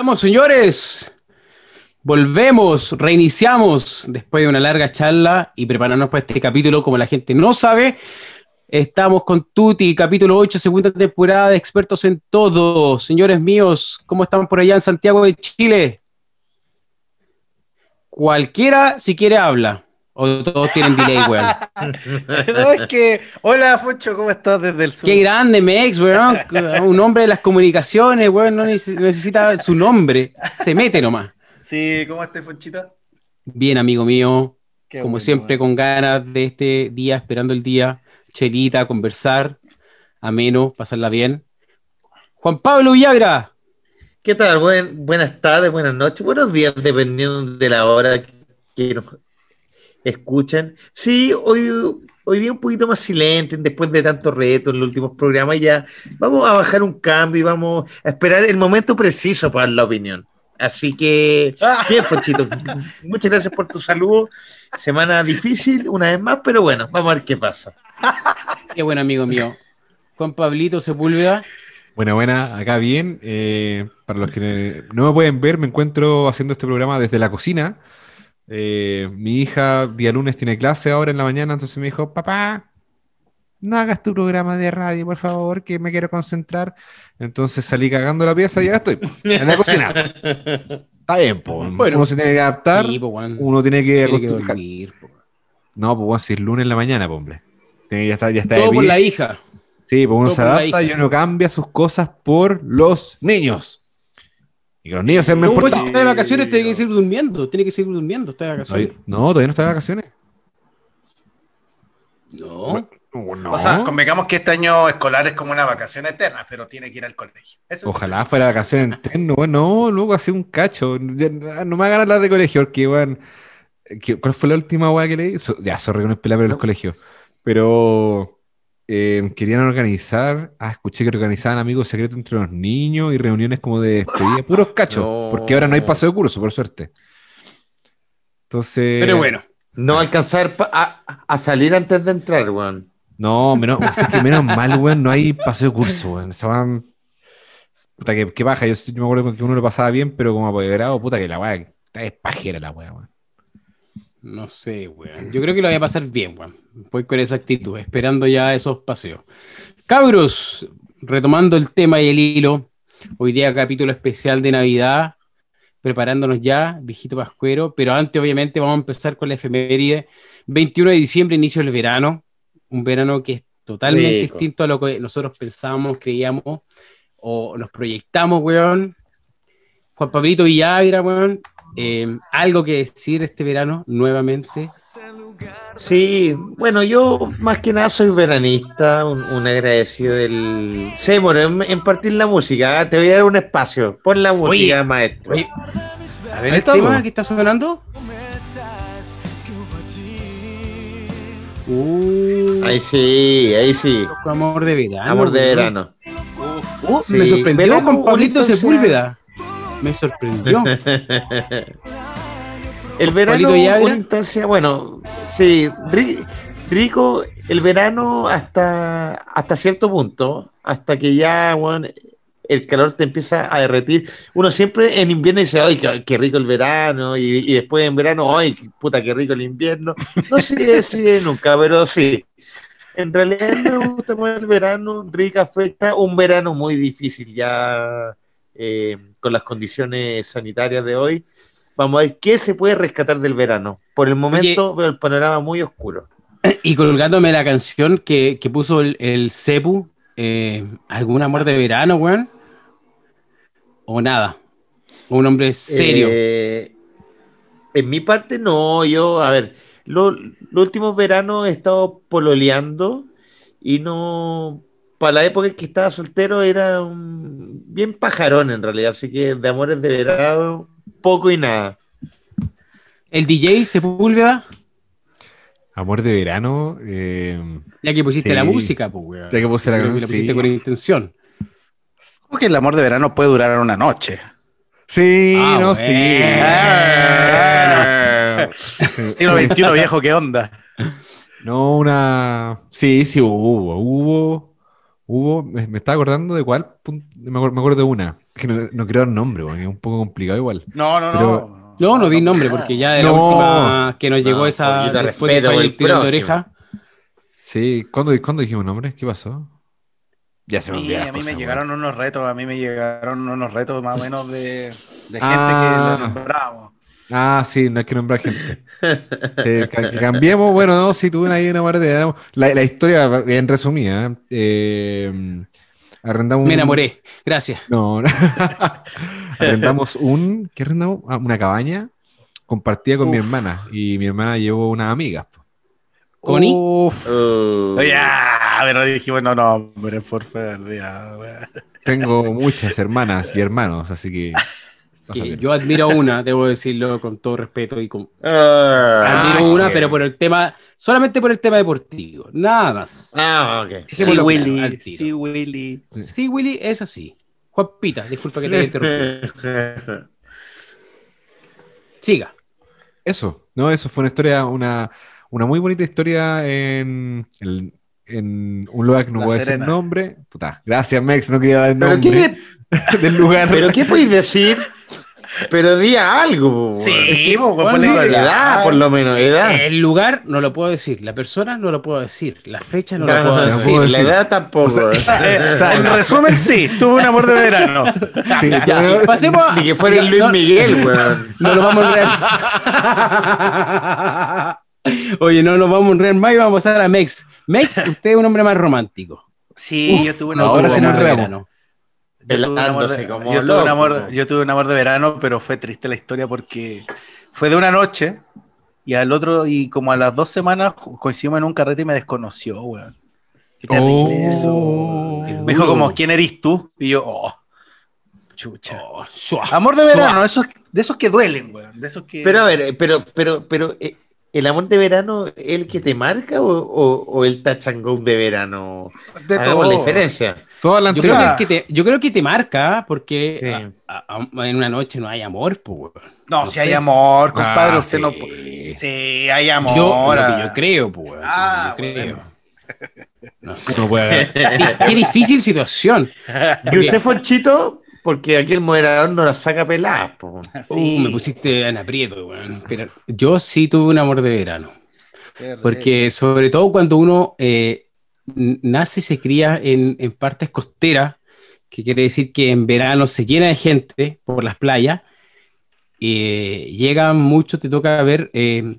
Vamos, señores. Volvemos, reiniciamos después de una larga charla y prepararnos para este capítulo, como la gente no sabe. Estamos con Tuti, capítulo 8, segunda temporada de Expertos en Todo. Señores míos, ¿cómo están por allá en Santiago de Chile? Cualquiera, si quiere, habla. O todos tienen delay, weón. no, es que. Hola, Fucho, ¿cómo estás desde el sur? Qué grande, Mex, weón. Un hombre de las comunicaciones, weón, no necesita su nombre. Se mete nomás. Sí, ¿cómo estás, Fonchita? Bien, amigo mío. Como siempre, con ganas de este día, esperando el día. Chelita, conversar, ameno, pasarla bien. Juan Pablo Villagra. ¿Qué tal? buenas tardes, buenas noches, buenos días, dependiendo de la hora que nos escuchan. Sí, hoy, hoy día un poquito más silente, después de tantos retos en los últimos programas, ya vamos a bajar un cambio y vamos a esperar el momento preciso para la opinión. Así que, bien, Fonchito, muchas gracias por tu saludo. Semana difícil, una vez más, pero bueno, vamos a ver qué pasa. Qué buen amigo mío. Juan Pablito Sepúlveda. Buena, buena, acá bien. Eh, para los que no me pueden ver, me encuentro haciendo este programa desde la cocina. Eh, mi hija, día lunes, tiene clase ahora en la mañana, entonces me dijo, papá, no hagas tu programa de radio, por favor, que me quiero concentrar. Entonces salí cagando la pieza y ya estoy en la cocina. Está bien, pues. Bueno, uno se tiene que adaptar, uno tiene que acostumbrarse. No, pues bueno, si es lunes en la mañana, pues, hombre. ya está, ya está Todo por la hija. Sí, pues uno se adapta y uno cambia sus cosas por los niños. Y que los niños se me no, pues, si está de vacaciones, tiene que seguir durmiendo. Tiene que seguir durmiendo, está de vacaciones. No, todavía no está de vacaciones. No. O sea, convengamos que este año escolar es como una vacación eterna, pero tiene que ir al colegio. Ojalá fuera vacación eterna, bueno, no, luego así un cacho. No me hagan hablar de colegio, porque, bueno, ¿cuál fue la última weá que leí? ya, sorry con el pelado en los colegios. Pero eh, querían organizar, ah, escuché que organizaban amigos secretos entre los niños y reuniones como de despedida, puros cachos, porque ahora no hay paseo de curso, por suerte. Entonces. Pero bueno. No alcanzar a, salir antes de entrar, weón. No, menos, que menos mal, weón, no hay paseo de curso, weón. Estaban. Puta, que, que baja. Yo, me acuerdo que uno lo pasaba bien, pero como apoderado, puta, que la weá. Está es pajera la weá, weón. No sé, weón. Yo creo que lo voy a pasar bien, weón. Voy con esa actitud, esperando ya esos paseos. Cabros, retomando el tema y el hilo. Hoy día capítulo especial de Navidad, preparándonos ya, viejito pascuero, pero antes obviamente vamos a empezar con la efeméride. 21 de diciembre, inicio del verano un verano que es totalmente distinto a lo que nosotros pensábamos, creíamos o nos proyectamos, weón. Juan Pablito Villagra, weón. Eh, ¿Algo que decir este verano nuevamente? Sí, bueno, yo más que nada soy veranista, un, agradecido del... Seymour, en, partir la música, ¿ah? te voy a dar un espacio, pon la música, maestro. A ver, ¿el tema que está sonando? Uh, ahí sí, ahí sí. Amor de verano. Amor de verano. Uh, me sorprendió con Pablito Sepúlveda. Me sorprendió. el verano, una instancia, bueno, sí, rico el verano hasta, hasta cierto punto, hasta que ya, bueno, el calor te empieza a derretir. Uno siempre en invierno dice, ay, qué, rico el verano, y, después en verano, ay, puta, qué rico el invierno. No sé si nunca, pero sí. En realidad me gusta más el verano, rica fecha, un verano muy difícil ya eh, con las condiciones sanitarias de hoy. Vamos a ver qué se puede rescatar del verano. Por el momento veo el panorama muy oscuro. Y colgándome la canción que, puso el, Cepu, eh, ¿algún amor de verano, weón? o nada? ¿Un hombre serio? Eh, en mi parte no, yo, a ver, los últimos veranos he estado pololeando y no, para la época en que estaba soltero era un, bien pajarón en realidad, así que de amores de verano, poco y nada. ¿El DJ Sepúlveda? Amor de verano. Eh, ya que pusiste la música, pues, Ya que puse la, pusiste con intención. Porque el amor de verano puede durar una noche. Sí, ah, no, sí. Siglo 21 viejo, ¿qué onda? No, una. Sí, sí, hubo. Hubo. Hubo, me, me estaba acordando de cuál, me acuerdo, me acuerdo de una. Es que no, no quiero dar nombre, weón, es un poco complicado igual. No, no, Pero- no. No, no di nombre porque ya de la última que nos llegó No, esa después respeto de el el tirón de oreja. Sí, ¿cuándo, ¿cuándo dijimos nombre? ¿Qué pasó? Ya se A me mí, olvidaron a mí cosas, me weón. llegaron unos retos, a mí me llegaron unos retos más o menos de, de gente Ah. que lo nombramos. Ah, sí, no hay que nombrar gente. Eh, que cambiemos, bueno, no, si tuve ahí una parte. La, la historia, bien resumida. eh, arrendamos. Me enamoré. Gracias. No, no. arrendamos un. ¿Qué arrendamos? Ah, una cabaña compartida con mi hermana. Y mi hermana llevó unas amigas. ¿Connie? Uf. Uh, Oye, ah, pero dijimos, no, no, hombre, por favor. Tengo muchas hermanas y hermanos, así que. Yo admiro una, debo decirlo con todo respeto y con ah, admiro una, pero por el tema, solamente por el tema deportivo, nada más. Ah, ok. Sí, Sí, Willy, sí, Willy. Sí, Willy, es así. Juan Pita, disculpa que te haya interrumpido. Siga. Eso, no, eso fue una historia, una, una muy bonita historia en, en, en un lugar que no La voy a decir nombre. Puta, gracias, Mex, no quería dar el ¿Pero nombre qué, del lugar. ¿Pero qué podéis decir? Pero di algo. Sí, pues, edad, por lo menos, edad. El lugar no lo puedo decir, la persona no lo puedo decir, la fecha no lo puedo no, decir. la edad tampoco. Eh, en resumen, sí, tuve un amor de verano. Sí, Ya, pasemos Ni que fuera el Luis no- Miguel, weón. No nos vamos a enredar. Oye, no nos vamos a enredar más y vamos a pasar a Mex. Mex, usted es un hombre más romántico. Sí, yo tuve un No amor ahora tuvo sí de verano. Yo tuve, un amor de, Pelándose como yo tuve amor- yo tuve un amor de verano, pero fue triste la historia porque fue de una noche y al otro, y como a las dos semanas coincidimos en un carrete y me desconoció, weón. Qué terrible eso. Oh. Me dijo como, ¿quién eres tú? Y yo, oh, chucha. Oh, shua. Amor de verano, esos, de esos que duelen, weón. De esos que... Pero a ver, pero, pero, pero, eh, ¿el amor de verano es el que te marca o, o, o el tachangón de verano? de Hagamos todo. la diferencia. Toda la Yo creo, que te, yo creo que te marca porque Sí. a- a- en una noche no hay amor, pues. No, No si sé. hay amor, compadre, Ah, usted sí. no... Sí, hay amor. Yo, lo ah. que yo creo, pues. Ah, yo creo. bueno. No. No puede- Qué, qué difícil situación. ¿Y usted, Fonchito? Porque aquí el moderador no la saca pelada. po. Uh, me pusiste en aprieto, weón. Pero yo sí tuve un amor de verano. Porque sobre todo cuando uno eh, nace y se cría en, en partes costeras, que quiere decir que en verano se llena de gente por las playas, eh, llegan muchos, te toca ver eh,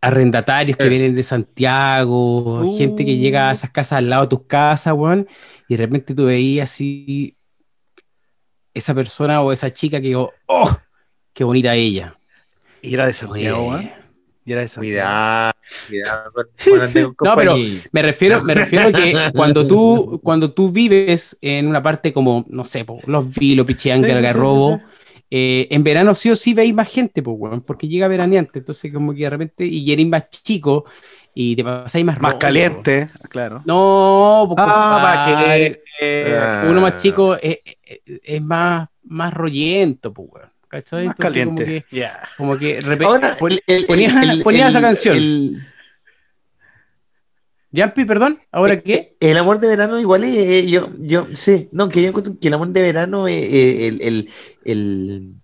arrendatarios que Eh. vienen de Santiago, Uh. gente que llega a esas casas al lado de tus casas, weón, y de repente tú veías así esa persona o esa chica que digo, ¡oh! ¡Qué bonita ella! Y era de Santiago, weón. Y era de Santiago. Cuidado, cuidado No, pero-. Me refiero, me refiero a que cuando tú, cuando tú vives en una parte como, no sé, po, Los Vilos, Pichianga, Sí, sí, Algarrobo, sí, eh, en verano sí o sí veis más gente, pues, weón, porque llega veraneante, entonces como que de repente, y eres más chico, y te pasáis más Más caliente, claro. No, pues, Ah, Ah. uno más chico es, es- más, más rollento, pues, weón. ¿Cachai? más Entonces, caliente. Como que, Ya. como que repe- Ahora, pon- el- ponía, el- ponía el- esa canción. Yampi, perdón, ¿ahora qué? El amor de verano igual es, eh, yo, yo sí, no, que yo encuentro que el amor de verano es eh, el, el, el,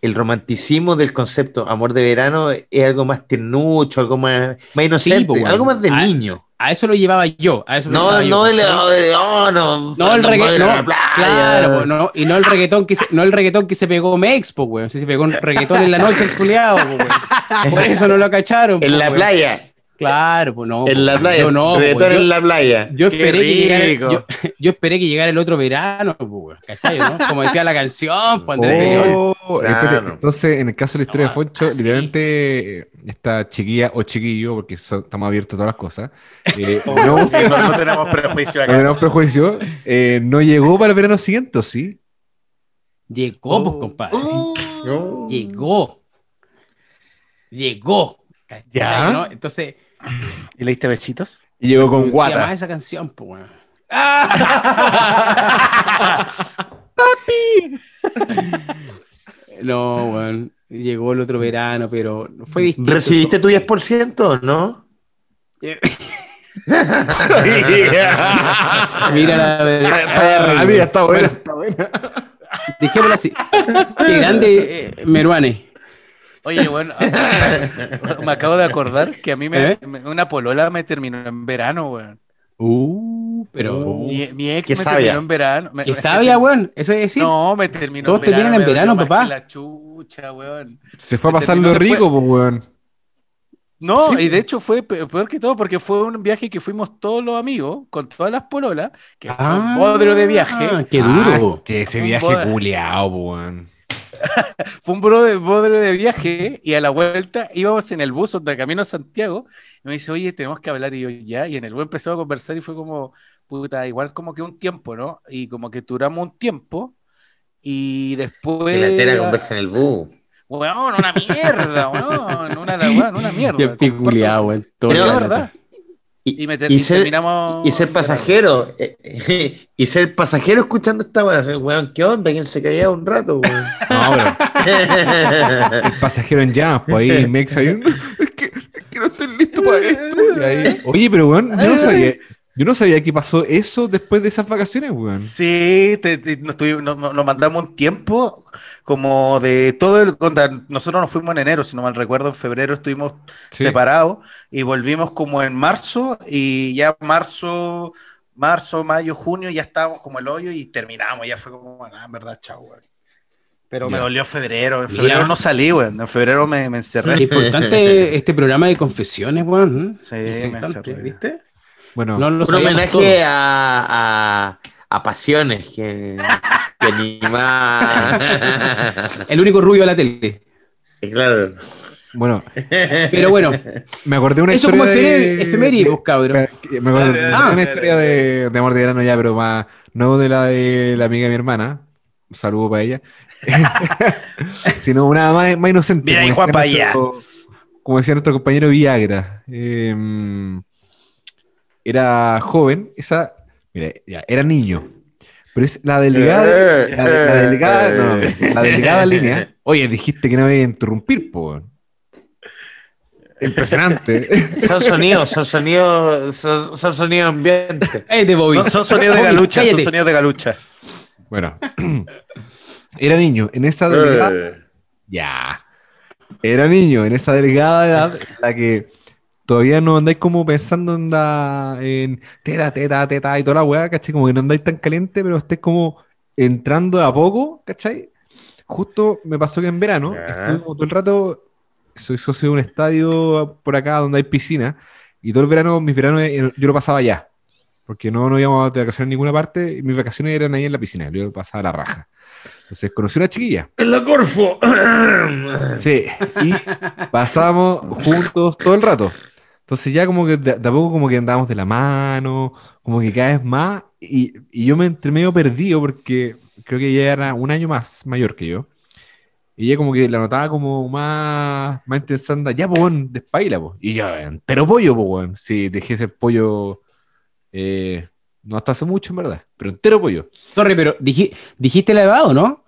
el romanticismo del concepto amor de verano es algo más ternucho, algo más, más inocente, pues, bueno. algo más de Ah, niño. A eso lo llevaba yo. A eso No, no, yo, el, oh, no, No, el reggaetón, no, claro, po, no, y no el reggaetón que se, no el reggaetón que se pegó Mex, pues, weón, si se pegó un reggaetón en la noche el culiado, po, weón. Por eso no lo cacharon. po, En la weón. playa, Claro, pues no. en la weón. playa, Yo no, po, weón. en yo, la playa. yo Qué esperé que llegara, yo, yo esperé que llegara el otro verano, pues, ¿cachai, no? Como decía la canción, pues. Oh, Claro. entonces, en el caso de la historia No, de Foncho, así. literalmente eh, esta chiquilla o chiquillo, porque so- estamos abiertos a todas las cosas, eh, No, no, no, no tenemos prejuicio no acá. tenemos prejuicio, eh, no llegó para el verano siguiente, ¿o ¿sí? Llegó, pues, Oh. compadre. No. Llegó. Llegó. ¿Cachai, Ya. no? Entonces, ¿Y le diste besitos? Y llegó con guata. esa canción, pues, weón. No, weón. Llegó el otro verano, pero fue distinto. ¿Recibiste tu 10%, no? Mira la Está- Ay, mira, está buena, bueno, está buena. Así. Qué grande, eh, Meruane. Oye, bueno, me acabo de acordar que a mí me, ¿Eh? me- una polola me terminó en verano, weón. Uh, pero. Mi, mi ex me sabia. terminó en verano. me- ¿Qué me sabia, terminó- weón? Eso es decir. No, me terminó Todos en verano. terminan en me dolió verano, papá. La chucha, weón. Se fue a Me pasar terminó lo después- rico, pues, weón. No, Sí, y de pues. hecho fue pe- peor que todo porque fue un viaje que fuimos todos los amigos, con todas las pololas, que fue un bodrio de viaje. Ah, Qué duro. Ah, que ese viaje culiao, pues, weón. Fue un bro- bodrio de viaje y a la vuelta íbamos en el bus de camino a Santiago y me dice, oye, tenemos que hablar y yo ya, y en el bus empezamos a conversar y fue como, puta, igual como que un tiempo, ¿no? Y como que duramos un tiempo y después... Que la entera conversa en el bus. Weón, una mierda, weón, una, la- weón, una mierda. Qué piculiado, weón. Todo Pero- rato. verdad. Y, Y, me ter- y y ser, terminamos... y ser pasajero. eh, y ser pasajero escuchando esta weá. Weón, ¿qué onda? ¿Quién se caía un rato, weón? No, pero el pasajero en llamas, pues ahí me ex ahí, es que, es que no estoy listo para esto. Y ahí- Oye, pero weón, yo no sabía, yo no sabía que pasó eso después de esas vacaciones, weón. Sí, te- te- nos, tuvimos- nos- nos- nos mandamos un tiempo como de todo el... nosotros nos fuimos en enero, si no mal recuerdo, en febrero estuvimos Sí. separados y volvimos como en marzo y ya marzo, marzo, mayo, junio ya estábamos como el hoyo y terminamos, ya fue como, ah, en verdad, chao, güey. Pero me Ya. dolió febrero, en febrero no salí, güey, en febrero me, me encerré. Importante este programa de confesiones, weón. Sí, me encerré. ¿Viste? Bueno, No lo Un homenaje todos. a, a, a pasiones que, que ni más. El único rubio de la tele. claro. bueno, Pero bueno, me acordé de una eso historia como de... efemé- efemérides, cabrón. Me acordé de Ah. una historia de, de amor de verano ya, pero más, no de la de la amiga de mi hermana, un saludo para ella, sino una más, más inocente. Mira, como hijo decía nuestro- Como decía nuestro compañero Viagra. Eh, era joven, esa, mira, ya, era niño, pero es la delegada, la, la delegada, no, no, la delegada línea. Oye, dijiste que no me iba a interrumpir, po. Impresionante. Son sonidos, son sonidos, son, son sonidos ambientes. Ey, de Bobby. Son, son sonidos de galucha, son sonidos de galucha. Bueno, era niño en esa delegada. Eh, Ya. Era niño en esa delgada edad en la que todavía no andáis como pensando en, la- en teta, teta, teta y toda la weá, ¿cachai? Como que no andáis tan caliente, pero estés como entrando de a poco, ¿cachai? Justo me pasó que en verano estuve como todo el rato, soy socio de un estadio por acá donde hay piscina, y todo el verano, mis veranos eh, yo lo pasaba allá, porque no, no íbamos de vacaciones en ninguna parte, y mis vacaciones eran ahí en la piscina, yo pasaba la raja. Entonces conocí una chiquilla. En la Corfo. Sí, y pasábamos juntos todo el rato. Entonces ya como que de, de a poco como que andábamos de la mano, como que cada vez más, y, y yo me entre medio perdido porque creo que ella era un año más mayor que yo. Y ella como que la notaba como más, más intensando, ya, pues, weón, despaila, pues. Y yo, entero pollo, pues, weón. Sí, dejé ese pollo, eh, no hasta hace mucho, en verdad, pero entero pollo. Sorry, pero diji- dijiste la edad o no?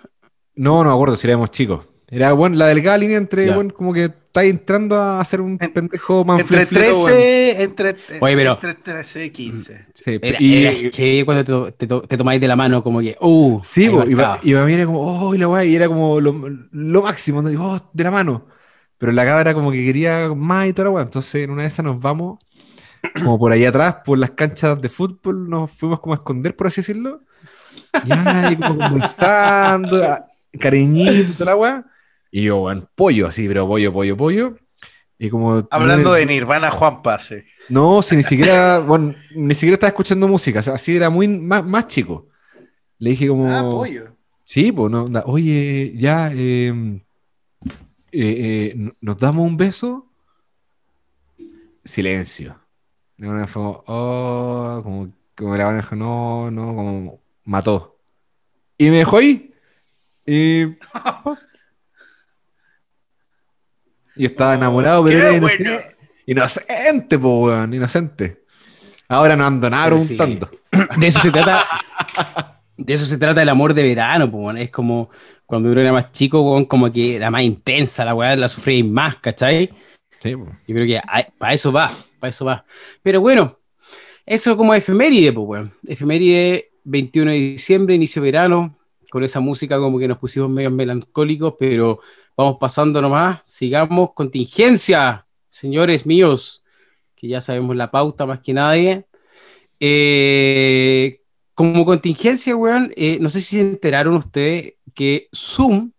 No, no me acuerdo si éramos chicos. Era bueno, la delgada línea entre, bueno, como que está entrando a ser un En- pendejo Entre manfliflero, weón. 13, entre, Oye, pero- entre 13 y 15. Sí, Era, y, era que cuando te, to- te to- te tomáis de la mano, como que, uh, sí, ahí po, y, para, y para mí era como, oh, y la weá, y era como lo, lo máximo, ¿no? Y, oh, de la mano. Pero la cabra como que quería más y toda la weá. Entonces, en una de esas nos vamos, como por ahí atrás, por las canchas de fútbol, nos fuimos como a esconder, por así decirlo. Ya, y como conversando, cariñito, toda la weá. Y yo, weón, pollo, así, pero pollo, pollo, pollo. Y como. Hablando de Nirvana, Juan Pase. No, si ni siquiera, bueno, ni siquiera estaba escuchando música, o sea, así era muy más, más chico. Le dije como, Ah, pollo. sí, pues, no, da- oye, ya, eh, eh, eh, ¿n- ¿nos damos un beso? Silencio. Y una fue como, oh, como, como la van dijo, no, no, como mató. Y me dejó ahí. Y, yo estaba enamorado, pero Qué era bueno. inocente, inocente, po, weón, inocente. Ahora no ando nada Pero sí. preguntando. De eso se trata. De eso se trata el amor de verano, weón. es como cuando uno era más chico, weón, como que era más intensa la weá, la sufrí más, ¿cachai? Sí, po. Yo creo que para eso va, para eso va. Pero bueno, Eso como efeméride, pues, weón. Efeméride 21 de diciembre, inicio de verano, con esa música como que nos pusimos medio melancólicos, pero vamos pasando nomás. Sigamos, contingencia, señores míos, que ya sabemos la pauta más que nadie. Eh, como contingencia, weón, eh, no sé si se enteraron ustedes que Zoom,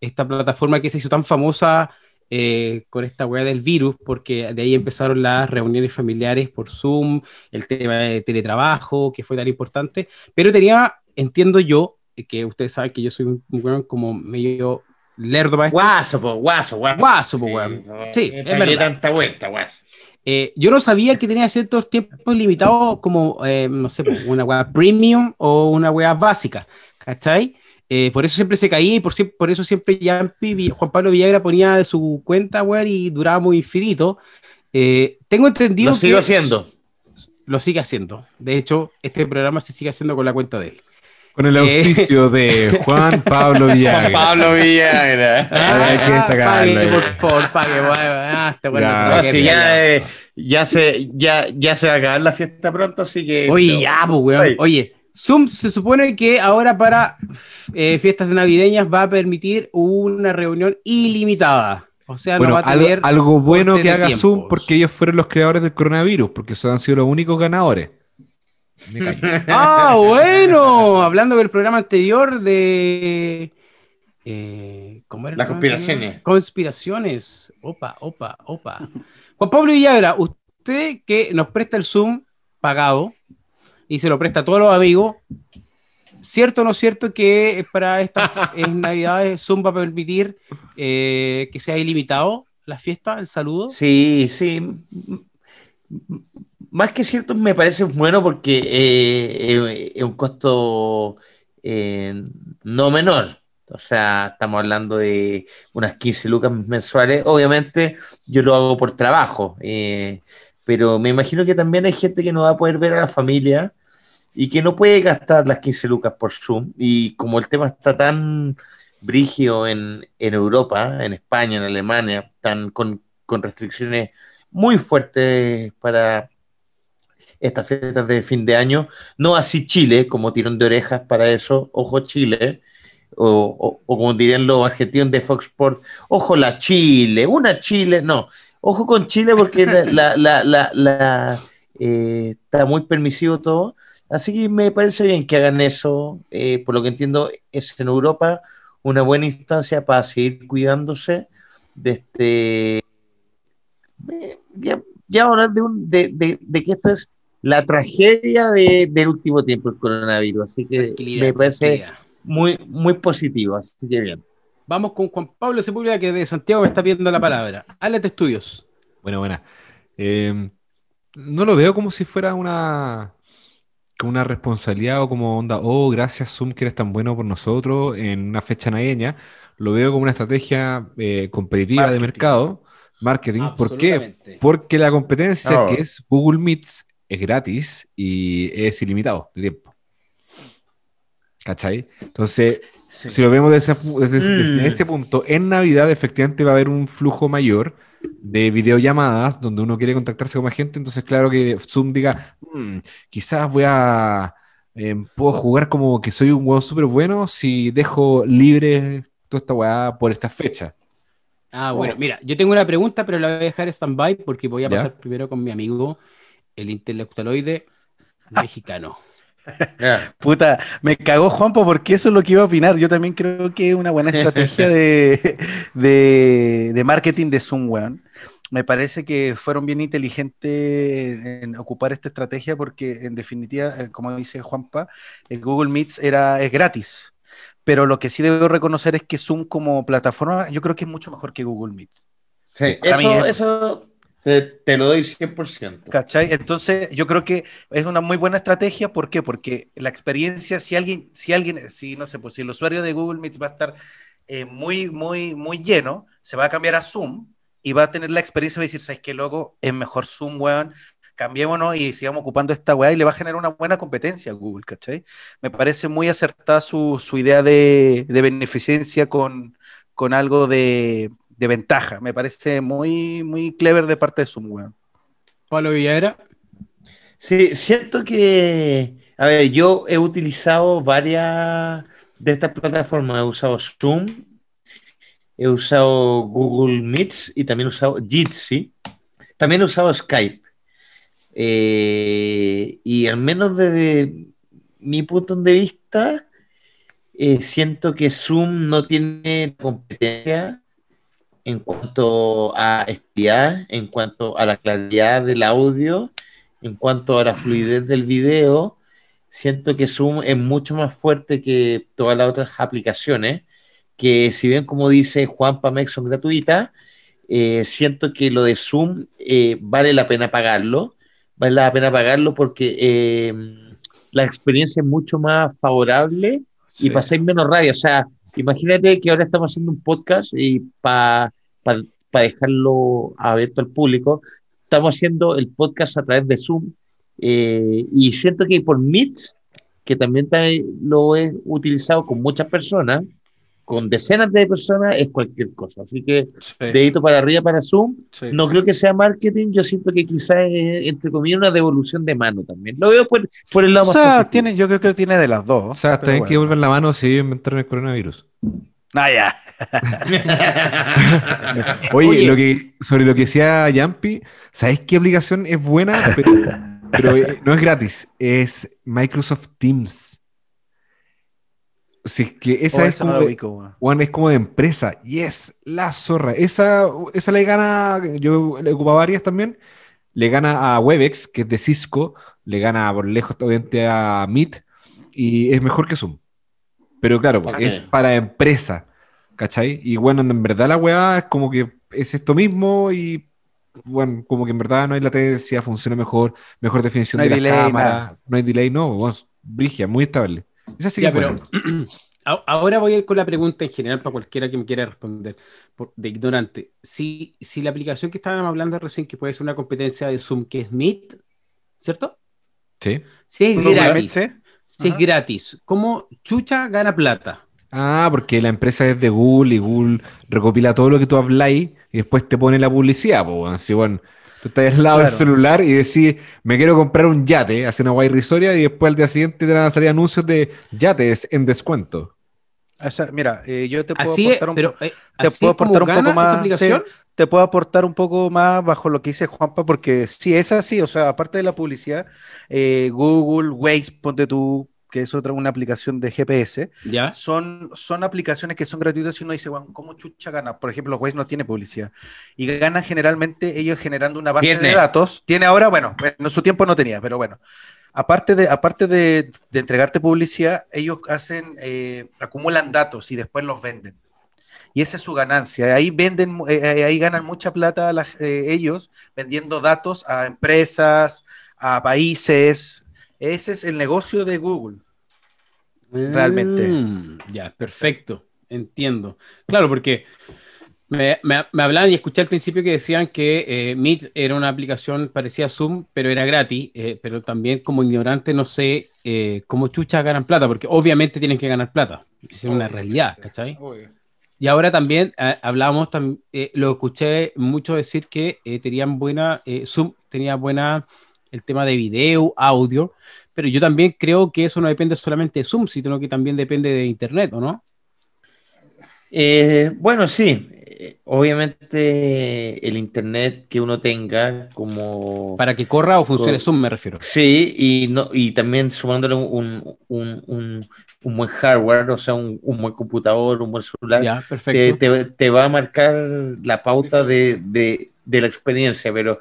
esta plataforma que se hizo tan famosa eh, con esta weá del virus, porque de ahí empezaron las reuniones familiares por Zoom, el tema de teletrabajo, que fue tan importante, pero tenía, entiendo yo, que ustedes saben que yo soy un weón como medio lerdo para esto. Guaso, po, guaso, guaso. Guaso, po, weón. Sí, no es tragué verdad. tanta vuelta, guaso. Eh, yo no sabía que tenía ciertos tiempos limitados como, eh, no sé, una weá premium o una weá básica, ¿cachai? Eh, por eso siempre se caía y por, por eso siempre Yampi, Juan Pablo Villagra ponía de su cuenta, weón, y duraba muy infinito. Eh, tengo entendido Lo que haciendo. lo sigue haciendo. De hecho, este programa se sigue haciendo con la cuenta de él. Con el Eh. auspicio de Juan Pablo Villagra. Pablo Villagra. Ah, hay que destacarlo, pague, eh. por favor, pague. Ah, este Ya. se No, querer, ya, eh, ya, se, ya, ya se va a acabar la fiesta pronto, así que. Oye, ya, pues, weón. Oye. Oye, Zoom se supone que ahora para eh, fiestas navideñas va a permitir una reunión ilimitada. O sea, Bueno, no va a tener. algo bueno que haga tiempos. Zoom porque ellos fueron los creadores del coronavirus, porque esos han sido los únicos ganadores. Ah, bueno. Hablando del programa anterior de. eh, ¿Cómo era? Las conspiraciones. Conspiraciones. Opa, opa, opa. Juan Pablo Villagra, usted que nos presta el Zoom pagado y se lo presta a todos los amigos. ¿Cierto o no cierto que para estas eh, navidades Zoom va a permitir eh, que sea ilimitado la fiesta, el saludo? Sí, sí. Más que cierto, me parece bueno porque eh, eh, es un costo eh, no menor. O sea, estamos hablando de unas 15 lucas mensuales. Obviamente, yo lo hago por trabajo, pero me imagino que también hay gente que no va a poder ver a la familia y que no puede gastar las 15 lucas por Zoom. Y como el tema está tan brígido en, en Europa, en España, en Alemania, están con, con restricciones muy fuertes para estas fiestas de fin de año. No así Chile, como tirón de orejas para eso, ojo Chile, o, o- o como dirían los argentinos de Fox Sports, ojo la Chile, una Chile, no, ojo con Chile porque la, la- la- eh, está muy permisivo todo. Así que me parece bien que hagan eso. eh, por lo que entiendo, es en Europa una buena instancia para seguir cuidándose de este. eh, Ya, hablar de, un- de, de- de que esto es la tragedia de- del último tiempo, el coronavirus. Así que me parece muy, muy positivo. Así que bien. Vamos con Juan Pablo Sepúlveda, que de Santiago me está pidiendo la palabra. Háblate de estudios. Buena, buena. Eh, no lo veo como si fuera una, como una responsabilidad o como onda, oh, gracias Zoom que eres tan bueno por nosotros en una fecha navideña. Lo veo como una estrategia eh, competitiva de mercado, marketing. ¿Por qué? Porque la competencia Oh. que es Google Meets es gratis y es ilimitado de tiempo. ¿Cachai? Entonces, Sí. si lo vemos desde, Mm. desde este punto, en Navidad efectivamente va a haber un flujo mayor de videollamadas donde uno quiere contactarse con más gente. Entonces, claro que Zoom diga, "Mm, quizás voy a, eh, puedo jugar como que soy un huevo súper bueno si dejo libre toda esta weá por esta fecha. Ah, bueno, mira, yo tengo una pregunta, pero la voy a dejar en stand-by porque voy a Ya. pasar primero con mi amigo, el intelectualoide mexicano. Puta, me cagó Juanpo porque eso es lo que iba a opinar. Yo también creo que es una buena estrategia de, de, de marketing de Zoom, weón. Me parece que fueron bien inteligentes en ocupar esta estrategia porque, en definitiva, eh, como dice Juanpa, el Google Meets era, es gratis. Pero lo que sí debo reconocer es que Zoom como plataforma, yo creo que es mucho mejor que Google Meet. Sí, mí es- eso te, lo doy 100%. ¿Cachai? Entonces, yo creo que es una muy buena estrategia. ¿Por qué? Porque la experiencia, si alguien, si alguien, si no sé, pues si el usuario de Google Meet va a estar eh, muy, muy, muy lleno, se va a cambiar a Zoom y va a tener la experiencia de decir, ¿sabes qué, loco? Es mejor Zoom, weón. Cambiémonos y sigamos ocupando esta weá y le va a generar una buena competencia a Google, ¿cachai? Me parece muy acertada su, su idea de, de beneficencia con, con algo de, de ventaja. Me parece muy, muy clever de parte de Zoom, weón. Pablo Villagra, Sí, siento que, a ver, yo he utilizado varias de estas plataformas. He usado Zoom, he usado Google Meets y también he usado Jitsi. También he usado Skype. Eh, y al menos desde mi punto de vista, eh, siento que Zoom no tiene competencia en cuanto a estudiar, en cuanto a la claridad del audio, en cuanto a la fluidez del video. Siento que Zoom es mucho más fuerte que todas las otras aplicaciones, que si bien como dice Juan Pamex son gratuitas, eh, siento que lo de Zoom eh, vale la pena pagarlo, vale la pena pagarlo porque eh, la experiencia es mucho más favorable y pasáis menos radio. O sea, imagínate que ahora estamos haciendo un podcast y para dejarlo abierto al público, estamos haciendo el podcast a través de Zoom y siento que por Meet, que también lo he utilizado con muchas personas, con decenas de personas es cualquier cosa. Así que dedito para arriba para Zoom. No creo que sea marketing, yo siento que quizás es, entre comillas, una devolución de mano también. Lo veo por, por el lado o sea, tiene, yo creo que tiene de las dos. O sea, tienen que devolver la mano si inventaron el coronavirus. Ah, ya. Oye, Lo que, sobre lo que decía Yampi, ¿sabes qué aplicación es buena? Pero, pero eh, no es gratis, es Microsoft Teams. Sí, que esa Oh, es, como no de, ubico. Juan, es como de empresa. Y es la zorra. Esa, esa le gana, yo le ocupo varias también. Le gana a Webex, que es de Cisco. Le gana por lejos, obviamente, a Meet. Y es mejor que Zoom. Pero claro, porque es para empresa. ¿Cachai? Y bueno, en verdad la weá es como que es esto mismo y bueno, como que en verdad no hay latencia, funciona mejor, mejor definición No de la delay, cámara, nada. no hay delay, no, es brigia, muy estable. Esa sí Ya, pero ahora voy a ir con la pregunta en general para cualquiera que me quiera responder por- de ignorante. Si, si la aplicación que estábamos hablando recién, que puede ser una competencia de Zoom, que es Meet, ¿cierto? Sí. Si es gratis, si es gratis, ¿cómo Chucha gana plata? Ah, porque la empresa es de Google y Google recopila todo lo que tú habláis y después te pone la publicidad. Pues, bueno. Así, bueno, tú estás al lado del Claro. celular y decís, me quiero comprar un yate, hace una guay irrisoria y después al día siguiente te van a salir anuncios de yates en descuento. O sea, mira, eh, yo te puedo Así aportar un, pero eh, te puedo aportar un poco más, te puedo aportar un poco más bajo lo que dice Juanpa, porque sí, es así, o sea, aparte de la publicidad, eh, Google, Waze, ponte tú, que es otra una aplicación de GPS, ¿Ya? son, son aplicaciones que son gratuitas y uno dice, bueno, ¿cómo chucha gana? Por ejemplo, Waze no tiene publicidad. Y gana generalmente ellos generando una base Tiene. de datos. Tiene ahora, bueno, en su tiempo no tenía, pero bueno. Aparte de, aparte de, de entregarte publicidad, ellos hacen, eh, acumulan datos y después los venden. Y esa es su ganancia. Ahí venden, eh, eh, ahí ganan mucha plata las- eh, ellos vendiendo datos a empresas, a países. Ese es el negocio de Google. Realmente. Mm, ya, perfecto. Entiendo. Claro, porque me, me- me hablaban y escuché al principio que decían que eh, Meet era una aplicación parecida a Zoom, pero era gratis. eh, pero también como ignorante no sé eh, cómo chuchas ganan plata, porque obviamente tienen que ganar plata. Es una realidad, ¿cachai? Y ahora también eh, hablamos, tam- eh, lo escuché mucho decir que eh, tenían buena, eh, Zoom tenía buena el tema de video, audio, pero yo también creo que eso no depende solamente de Zoom, sino que también depende de Internet, ¿o no? Eh, bueno, sí. Eh, Obviamente el internet que uno tenga como... Para que corra o funcione Zoom, me refiero. Sí, y, no, y también sumándole un, un, un, un buen hardware, o sea, un, un buen computador, un buen celular, Ya, te, perfecto. te- te va a marcar la pauta de, de- de la experiencia, pero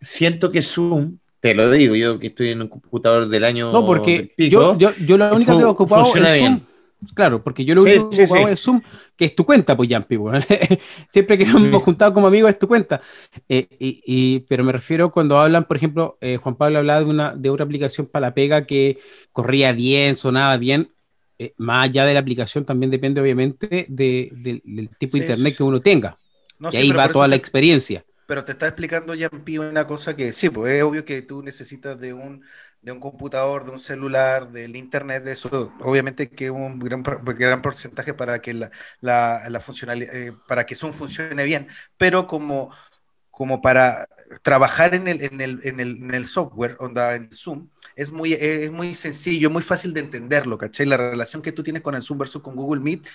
siento que Zoom, te lo digo, yo que estoy en un computador del año No, porque pico, yo, yo, yo la única que he ocupado es Zoom. bien. Claro, porque yo lo Sí, único que sí, he ocupado sí. es Zoom, que es tu cuenta, pues, Yampi. weón. Siempre que nos hemos juntado como amigos es tu cuenta. Eh, y, y- pero me refiero cuando hablan, por ejemplo, eh, Juan Pablo hablaba de, una, de otra aplicación para la pega que corría bien, sonaba bien. Eh, más allá de la aplicación, también depende, obviamente, de- de- del tipo Sí, de internet sí, que uno tenga. No, y sí, ahí va toda la experiencia. Pero te está explicando Yampi una cosa que sí, pues es obvio que tú necesitas de un, de un computador, de un celular, del internet, de eso, obviamente que un gran, por- gran porcentaje para que la, la, la funcionalidad, eh, para que Zoom funcione bien, pero como, como para trabajar en el, en el, en el, en el software, onda, en Zoom, es muy, es muy sencillo, muy fácil de entenderlo, ¿cachai? La relación que tú tienes con el Zoom versus con Google Meet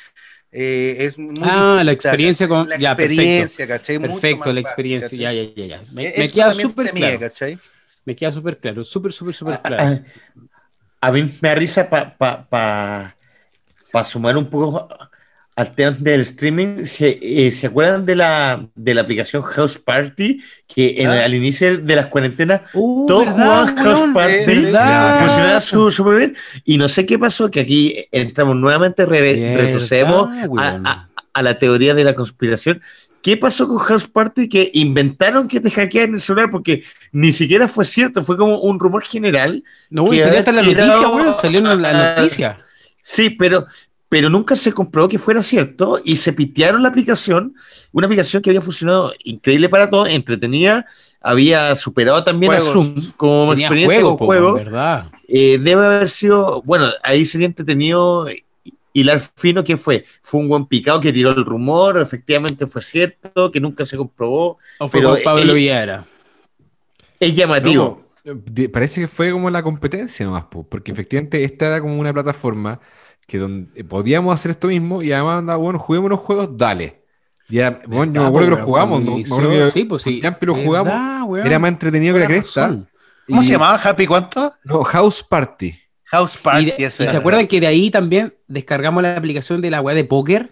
eh, es muy Ah, la experiencia con... la ya, experiencia, ¿cachai? perfecto, Mucho perfecto más la experiencia, ¿cachai? ya, ya, ya, ya. Me, queda súper claro, ¿cachai? me queda súper claro, súper, súper, súper Ah, claro. ah, A mí me da risa para pa, pa, pa sumar un poco al tema del streaming. ¿Se, eh, ¿se acuerdan de la, de la aplicación House Party? Que en- Ah. al inicio de las cuarentenas Uh, todos ¿verdad, jugaban House? Party. Funcionaba súper bien. Y no sé qué pasó, que aquí entramos nuevamente, re- ¿Verdad, retrocedemos a, a- a la teoría de la conspiración. ¿Qué pasó con House Party? Que inventaron que te hackeaban el celular porque ni siquiera fue cierto, fue como un rumor general. No, salió hasta la noticia, weón, salió en la noticia. Sí, pero, pero nunca se comprobó que fuera cierto y se pitearon la aplicación, una aplicación que había funcionado increíble para todos, entretenida, había superado también Juegos. a Zoom como Tenía experiencia juego, con juego. ¿verdad? Eh, debe haber sido, bueno, ahí sería entretenido hilar fino que fue. Fue un buen picado que tiró el rumor, efectivamente fue cierto, que nunca se comprobó. O fue Pero con Pablo Villara. Es llamativo. No, de- parece que fue como la competencia nomás, po, porque efectivamente esta era como una plataforma que donde podíamos hacer esto mismo y además andaba, bueno, juguemos unos juegos, dale. Ya, bueno, yo me acuerdo que lo jugamos, ¿no? Me acuerdo que Sí, pues sí. lo ¿Verdad, jugamos, weón? era más entretenido que la cresta. razón. ¿Cómo y- se llamaba? ¿Happy cuánto? No, House Party. House Y, Party. de- eso y se acuerdan que de ahí también descargamos la aplicación de la weá de póker?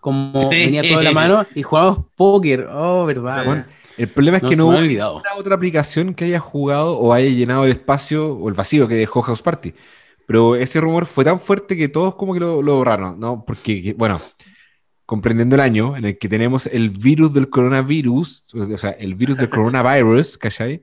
Como Sí. venía todo en la mano y jugábamos póker. Oh, verdad. Weón. El problema es No, que no hubo otra aplicación que haya jugado o haya llenado el espacio o el vacío que dejó House Party. Pero ese rumor fue tan fuerte que todos como que lo, lo borraron, ¿no? Porque, que- bueno, comprendiendo el año en el que tenemos el virus del coronavirus, o sea, el virus del coronavirus, ¿cachai?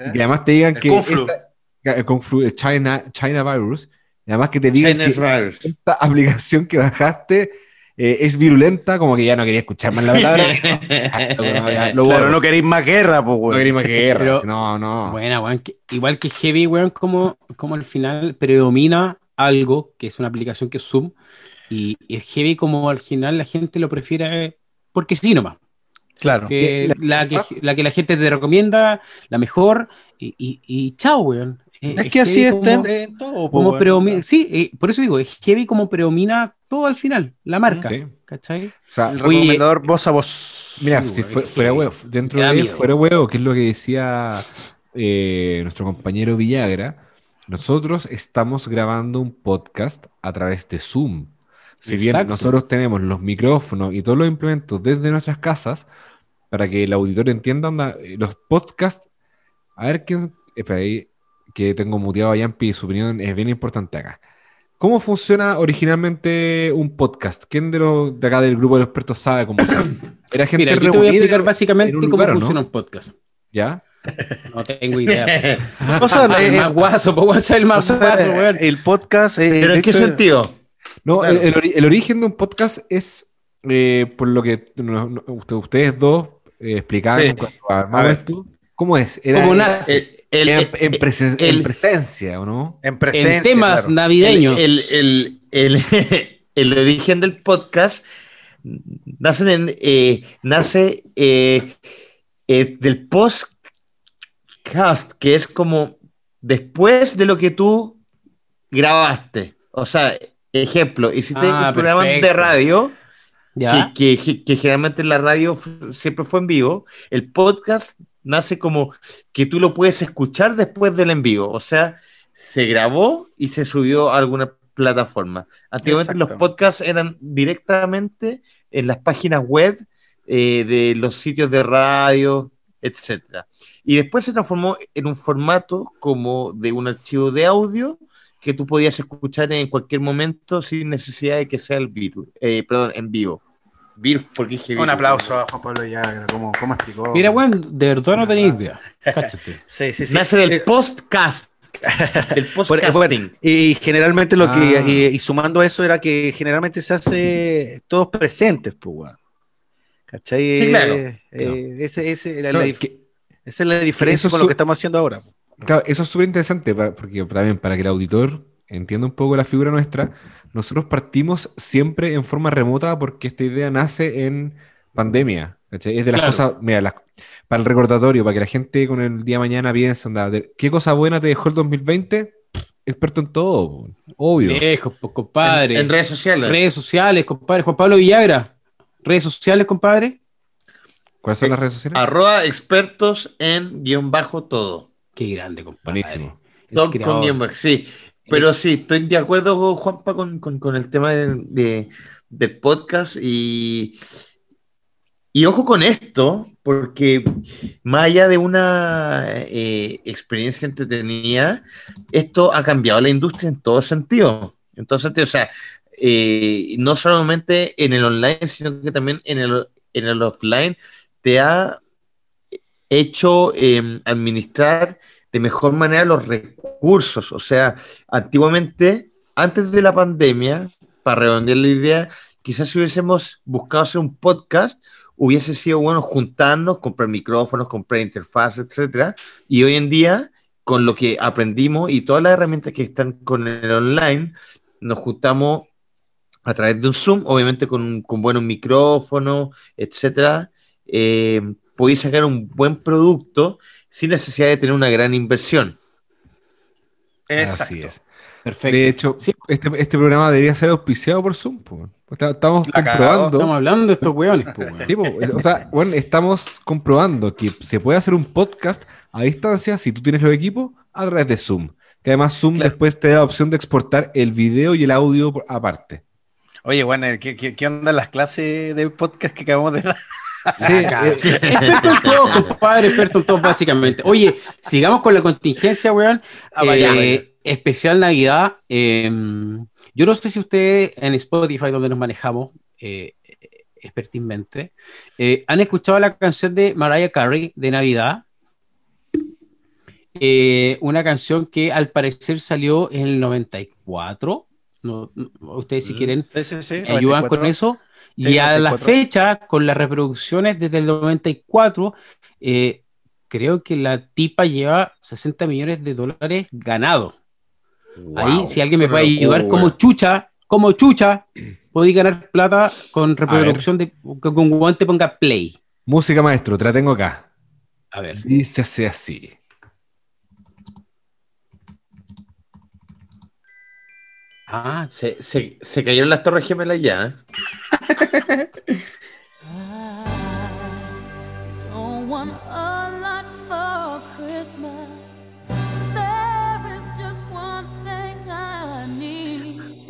Y que además te digan El que... Kung Flu. esta- el Kung Flu, el China, China Virus, y además que te digan Chinese que virus. esta aplicación que bajaste eh, es virulenta, como que ya no quería escuchar más la palabra. No ya, lo Claro, no queréis más guerra, pues, No quería más guerra. Pero- no, no. Buena, weón. que- Igual que Heavy, weón, como, como al final predomina algo que es una aplicación que es Zoom. Y, y Heavy, como al final la gente lo prefiere porque sí nomás. Claro. Que la- la, que, la que la gente te recomienda, la mejor. Y, y, y chao, weón. Eh, Es que así está en, como- en todo, como predomina, sí, eh, por eso digo, es heavy como predomina todo al final, la marca. ¿cachai? O sea, El Oye, recomendador voz a voz. mira, sí, si fue- fuera huevo, dentro de miedo. fuera huevo, que es lo que decía eh, nuestro compañero Villagra, nosotros estamos grabando un podcast a través de Zoom. Si bien Exacto. nosotros tenemos los micrófonos y todos los implementos desde nuestras casas, para que el auditorio entienda, onda, los podcasts, a ver quién, espera ahí, que tengo muteado a Yampi, su opinión es bien importante acá. ¿Cómo funciona originalmente un podcast? ¿Quién de, los, de acá del grupo de los expertos sabe cómo se hace? Era gente Mira, yo te voy a explicar en básicamente cómo lugar, ¿o no? funciona un podcast. ¿Ya? No tengo idea. O sea, el eh, más guaso, weón, soy el o más sea, guaso, weón. el podcast. eh, ¿Pero en qué sentido? No, Claro. el, el ori- el origen de un podcast es, eh, por lo que no- no- usted- ustedes dos eh, explicaban Sí. cuando esto. ¿Cómo es? Era, ¿Cómo nace? El, en, en presen- el- en presencia, ¿o no? En presencia. En temas claro. navideños. El, el, el, el- el origen del podcast nace, en, eh, nace eh, eh, del podcast, que es como después de lo que tú grabaste. O sea, ejemplo, hiciste Ah, un programa perfecto. de radio ¿Ya? que, que- que generalmente en la radio siempre fue en vivo, el podcast nace como que tú lo puedes escuchar después del en vivo. O sea, se grabó y se subió a alguna plataforma. Antiguamente los podcasts eran directamente en las páginas web eh, de los sitios de radio, etcétera. Y después se transformó en un formato como de un archivo de audio que tú podías escuchar en cualquier momento sin necesidad de que sea el virus, eh, perdón, en vivo. Virus, porque dije Un aplauso a Juan Pablo Yagra, ¿cómo, cómo explicó? Mira, weón, de verdad no abrazo. idea. Cáchate. Sí, sí, sí. Nace del Eh, podcast. del Por- podcasting. Y generalmente lo que, Ah. y, y sumando eso era que generalmente se hace todos presentes, pues, weón. ¿Cachai? Sí, claro. Eh, eh, ese, ese, la- Claro, la dif- que- esa es la diferencia con lo que estamos haciendo ahora. claro, eso es súper interesante para, porque también para que el auditor entienda un poco la figura nuestra. Nosotros partimos siempre en forma remota porque esta idea nace en pandemia. ¿cachai? Es de las Claro. cosas, mira, las- para el recordatorio, para que la gente con el día de mañana piense, onda, de- ¿qué cosa buena te dejó el 2020? Pff, Experto en todo, obvio. Lejos, compadre. En, en redes sociales. redes sociales, compadre. Juan Pablo Villagra. Redes sociales, compadre. ¿Cuáles son las redes sociales? Arroba expertos en guion bajo todo. Qué grande, compadre. Buenísimo. Con guion bajo, sí. Pero sí, estoy de acuerdo, Juanpa, con, con- el tema de, de- del podcast y, y ojo con esto, porque más allá de una eh, experiencia entretenida, esto ha cambiado la industria en todo sentido. En todo sentido, o sea, eh, no solamente en el online, sino que también en el, en el offline, te ha hecho eh, administrar de mejor manera los recursos. O sea, antiguamente, antes de la pandemia, para redondear la idea, quizás si hubiésemos buscado hacer un podcast, hubiese sido bueno juntarnos, comprar micrófonos, comprar interfaces, etcétera. Y hoy en día, con lo que aprendimos y todas las herramientas que están con el online, nos juntamos a través de un Zoom, obviamente con, con buenos micrófonos, etcétera. Eh, podéis sacar un buen producto sin necesidad de tener una gran inversión. Exacto. Así es. Perfecto. De hecho, Sí. este, este programa debería ser auspiciado por Zoom. po. Estamos La comprobando. Estamos hablando de estos weones, weón. Sí, po, o sea, bueno, estamos comprobando que se puede hacer un podcast a distancia si tú tienes los equipos a través de Zoom. Que además Zoom Claro. después te da la opción de exportar el video y el audio aparte. Oye, bueno, ¿qué, qué, qué onda las clases de podcast que acabamos de dar? Sí, Acá. eh, Experto en todo, compadre, experto en todo, básicamente. Oye, sigamos con la contingencia, weón. Ah, vaya, Eh, vaya. Especial Navidad. eh, yo no sé si ustedes en Spotify, donde nos manejamos eh, expertizmente, eh, han escuchado la canción de Mariah Carey de Navidad. Eh, una canción que al parecer salió en el 94. No, no, ustedes, si Mm. quieren, Sí, sí, sí, me ayudan 94. con eso. Y a la 94. fecha, con las reproducciones desde el 94, eh, creo que la tipa lleva 60 millones de dólares ganados. Ahí, si alguien me puede ayudar como chucha, como chucha, podéis ganar plata con reproducción de con guante ponga play. música maestro, te la tengo acá. A ver. Dice así, Ah, Se, se, se cayeron las torres gemelas ya. ¿eh?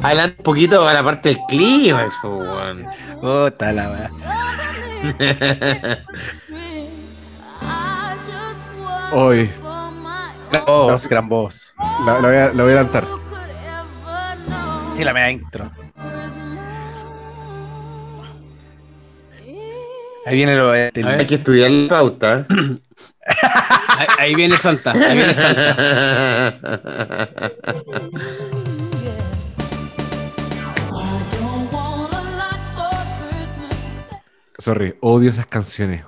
Adelante un poquito a la parte del clima, eso, weón. Puta la Hoy. voz, gran voz. La, la voy a, la voy a adelantar. Sí, la media intro. Ahí viene lo de-. Hay que estudiar la pauta. ahí, ahí viene Santa, ahí viene Santa. I don't want a lot for Christmas. Sorry, odio esas canciones.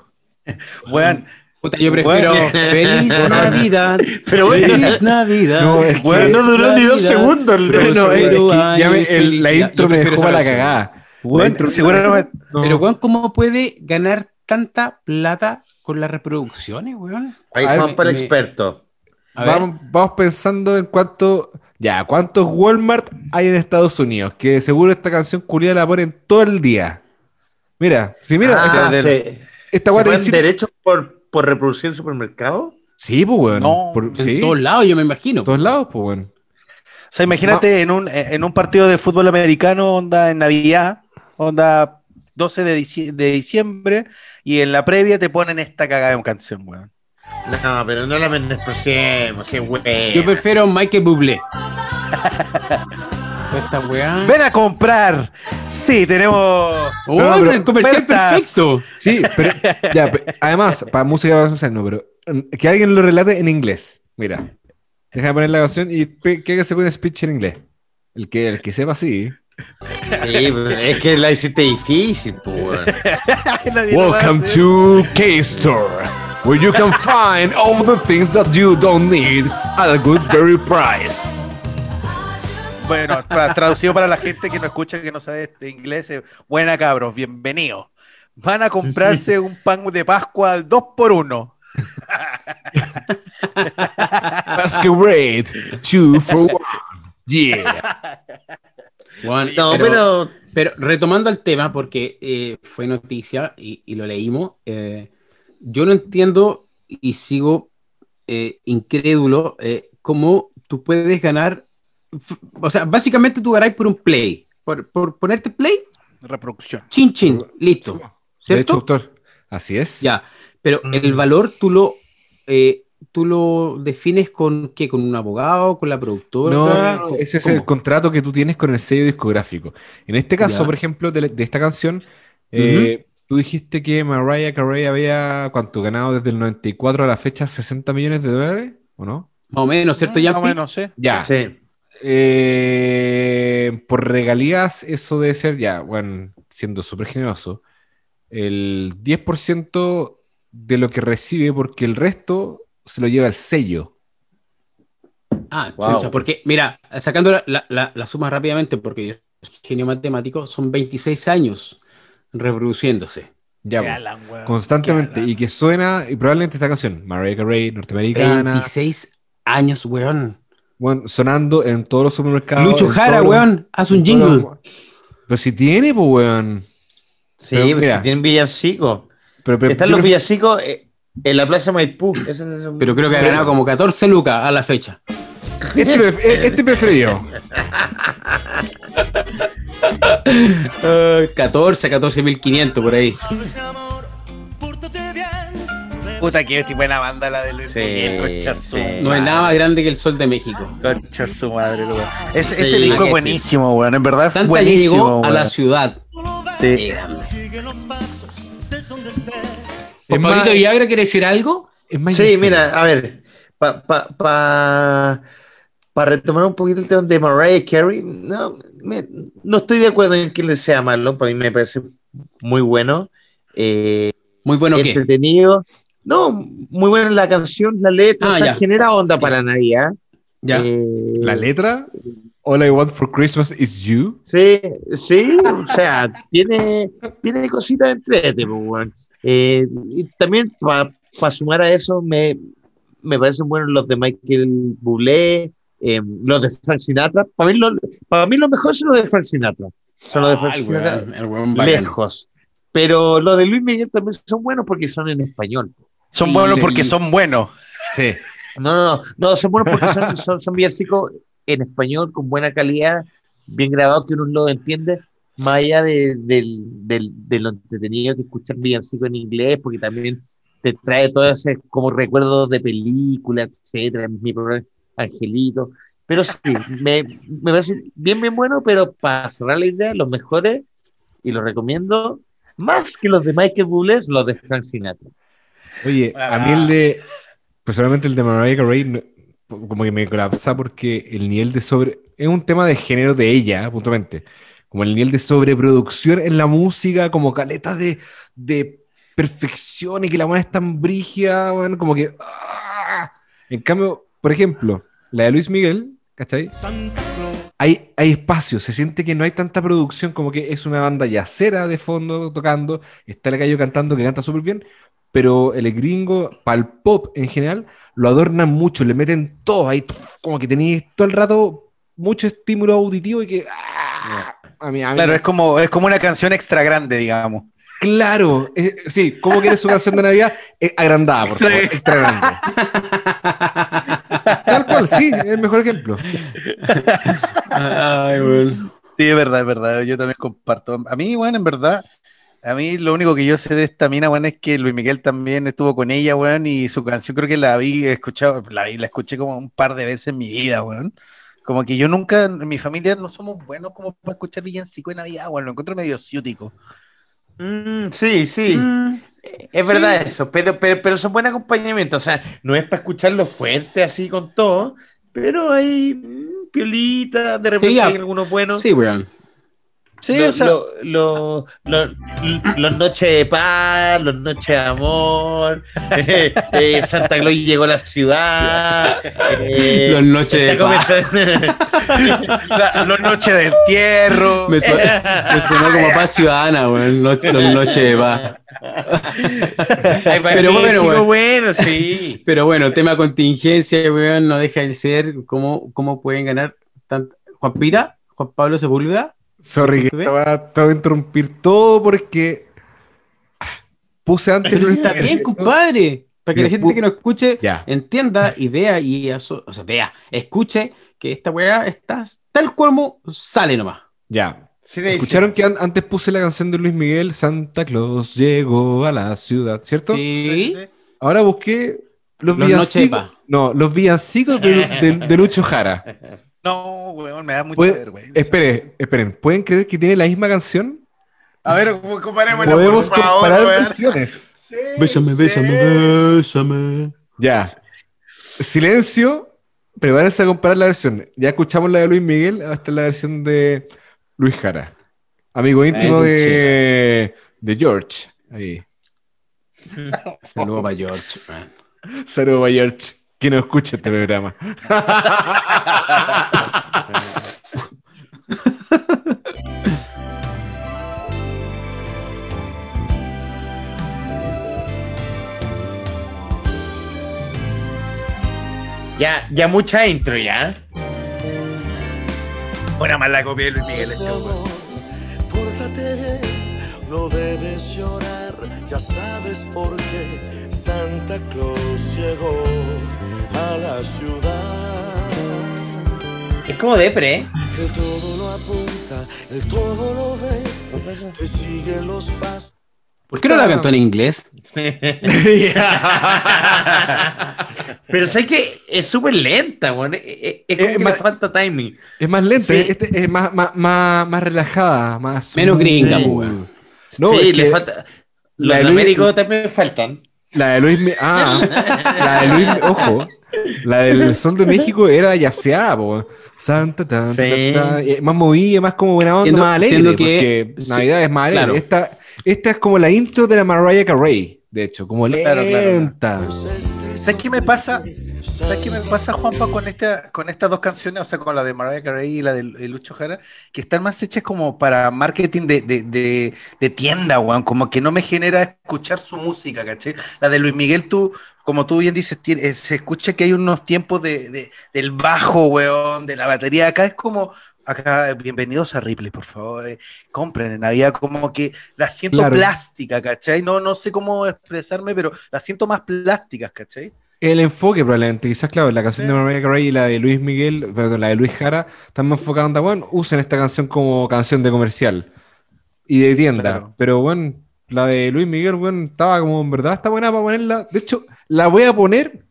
Weón, Puta, yo prefiero Bueno. Feliz Navidad. Pero bueno, Feliz Navidad. No, es que- Bueno, no duró ni dos segundos. el- Pero no, es Pero que hay ya me- el- la intro me dejó para la cagada. intro- seguramente. No. Pero, weón, ¿cómo puede ganar tanta plata con las reproducciones, weón? Ahí Juan para el experto. Vamos, vamos pensando en cuánto. Ya, ¿cuántos Walmart hay en Estados Unidos? Que seguro esta canción culiada la ponen todo el día. Mira, si mira, Ah, esta, se, esta ¿se derechos por, por reproducir en supermercado? Sí, pues, weón. No, Por- en sí, todos lados, yo me imagino. todos lados, pues, weón. O sea, imagínate en un, en un partido de fútbol americano, onda en Navidad, onda 12 de, dici- de diciembre, y en la previa te ponen esta cagada de canción, weón. No, pero no la menospreciemos, sí, güey. Yo prefiero Michael Bublé. Esta weá. ¡Ven a comprar! Sí, tenemos. Oh, No, pero el comercial ofertas. perfecto. Sí, pero ya, además, para música vamos a usar no, pero mm, que alguien lo relate en inglés. Mira, déjame poner la canción y que se pone speech en inglés. El que, el que sepa sí. Sí, pero es que la hiciste difícil, pues, Welcome to K-Store, where you can find all the things that you don't need at a good very price. Bueno, tra- traducido para la gente que no escucha, que no sabe este inglés, eh, buena cabros, bienvenido. van a comprarse un pan de Pascua al 2 por 1 Masquerade, two for one. Yeah. Weón, No, pero, pero, pero retomando el tema, porque eh, fue noticia y, y lo leímos, eh, yo no entiendo y sigo eh, incrédulo eh, cómo tú puedes ganar. O sea, básicamente tú ganás por un play. Por, por ponerte play, reproducción chin chin, listo. De hecho, ¿Cierto? doctor, así es. Ya, pero Mm. el valor tú lo, eh, tú lo defines con qué, con un abogado, con la productora. No, no, ese es ¿Cómo? el contrato que tú tienes con el sello discográfico. En este caso, Ya. por ejemplo, de, de esta canción, eh, tú dijiste que Mariah Carey había, ¿cuánto? Ganado desde el 94 a la fecha 60 millones de dólares, ¿o no? Más o menos, ¿cierto, Mm, más o menos, sí. Ya. sí. Eh, por regalías, eso debe ser ya, bueno, siendo súper generoso, el 10% de lo que recibe, porque el resto se lo lleva el sello. Ah, Wow. chucha, porque, mira, sacando la, la- la- la suma rápidamente, porque yo soy genio matemático, son 26 años reproduciéndose. Ya. Alan, weón. constantemente. Y que suena, y probablemente esta canción, Mariah Carey, norteamericana, 26 años, weón. Bueno, sonando en todos los supermercados. Lucho Jara, weón, haz un jingle. los- Pero si tiene, pues, weón. Sí, Pero pues, si tienen villancicos. Pero, pero- Están yo los villancicos eh, en la Plaza Maipú. Es un- Pero creo que ha ganado como 14 lucas a la fecha. Este, pref- eh, este preferido. Eh, 14, 14.500 por ahí. Puta que es buena banda la de Luis Sí, Miguel, concha su sí. No es nada más grande que el sol de México. Concha su madre, weón. Ese, Sí, ese disco es buenísimo, weón. En verdad es que buenísimo. llegó a la ciudad. Sí. Es ¿Juan más- Pablito Villagra quiere decir algo? es más Sí, mira, a ver, para pa, pa, pa retomar un poquito el tema de Mariah Carey, no, me- no estoy de acuerdo en que le sea malo, para mí me parece muy bueno, eh, Muy bueno que. entretenido, no, muy buena la canción, la letra, Ah, o sea, ya. genera onda para Navidad. Ya. Eh, La letra, All I Want for Christmas is You. Sí, sí, o sea, tiene, tiene cositas entre Eh, y también para sumar a eso, me, me parecen buenos los de Michael Bublé, eh, los de Frank Sinatra. Para mí, lo, para mí los mejores son los de Frank Sinatra. Son los de Ah, Frank el Sinatra weón, el weón bacán. lejos. Pero los de Luis Miguel también son buenos porque son en español. Son Y- buenos porque son buenos. Sí. No, no, no, no, son buenos porque son, son, son villancicos en español con buena calidad, bien grabados, que uno lo entiende, más allá de, del, del, de lo entretenido que escuchar villancicos en inglés, porque también te trae todo ese como recuerdos de películas, etcétera, mi Angelito. Pero sí, me, me parece bien, bien bueno, pero para cerrar la idea, los mejores, y los recomiendo, más que los de Michael Bublé, los de Frank Sinatra. Oye, a mí el de. Personalmente el de Mariah Carey, como que me colapsa porque el nivel de sobre. Es un tema de género de ella, puntualmente. Como el nivel de sobreproducción en la música, como caleta de, de perfección y que la buena es tan brígida, bueno, como que. ¡ah! En cambio, por ejemplo, la de Luis Miguel, ¿cachai? Hay, hay espacio, se siente que no hay tanta producción, como que es una banda yacera de fondo tocando, está el gallo cantando que canta súper bien, pero el gringo, para el pop en general, lo adornan mucho, le meten todo ahí, como que tenéis todo el rato mucho estímulo auditivo y que... ¡ah! a mí, a mí Claro, me- es como, es como una canción extra grande, digamos. Claro, eh, sí, ¿cómo quieres su canción de Navidad? Eh, agrandada, por favor, extra grande. Tal cual, sí, es el mejor ejemplo. Ay, weón. Sí, es verdad, es verdad. Yo también comparto. A mí, bueno, en verdad, a mí lo único que yo sé de esta mina, bueno, es que Luis Miguel también estuvo con ella, weón, y su canción creo que la vi escuchado, la vi, la escuché como un par de veces en mi vida, weón. Como que yo nunca, en mi familia no somos buenos como para escuchar villancico de Navidad, weón, lo encuentro medio ciútico. Mm, sí, sí. Es verdad eso, pero, pero, pero son buen acompañamiento. O sea, no es para escucharlo fuerte así con todo, pero hay mm, piolita, de repente ya. hay algunos buenos. Sí, weón. Sí, Lo- o sea, lo- lo- lo- los noches de paz, los noches de amor, eh, eh, Santa Claus llegó a la ciudad. eh, Los noches de paz. la- los noches de entierro. Me, su- me sonó como paz ciudadana, los noches de paz. Ay, Pero bueno, bueno. bueno, sí. Pero bueno, tema contingencia, weón, no deja de ser cómo, cómo pueden ganar tant- Juan Pita, Juan Pablo Sepúlveda. Sorry, que estaba, te voy a interrumpir todo porque ah, puse antes Pero está bien, compadre. Para que la gente que nos escuche Ya. entienda y vea y aso- o sea, vea, escuche que esta weá está tal como sale nomás. Ya. Escucharon que an- antes puse la canción de Luis Miguel, Santa Claus llegó a la ciudad, ¿cierto? Sí. Sí, sí. Ahora busqué los, Los villancicos. No, los villancicos de, de- de Lucho Jara. No, weón, me da mucha Puede- vergüenza. Esperen, esperen. ¿Pueden creer que tiene la misma canción? A ver, comparémosla, Podemos por favor, comparar weón. versiones. Sí, Bésame, sí. bésame, bésame. Ya. Silencio. Prepárense a comparar la versión. Ya escuchamos la de Luis Miguel, hasta la versión de Luis Jara. Amigo íntimo Ay, de, de George. Ahí. Saludos para George. man. Saludos a George, que no escucha este programa. Ya, ya mucha intro, ya. Una mala copia de Luis Miguel este. Pórtate bien, no debes llorar, ya sabes por qué Santa Claus llegó a la ciudad. Es como depre, ¿eh? El todo lo apunta, el todo lo ve, te sigue los pasos. ¿Por qué no la cantó en inglés? Pero sé que es súper lenta, weón. Es, como Eh, que le falta timing. Es más lenta, Sí. este es más, más, más, más relajada, más... Menos gringa, pues, weón. No, sí, le falta. la Los de de Luis- también faltan. La de Luis... Ah, la de Luis... Ojo. La del Sol de México era yaceada, po. Santa, tan, Sí. ta, ta, ta, más movida, más como buena onda, Siendo- más alegre. siendo que- porque sí, Navidad es más alegre. claro. Esta, esta es como la intro de la Mariah Carey, de hecho, como Claro, claro, claro. lenta. ¿Sabes qué me pasa? ¿Sabes qué me pasa, Juanpa, con, esta, con estas dos canciones? O sea, con la de Mariah Carey y la de, de Lucho Jara, que están más hechas como para marketing de, de, de, tienda, weón. Como que no me genera escuchar su música, ¿caché? La de Luis Miguel, tú, como tú bien dices, tiene- eh, se escucha que hay unos tiempos de- del bajo, weón, de la batería. Acá es como, acá, bienvenidos a Ripley, por favor. eh, compren en Navidad, como que la siento Claro. plástica, ¿cachai? No, no sé cómo expresarme, pero la siento más plásticas, ¿cachai? El enfoque, probablemente. Quizás, claro, la canción Sí. de Mariah Carey y la de Luis Miguel, perdón, la de Luis Jara, están más enfocadas onda, bueno, usen esta canción como canción de comercial y de tienda. Claro. Pero, bueno, la de Luis Miguel, bueno, estaba como, en verdad, está buena para ponerla. De hecho, la voy a poner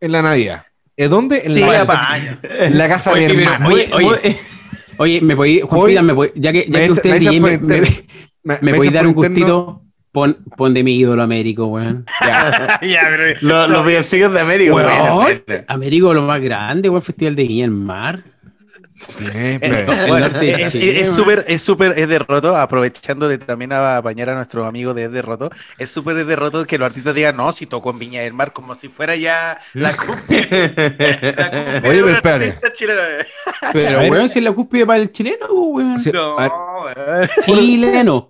en la Navidad. ¿En dónde? En, Sí, la, casa, en la casa de Oye, mi hermano. oye, oye, oye, me podí, Juan me podí- ya que, ya me que usted me me, me, me dar un interno- gustito, pon, pon de mi ídolo Américo, weón. Ya. ya, pero. Los, los villancicos de América. Weón. Américo lo más grande, weón, Festival de Viña del Mar. Bien, Eh, pero- el bueno, es- súper, es súper, es derroto, aprovechando de también a apañar a nuestro amigo de Es derroto, es súper es derroto que los artistas digan, no, si tocó en Viña del Mar, como si fuera ya la cúspide. la cúspide Oye, de un pero espérate. artista chileno. Pero, weón, si es la cúspide para el chileno, weón. Sí, No, weón. Chileno.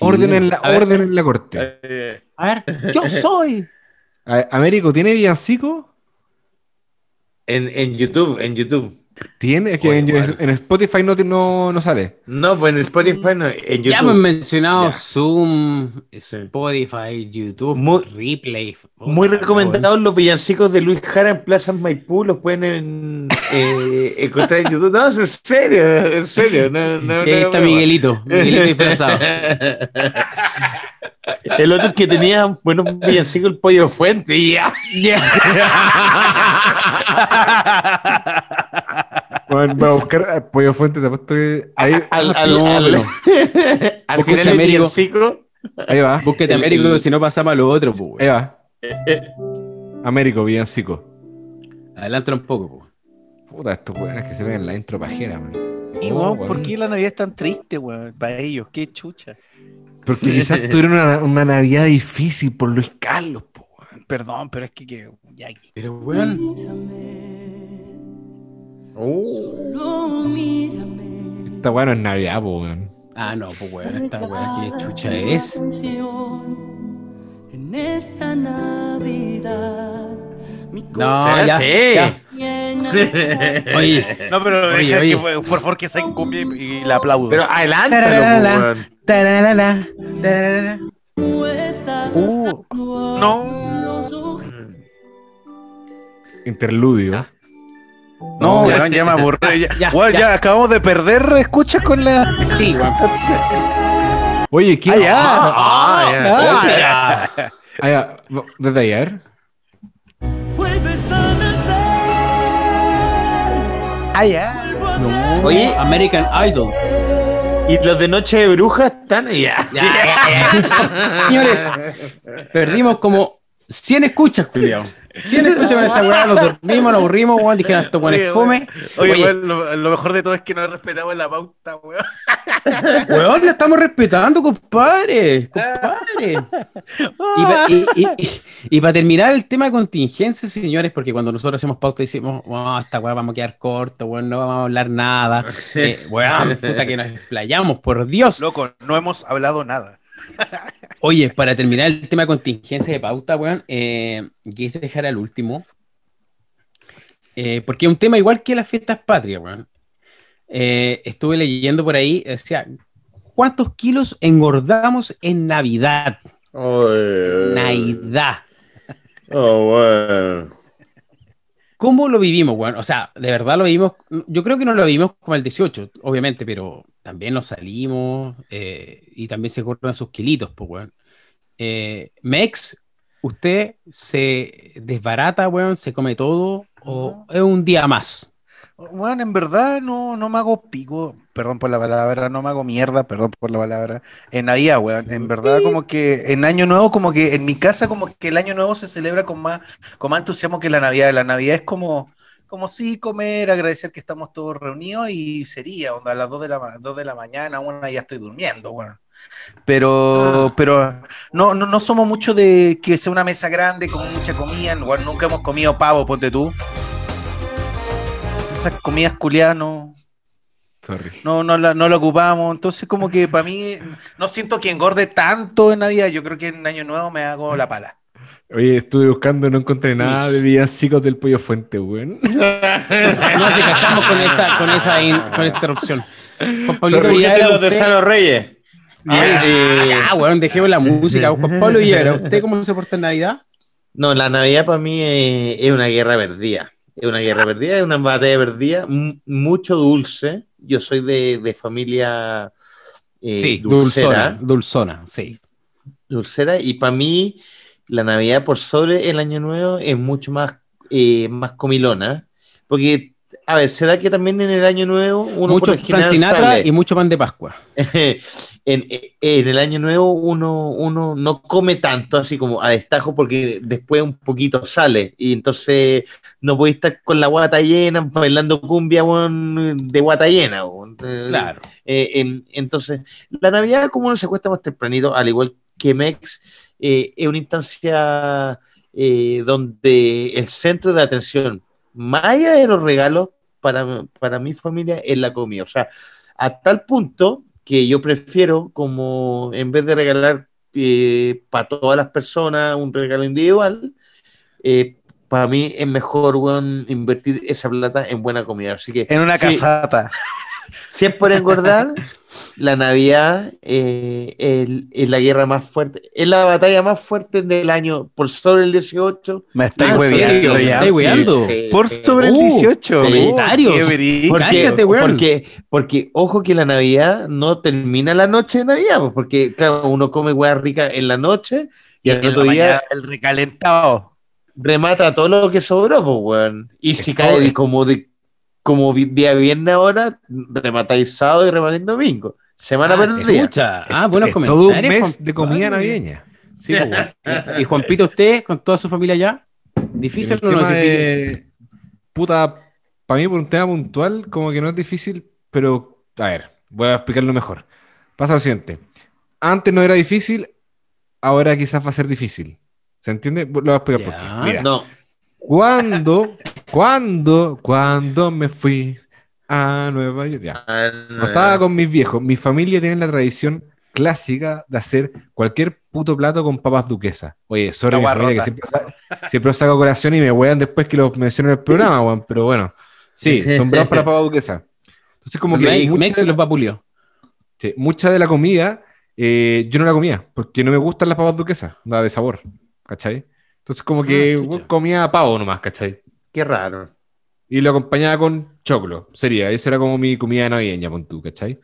Orden en la, ver, orden en la corte. Eh, A ver, yo soy. A- Américo, ¿tiene villancico? En, en YouTube, en YouTube. Tiene, es que en, Spotify no, no, no sale. No, pues en Spotify no, en Ya hemos YouTube. mencionado Ya. Zoom, Spotify, YouTube, Muy- Replay. Muy recomendados los villancicos de Luis Jara en Plaza Maipú, los pueden en- eh, encontrar en YouTube. No, es en serio, en serio. No, ahí no, está Miguelito, Miguelito disfrazado. El otro que tenía buenos villancicos, el pollo fuente. y Ya. Bueno, voy a buscar a Pollo Fuente, te apuesto que ahí, Al, al, no, al- pero- al final el Américo. villancico. ahí va, Búsquete El- Américo, el- si no pasamos a lo otro, pues, ahí va. Américo, villancico. Adelántalo un poco, pues. Puta, estos weones que se ven en la intro pajera, man. Y Oh, weón, weón. ¿por qué la Navidad es tan triste, weón? Para ellos, qué chucha. Porque quizás tuvieron una, una Navidad difícil por Luis Carlos, po, weón. Perdón, pero es que, que ya aquí. Pero, weón, Solo mírame. Esta weá no es Navidad, po, weón. ah, no, pues, weón, esta weá, ¿qué chucha es? En esta Navidad, mi No, ya, sí. ya. Oye, No, pero Oye, deja oye. que, por favor, que se cumbia y, y la aplaudo. Pero adelántalo, Tararala. puertas Uh, no. no. Interludio. No, No, weón, ya me aburrí. Ya, ya, weón, ya. ya acabamos de perder escuchas con la. Sí. Oye, ¿qué? Ah, ya. Ah, ya. Ah, ya. Ah, ya, Desde ayer. Ah, ya. No, Oye. American Idol. Y los de Noche de Brujas están ya. Señores, perdimos como 100 escuchas, culiao. 100 escuchas con esta weá, nos dormimos, nos aburrimos, weón, dijeron esto weón es Oye, fome. Oye, Oye, weón, lo, lo mejor de todo es que no respetamos la pauta, weón. weón, la estamos respetando, compadre. Compadre. Y, y- y- y- y para terminar el tema de contingencia, señores, porque cuando nosotros hacemos pauta decimos, wow, esta weá vamos a quedar cortos, weón, no vamos a hablar nada. Eh, weón, puta que nos explayamos, por Dios. Loco, no hemos hablado nada. Oye, para terminar el tema de contingencia de pauta, weón, eh, quise dejar al último. eh, porque es un tema igual que las fiestas patrias, weón. Eh, estuve leyendo por ahí, decía, ¿cuántos kilos engordamos en Navidad? Oh, Navidad. Oh, bueno. ¿Cómo lo vivimos, weón? O sea, de verdad lo vivimos. Yo creo que no lo vivimos como el 18, obviamente, pero también nos salimos eh, y también se cortan sus kilitos, pues, weón. Eh, Mex, ¿usted se desbarata, weón? ¿Se come todo? ¿O es un día más? Bueno, en verdad no, no me hago pico, perdón por la palabra, no me hago mierda, perdón por la palabra, en Navidad, weón. En verdad, como que en Año Nuevo, como que en mi casa, como que el Año Nuevo se celebra con más, con más entusiasmo que la Navidad. La Navidad es como, como sí, comer, agradecer que estamos todos reunidos y sería, onda, a las 2 de la, ma- 2 de la mañana, una ya estoy durmiendo, weón. Pero, pero no, no, no somos mucho de que sea una mesa grande con mucha comida, weón, nunca hemos comido pavo, ponte tú. Esas comidas culiadas no, Sorry. no, no, la, no la ocupamos. Entonces, como que para mí, no siento que engorde tanto en Navidad. Yo creo que en Año Nuevo me hago la pala. Oye, estuve buscando, no encontré nada de villancicos del pollo fuente, weón. No te cachamos con esa, con esa, in- con esa interrupción. Juan Pablito los de Salo Reyes. Ay, Eh, weón, dejemos la música. Juan Pablo ¿usted cómo se porta en Navidad? No, la Navidad para mí es, es una guerra perdida. Es una guerra perdida, es una batalla perdida. Mucho dulce. Yo soy de, de familia eh, Sí, dulcera, dulzona, dulzona, sí. dulcera, y para mí la Navidad por sobre el Año Nuevo es mucho más, eh, más comilona. Porque, a ver, se da que también en el Año Nuevo uno mucho por Frank Sinatra sale. y mucho pan de Pascua. en, en el año nuevo uno, uno no come tanto así como a destajo porque después un poquito sale y entonces no puede estar con la guata llena bailando cumbia de guata llena. Claro. eh, en- entonces, la Navidad como uno se acuesta más tempranito, al igual que Mex, eh, es una instancia eh, donde el centro de atención, más allá de los regalos, para, para mi familia es la comida. O sea, a tal punto que yo prefiero como en vez de regalar para todas las personas un regalo individual, eh, para mí es mejor weón, invertir esa plata en buena comida. Así que En una sí, casata. Si es por engordar, la Navidad eh, el- es la guerra más fuerte, es la batalla más fuerte del año por sobre el 18. Me estáis Ah, ¿Me estáis hueveando? Sí, Por sobre el Uh, 18. comentarios. qué brillo. Porque, Cállate, weón. porque, porque, ojo que la Navidad no termina la noche de Navidad, pues, porque claro, uno come hueá rica en la noche y Y al otro día el recalentado. remata todo lo que sobró, pues, weón. Y si cae como de como vi- día viernes ahora, rematáis sábado y rematáis domingo. Semana Ah, perdida. escucha. Ah, buenos Es todo un comentarios. mes Juan de comida navideña. Sí, pues, weón. y, Juanpito, usted, con toda su familia ya, difícil o no es de- Puta, para mí por un tema puntual, como que no es difícil, pero a ver, voy a explicarlo mejor. Pasa lo siguiente. Antes no era difícil, ahora quizás va a ser difícil. ¿Se entiende? Lo voy a explicar por qué. Mira, No. cuando, cuando, cuando me fui a Nueva York, ya. No estaba con mis viejos. Mi familia tiene la tradición clásica de hacer cualquier puto plato con papas duquesas. Oye, sorry, mi familia, que siempre, siempre los saco colación y me huean después que los menciono en el programa, weón. Pero bueno, sí, son bravos para papas duquesas. Entonces, como que Mex, mucha, de los la, vapuleó. sí, mucha de la comida eh, yo no la comía porque no me gustan las papas duquesas, la de sabor, ¿cachai? Entonces, como que Ah, comía pavo nomás, ¿cachai? Qué raro. Y lo acompañaba con choclo. Sería, esa era como mi comida navideña, pon tú, ¿cachai?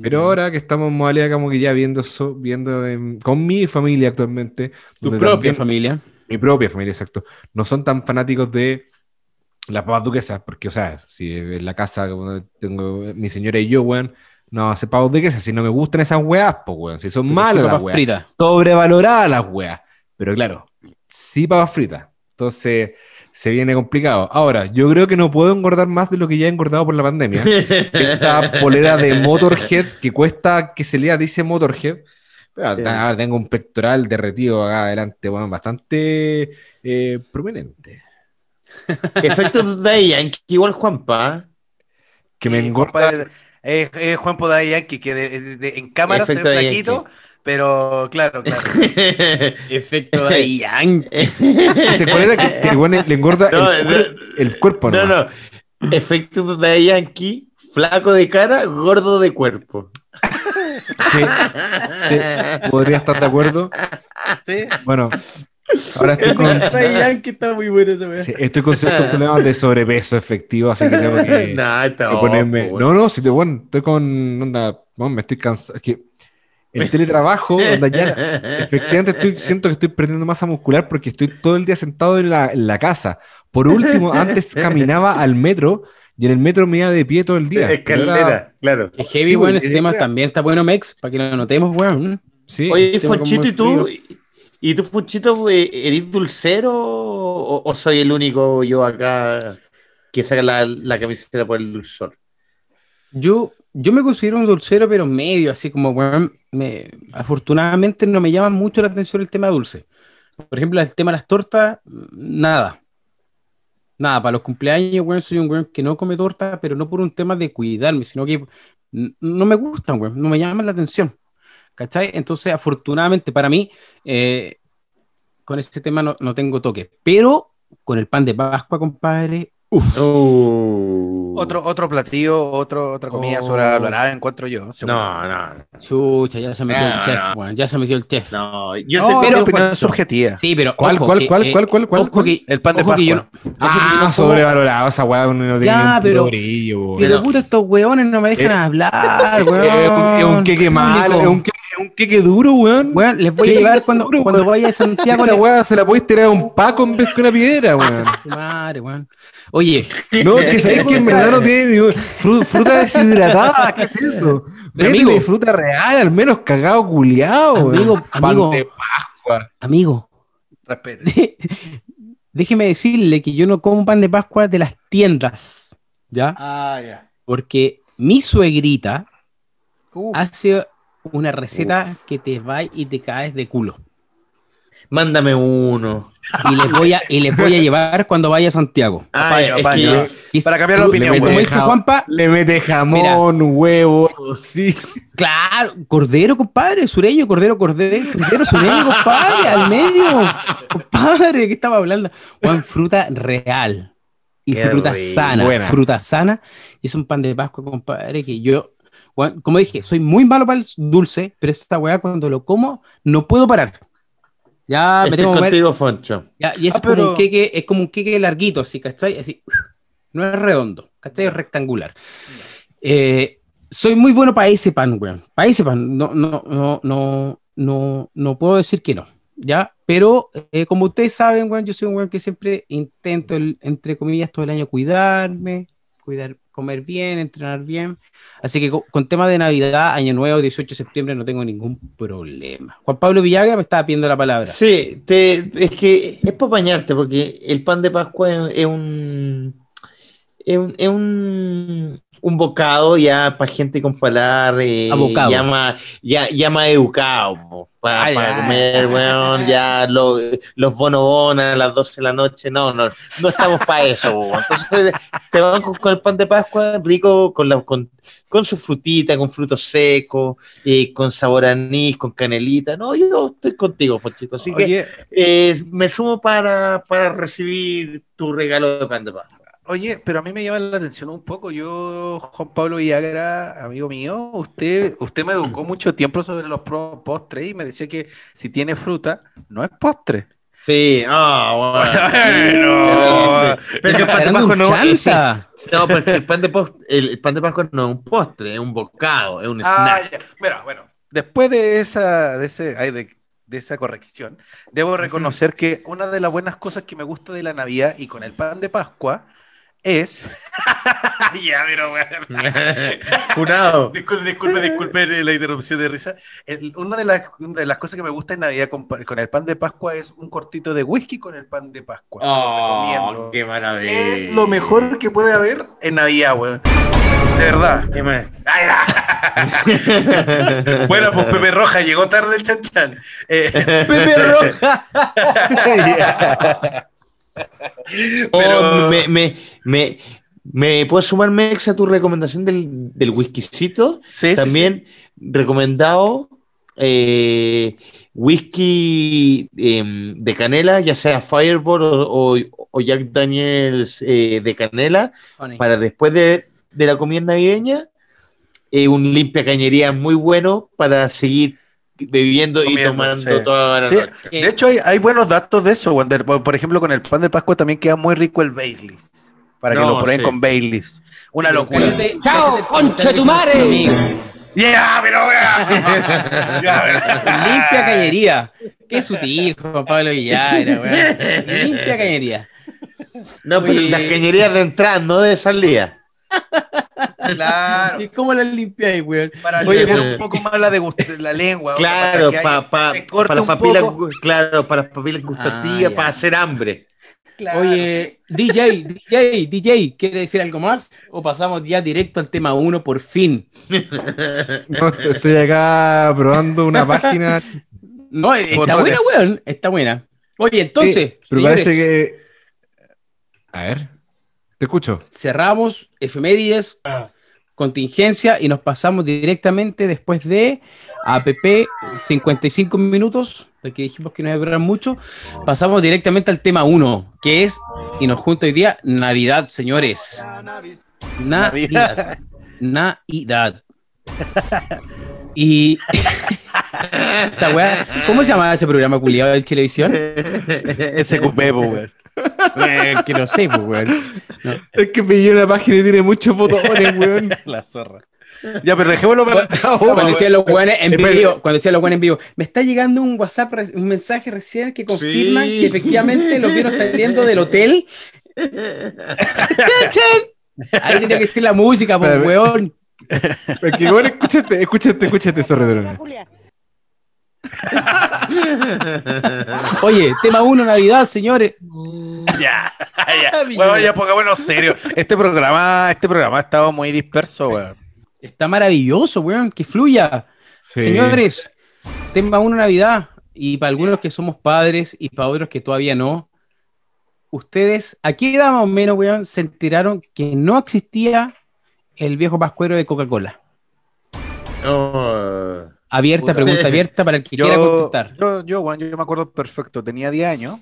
Pero ahora que estamos en modalidad como que ya viendo, so- viendo en- con mi familia actualmente, Tu propia también- familia. mi propia familia, exacto, no son tan fanáticos de las papas duquesas, porque, o sea, si en la casa como tengo mi señora y yo, weón, no hace papas duquesas, si no me gustan esas weas, pues, weón, si son malas las weas fritas. sobrevaloradas las weas. Pero claro, sí papas fritas. Entonces se viene complicado. Ahora, yo creo que no puedo engordar más de lo que ya he engordado por la pandemia. Esta polera de Motorhead que cuesta que se lea, dice Motorhead. Pero Sí. ahora tengo un pectoral derretido acá adelante, bastante eh, prominente. Efectos de Yankee, igual Juanpa. Que me engorda. Es es Juan Poda Yankee, que de- de- de- en cámara se Efecto ve flaquito, pero claro, claro. Efecto de Yankee. Ese polera que, que el le engorda No, el, no. cuer- el cuerpo, No, no. Efectos de Yankee, flaco de cara, gordo de cuerpo. Sí, sí, podría estar de acuerdo. ¿Sí? Bueno, ahora estoy con, Yankee está muy bueno ese sí, estoy con ciertos problemas de sobrepeso efectivo, así que tengo que, está que ponerme. ojo, No, no, si te, bueno, estoy con. Onda, bueno, me estoy cansado. Es que el teletrabajo, onda, ya, efectivamente estoy, siento que estoy perdiendo masa muscular porque estoy todo el día sentado en la, en la casa. Por último, antes caminaba al metro y en el metro me iba de pie todo el día. Era- Escalera, claro. Es heavy, Sí, güey, ese es tema también está bueno, Mex, para que lo notemos, weón. sí, Oye, Fonchito, ¿y tú? frío. ¿Y tú, Fonchito, eh, eres dulcero o, soy el único yo acá que saca la, la camiseta por el dulzor? Yo, yo me considero un dulcero, pero medio, así como, weón, me, afortunadamente no me llama mucho la atención el tema dulce. Por ejemplo, el tema de las tortas, nada. Nada, para los cumpleaños, weón, soy un weón que no come torta, pero no por un tema de cuidarme, sino que no me gustan, weón, no me llaman la atención. ¿Cachai? Entonces, afortunadamente para mí, eh, con este tema no, no tengo toque. Pero con el pan de Pascua, compadre, uff. Otro, otro platillo, otro, otra comida Oh. sobrevalorada, encuentro yo. seguro. No, no, Chucha, ya se metió el No, chef, no. weón, ya se metió el chef. no. Yo No, te pero opinión subjetiva. Sí, pero ¿Cuál, ojo cuál, que, cuál, eh, cuál, cuál, cuál, cuál? que- El pan de ojo que yo Pascua. no- yo Ah, sobrevalorado, esa weá no tiene Ya, pero- brillo. Pero puta, estos weones no me dejan Eh, hablar, weón. es un queque malo, es un queque, un queque duro, weón. Weón, les voy a Qué llevar cuando, duro, cuando vaya a Santiago. Esa weá se la podéis tirar a un paco en vez que una piedra, weón. Su madre, weón. Oye, No, es que sabéis que en verdad no tiene ni fru- fruta deshidratada, ¿qué es eso? Pero, Métele amigo. fruta real, al menos cagado culiao, weón. Amigo, Pan amigo. de Pascua. amigo, Respete. déjeme decirle que yo no como pan de Pascua de las tiendas, ¿ya? Ah, ya. Porque mi suegrita Uh, hace una receta que te va y te caes de culo. Mándame uno. Y les voy a, y les voy a llevar cuando vaya a Santiago. Ah, Apaño, es que- Para cambiar la opinión, Como dice Juanpa, Le mete jamón, huevo, sí. Claro, cordero, compadre, sureño, cordero, cordero, cordero sureño, compadre, al medio. Compadre, ¿qué estaba hablando? Juan, fruta real. Y Qué fruta sana, Buena. fruta sana. Y es un pan de Pascua, compadre, que yo, Juan, como dije, soy muy malo para el dulce, pero esta weá cuando lo como, no puedo parar. Ya me Estoy tengo que comer, contigo, Foncho. ya, y es, Ah, como pero- un queque, es como un queque larguito, así, ¿cachai? Así, no es redondo, ¿cachai? Es rectangular. Eh, soy muy bueno para ese pan, weón. Para ese pan, no, no, no, no, no, no puedo decir que no, ¿ya? Pero eh, como ustedes saben, weón, yo soy un weón que siempre intento, el- entre comillas, todo el año cuidarme, cuidar, comer bien, entrenar bien. Así que con, con tema de Navidad, Año Nuevo, 18 de septiembre, no tengo ningún problema. Juan Pablo Villagra me estaba pidiendo la palabra. Sí, es que es para bañarte, porque el pan de Pascua es un, es un- un bocado ya para gente con palar, eh, ya más, ya, ya más educado, para comer, weón, ya lo- los bonobonas a las 12 de la noche, no, no, no estamos para eso, entonces te van con, con el pan de Pascua rico, con, la, con, con su frutita, con frutos secos, eh, con sabor a anís, con canelita, no, yo estoy contigo, Fonchito, así que eh, me sumo para, para recibir tu regalo de pan de Pascua. Oye, pero a mí me llama la atención un poco. Yo, Juan Pablo Villagra, amigo mío, usted, usted me educó mucho tiempo sobre los postres y me decía que si tiene fruta, no es postre. Sí, ah, Bueno. sí. Pero el pan de Pascua no, chanta. no, porque el pan de, el pan de Pascua no es un postre, es un bocado, es un Ah, snack. ya. Mira, bueno, después de esa, de ese, ay, de, de esa corrección, debo reconocer que una de las buenas cosas que me gusta de la Navidad y con el pan de Pascua es. ya, pero bueno. Jurado. Disculpe, disculpe, disculpe la interrupción de risa. El- una, de las, una de las cosas que me gusta en Navidad con, el pan de Pascua es un cortito de whisky con el pan de Pascua. Se lo Oh, recomiendo. qué maravilla. Es lo mejor que puede haber en Navidad, weón. De verdad. Qué mar- Ay, bueno, pues Pepe Roja llegó tarde el chan chan. Eh, Pepe Roja. Oh, me, me, me, me puedo sumarme Mex, a tu recomendación del, del whiskycito. sí, sí, También recomendado eh, whisky em, de canela, ya sea Fireball o, o- o Jack Daniels eh, de canela, para después de, de la comida navideña. un limpia cañería muy bueno para seguir bebiendo y Comiendo, tomando sí. toda la Sí, noche. De hecho, hay, hay buenos datos de eso, Wander. Por ejemplo, con el pan de Pascua también queda muy rico el Baileys. Para que lo prueben sí. con Baileys. Una locura. ¡Chao, concha tu madre! Ya, pero vea. Limpia cañería. Qué sutil, Juan Pablo Villagra, weón. Limpia cañería. No, pero Oye. las cañerías de entrada, no de salida. Claro. ¿Y cómo la limpiáis, weón? Para pues- un poco más la, lengua. Claro, pa, pa- para las papilas, claro, para las papilas gustativas, para hacer hambre. Claro, Oye, DJ, DJ, DJ, ¿quiere decir algo más? ¿O pasamos ya directo al tema 1 por fin? No, estoy acá probando una página. No, está Botones. buena, weón. Está buena. Oye, entonces, Sí, pero señores, parece que. A ver, te escucho. cerramos efemérides, contingencia y nos pasamos directamente después de APP 55 minutos, que dijimos que no iba a durar mucho, pasamos directamente al tema 1, que es, y nos junta hoy día, Navidad, señores. Navidad. Navidad. Y esta weá, ¿cómo se llama ese programa culiado de televisión? Ese cupebo, güey. Eh, que no sé, pues, weón. Es que pillé una página y tiene muchos botones, weón. La zorra. Ya, pero dejémoslo para. Cuando decían los weones en vivo, cuando decían los weones en vivo, me está llegando un WhatsApp, un mensaje recién que confirman Sí. que efectivamente los vieron saliendo del hotel. Ahí tenía que ser la música, pues, weón. Es que, bueno, escúchate, escúchate, escúchate eso, Redrone. Oye, tema 1, Navidad, señores. Ya, ya. Bueno, ya pongámonos serio. Este programa, este programa ha estado muy disperso, güey. Está maravilloso, weón, que fluya. Sí. Señores, tema 1, Navidad. Y para algunos que somos padres y para otros que todavía no, ustedes, ¿a qué edad más o menos, weón, se enteraron que no existía el viejo pascuero de Coca-Cola? Oh. Abierta, Puta. pregunta abierta para el que quiera contestar. yo, yo, Juan, yo me acuerdo perfecto. Tenía 10 años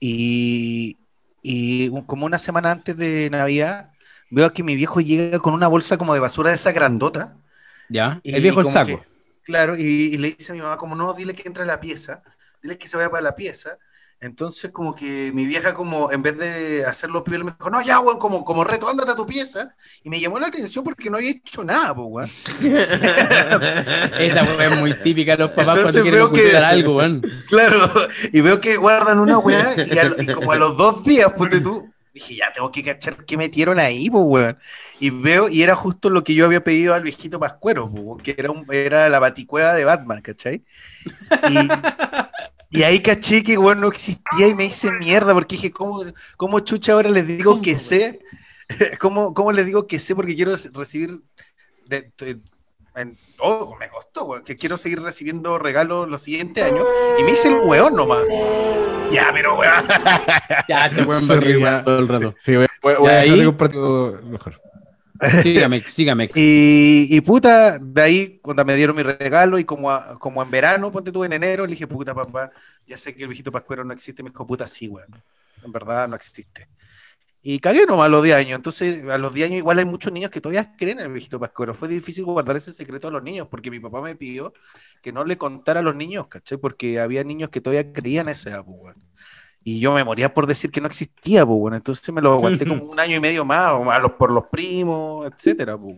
y, y como una semana antes de Navidad veo que mi viejo llega con una bolsa como de basura de esa grandota. ¿Ya? Y el viejo el saco. que- claro, y, y le dice a mi mamá, como no, dile que entre a la pieza, dile que se vaya para la pieza. Entonces, como que mi vieja, como en vez de hacerlo piola, me dijo, no, ya, weón, como, como reto, ándate a tu pieza. Y me llamó la atención porque no había hecho nada, pues, weón. Esa weón es muy típica de los papás Entonces cuando quieren que- algo, weón. Claro, y veo que guardan una weá y, a- y como a los dos días, ponte tú, dije, ya tengo que cachar qué metieron ahí, pues, weón. Y veo, y era justo lo que yo había pedido al viejito Pascuero, weón, que era, un, era la baticueva de Batman, ¿cachai? Y, y ahí caché que, weón, no existía y me hice mierda porque dije, ¿cómo, cómo chucha ahora les digo que sé? ¿Cómo, ¿Cómo les digo que sé porque quiero recibir de- de- en- oh, me costó, weón, que quiero seguir recibiendo regalos los siguientes años y me hice el weón nomás. Ya, pero weón. Ya, este weón va a el rato. Sí, voy, voy- voy Ya a ahí- mejor. Sígame, sígame. Y, y puta, de ahí cuando me dieron mi regalo y como, a- como en verano, ponte tú en enero, le dije, puta papá, ya sé que el viejito pascuero no existe, me dijo, puta, sí, weón. En verdad no existe. Y cagué nomás a los 10 años. Entonces, a los 10 años igual hay muchos niños que todavía creen en el viejito pascuero. Fue difícil guardar ese secreto a los niños porque mi papá me pidió que no le contara a los niños, ¿cachai? Porque había niños que todavía creían ese pues, weón. Y yo me moría por decir que no existía, pues, bueno. Entonces me lo aguanté como un año y medio más, o los, por los primos, etcétera, pues.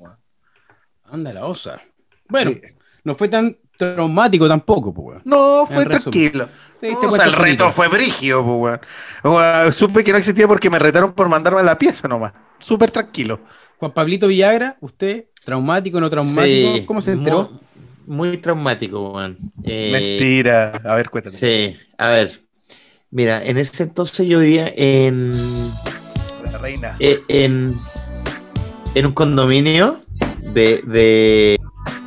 Anda la osa. Bueno, Sí. no fue tan traumático tampoco, pues, weón. No, fue tranquilo. No, o sea, el reto fue brigio, pues, weón. O, ah, supe que no existía porque me retaron por mandarme a la pieza nomás. Súper tranquilo. Juan Pablito Villagra, usted, traumático, no traumático, Sí, ¿cómo se enteró? Muy, muy traumático, weón. Eh, Mentira. A ver, cuéntame. Sí, a ver. Mira, en ese entonces yo vivía en, La reina. eh, en, en un condominio de, de,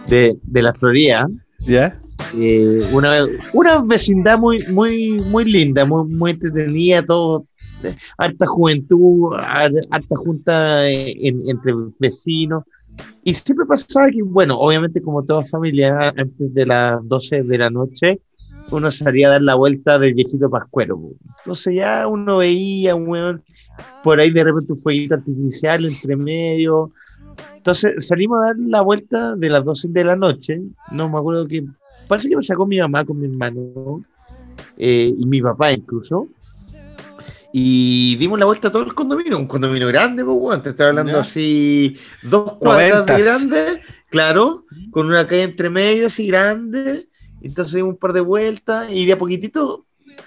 de, de la Florida. ¿Ya? eh, una, una vecindad muy, muy, muy linda, muy, muy entretenida, todo, eh, harta juventud, har- harta junta en- entre vecinos. Y siempre pasaba que, bueno, obviamente como toda familia, antes de las 12 de la noche, uno salía a dar la vuelta del viejito pascuero. po. Entonces ya uno veía, weón, por ahí de repente un fueguito artificial entre medio. Entonces salimos a dar la vuelta de las 12 de la noche. No me acuerdo que. Parece que me sacó mi mamá con mi hermano eh, y mi papá incluso. Y dimos la vuelta a todo el condominio. Un condominio grande, pues, weón. Te estaba hablando Ya. así, dos cuadras de grande, claro, con una calle entre medio así grande. Entonces un par de vueltas y de a poquitito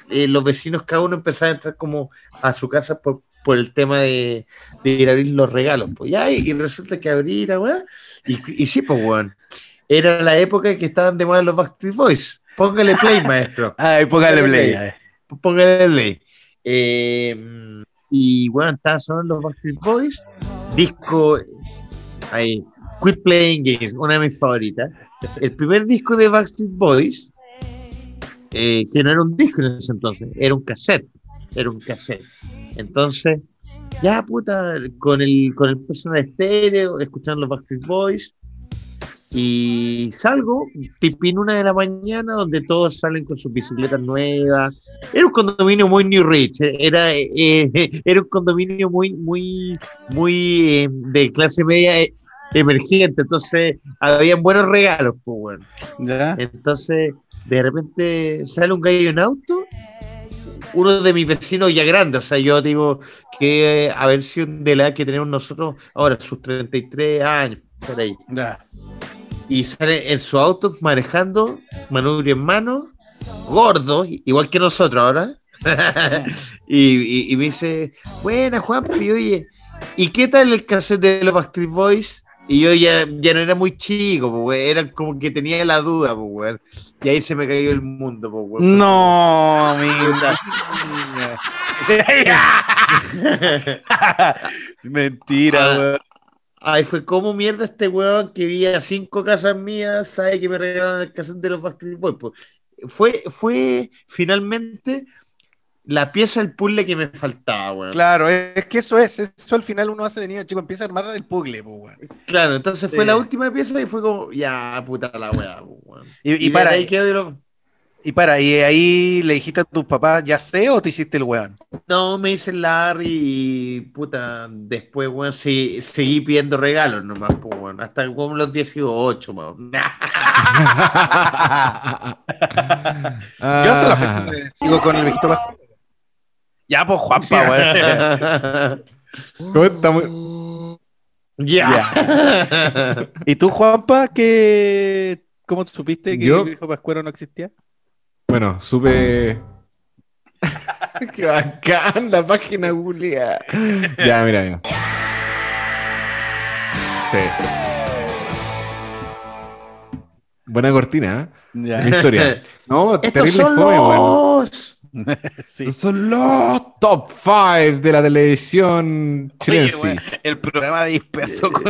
eh, los vecinos cada uno empezaba a entrar como a su casa por, por el tema de, de ir a abrir los regalos. Pues ya, y, y resulta que abrir, weón. Y, y sí, pues, weón. Era la época que estaban de moda los Backstreet Boys. Póngale play, maestro. Ay, póngale play. eh. Póngale play. Eh, y bueno, estaban sonando los Backstreet Boys. Disco. Ahí. Quit Playing Games, una de mis favoritas. El primer disco de Backstreet Boys, eh, que no era un disco en ese entonces, era un cassette. Era un cassette. Entonces, ya puta, con el, con el personal estéreo, escuchando los Backstreet Boys. Y salgo, tipín una de la mañana, donde todos salen con sus bicicletas nuevas. Era un condominio muy New Rich, era, eh, era un condominio muy, muy, muy eh, de clase media eh, emergente. Entonces, habían buenos regalos, pues bueno. ¿Ya? Entonces, de repente sale un gallo en auto, uno de mis vecinos ya grande, o sea, yo digo que eh, haber sido de la edad que tenemos nosotros ahora, sus 33 años, por ahí. Ya. Y sale en su auto manejando, manubrio en mano, gordo, igual que nosotros ahora. y, y- y me dice, buena Juan, oye, ¿y qué tal el cassette de los Backstreet Boys? Y yo ya, ya no era muy chico, pues, era como que tenía la duda, pues, weón. Y ahí se me cayó el mundo, pues, weón. No, amiga. Mentira, Ah. weón. Ay, fue como mierda este weón que vivía cinco casas mías, sabe que me regalaron el cassette de los Backstreet Boys. pues. Fue, fue finalmente la pieza del puzzle que me faltaba, weón. Claro, es que eso es, eso al final uno hace de niño chico, empieza a armar el puzzle, pues, weón. Claro, entonces fue Sí. la última pieza y fue como, ya, puta la weá, pues, weón. Y, para, ahí quedó de lo- y para, y ahí le dijiste a tus papás, ¿ya sé o te hiciste el weón? No, me hice el Larry y, puta, después, weón, sí- seguí pidiendo regalos nomás, pues, weón. Hasta como los 18, weón. Yo hasta la fecha sigo con el viejito Pascual. Ya, pues, Juanpa, weón. ¿Cómo estamos? Ya. ¿Y tú, Juanpa, qué, cómo supiste que Yo- el viejo Pascuero no existía? Bueno, supe. Qué bacán la página Julia. Ya, mira, mira. Sí. Buena cortina, ¿eh? Ya. Mi historia. No, terrible son fome, weón. Sí. Son los top 5 de la televisión el programa de disperso.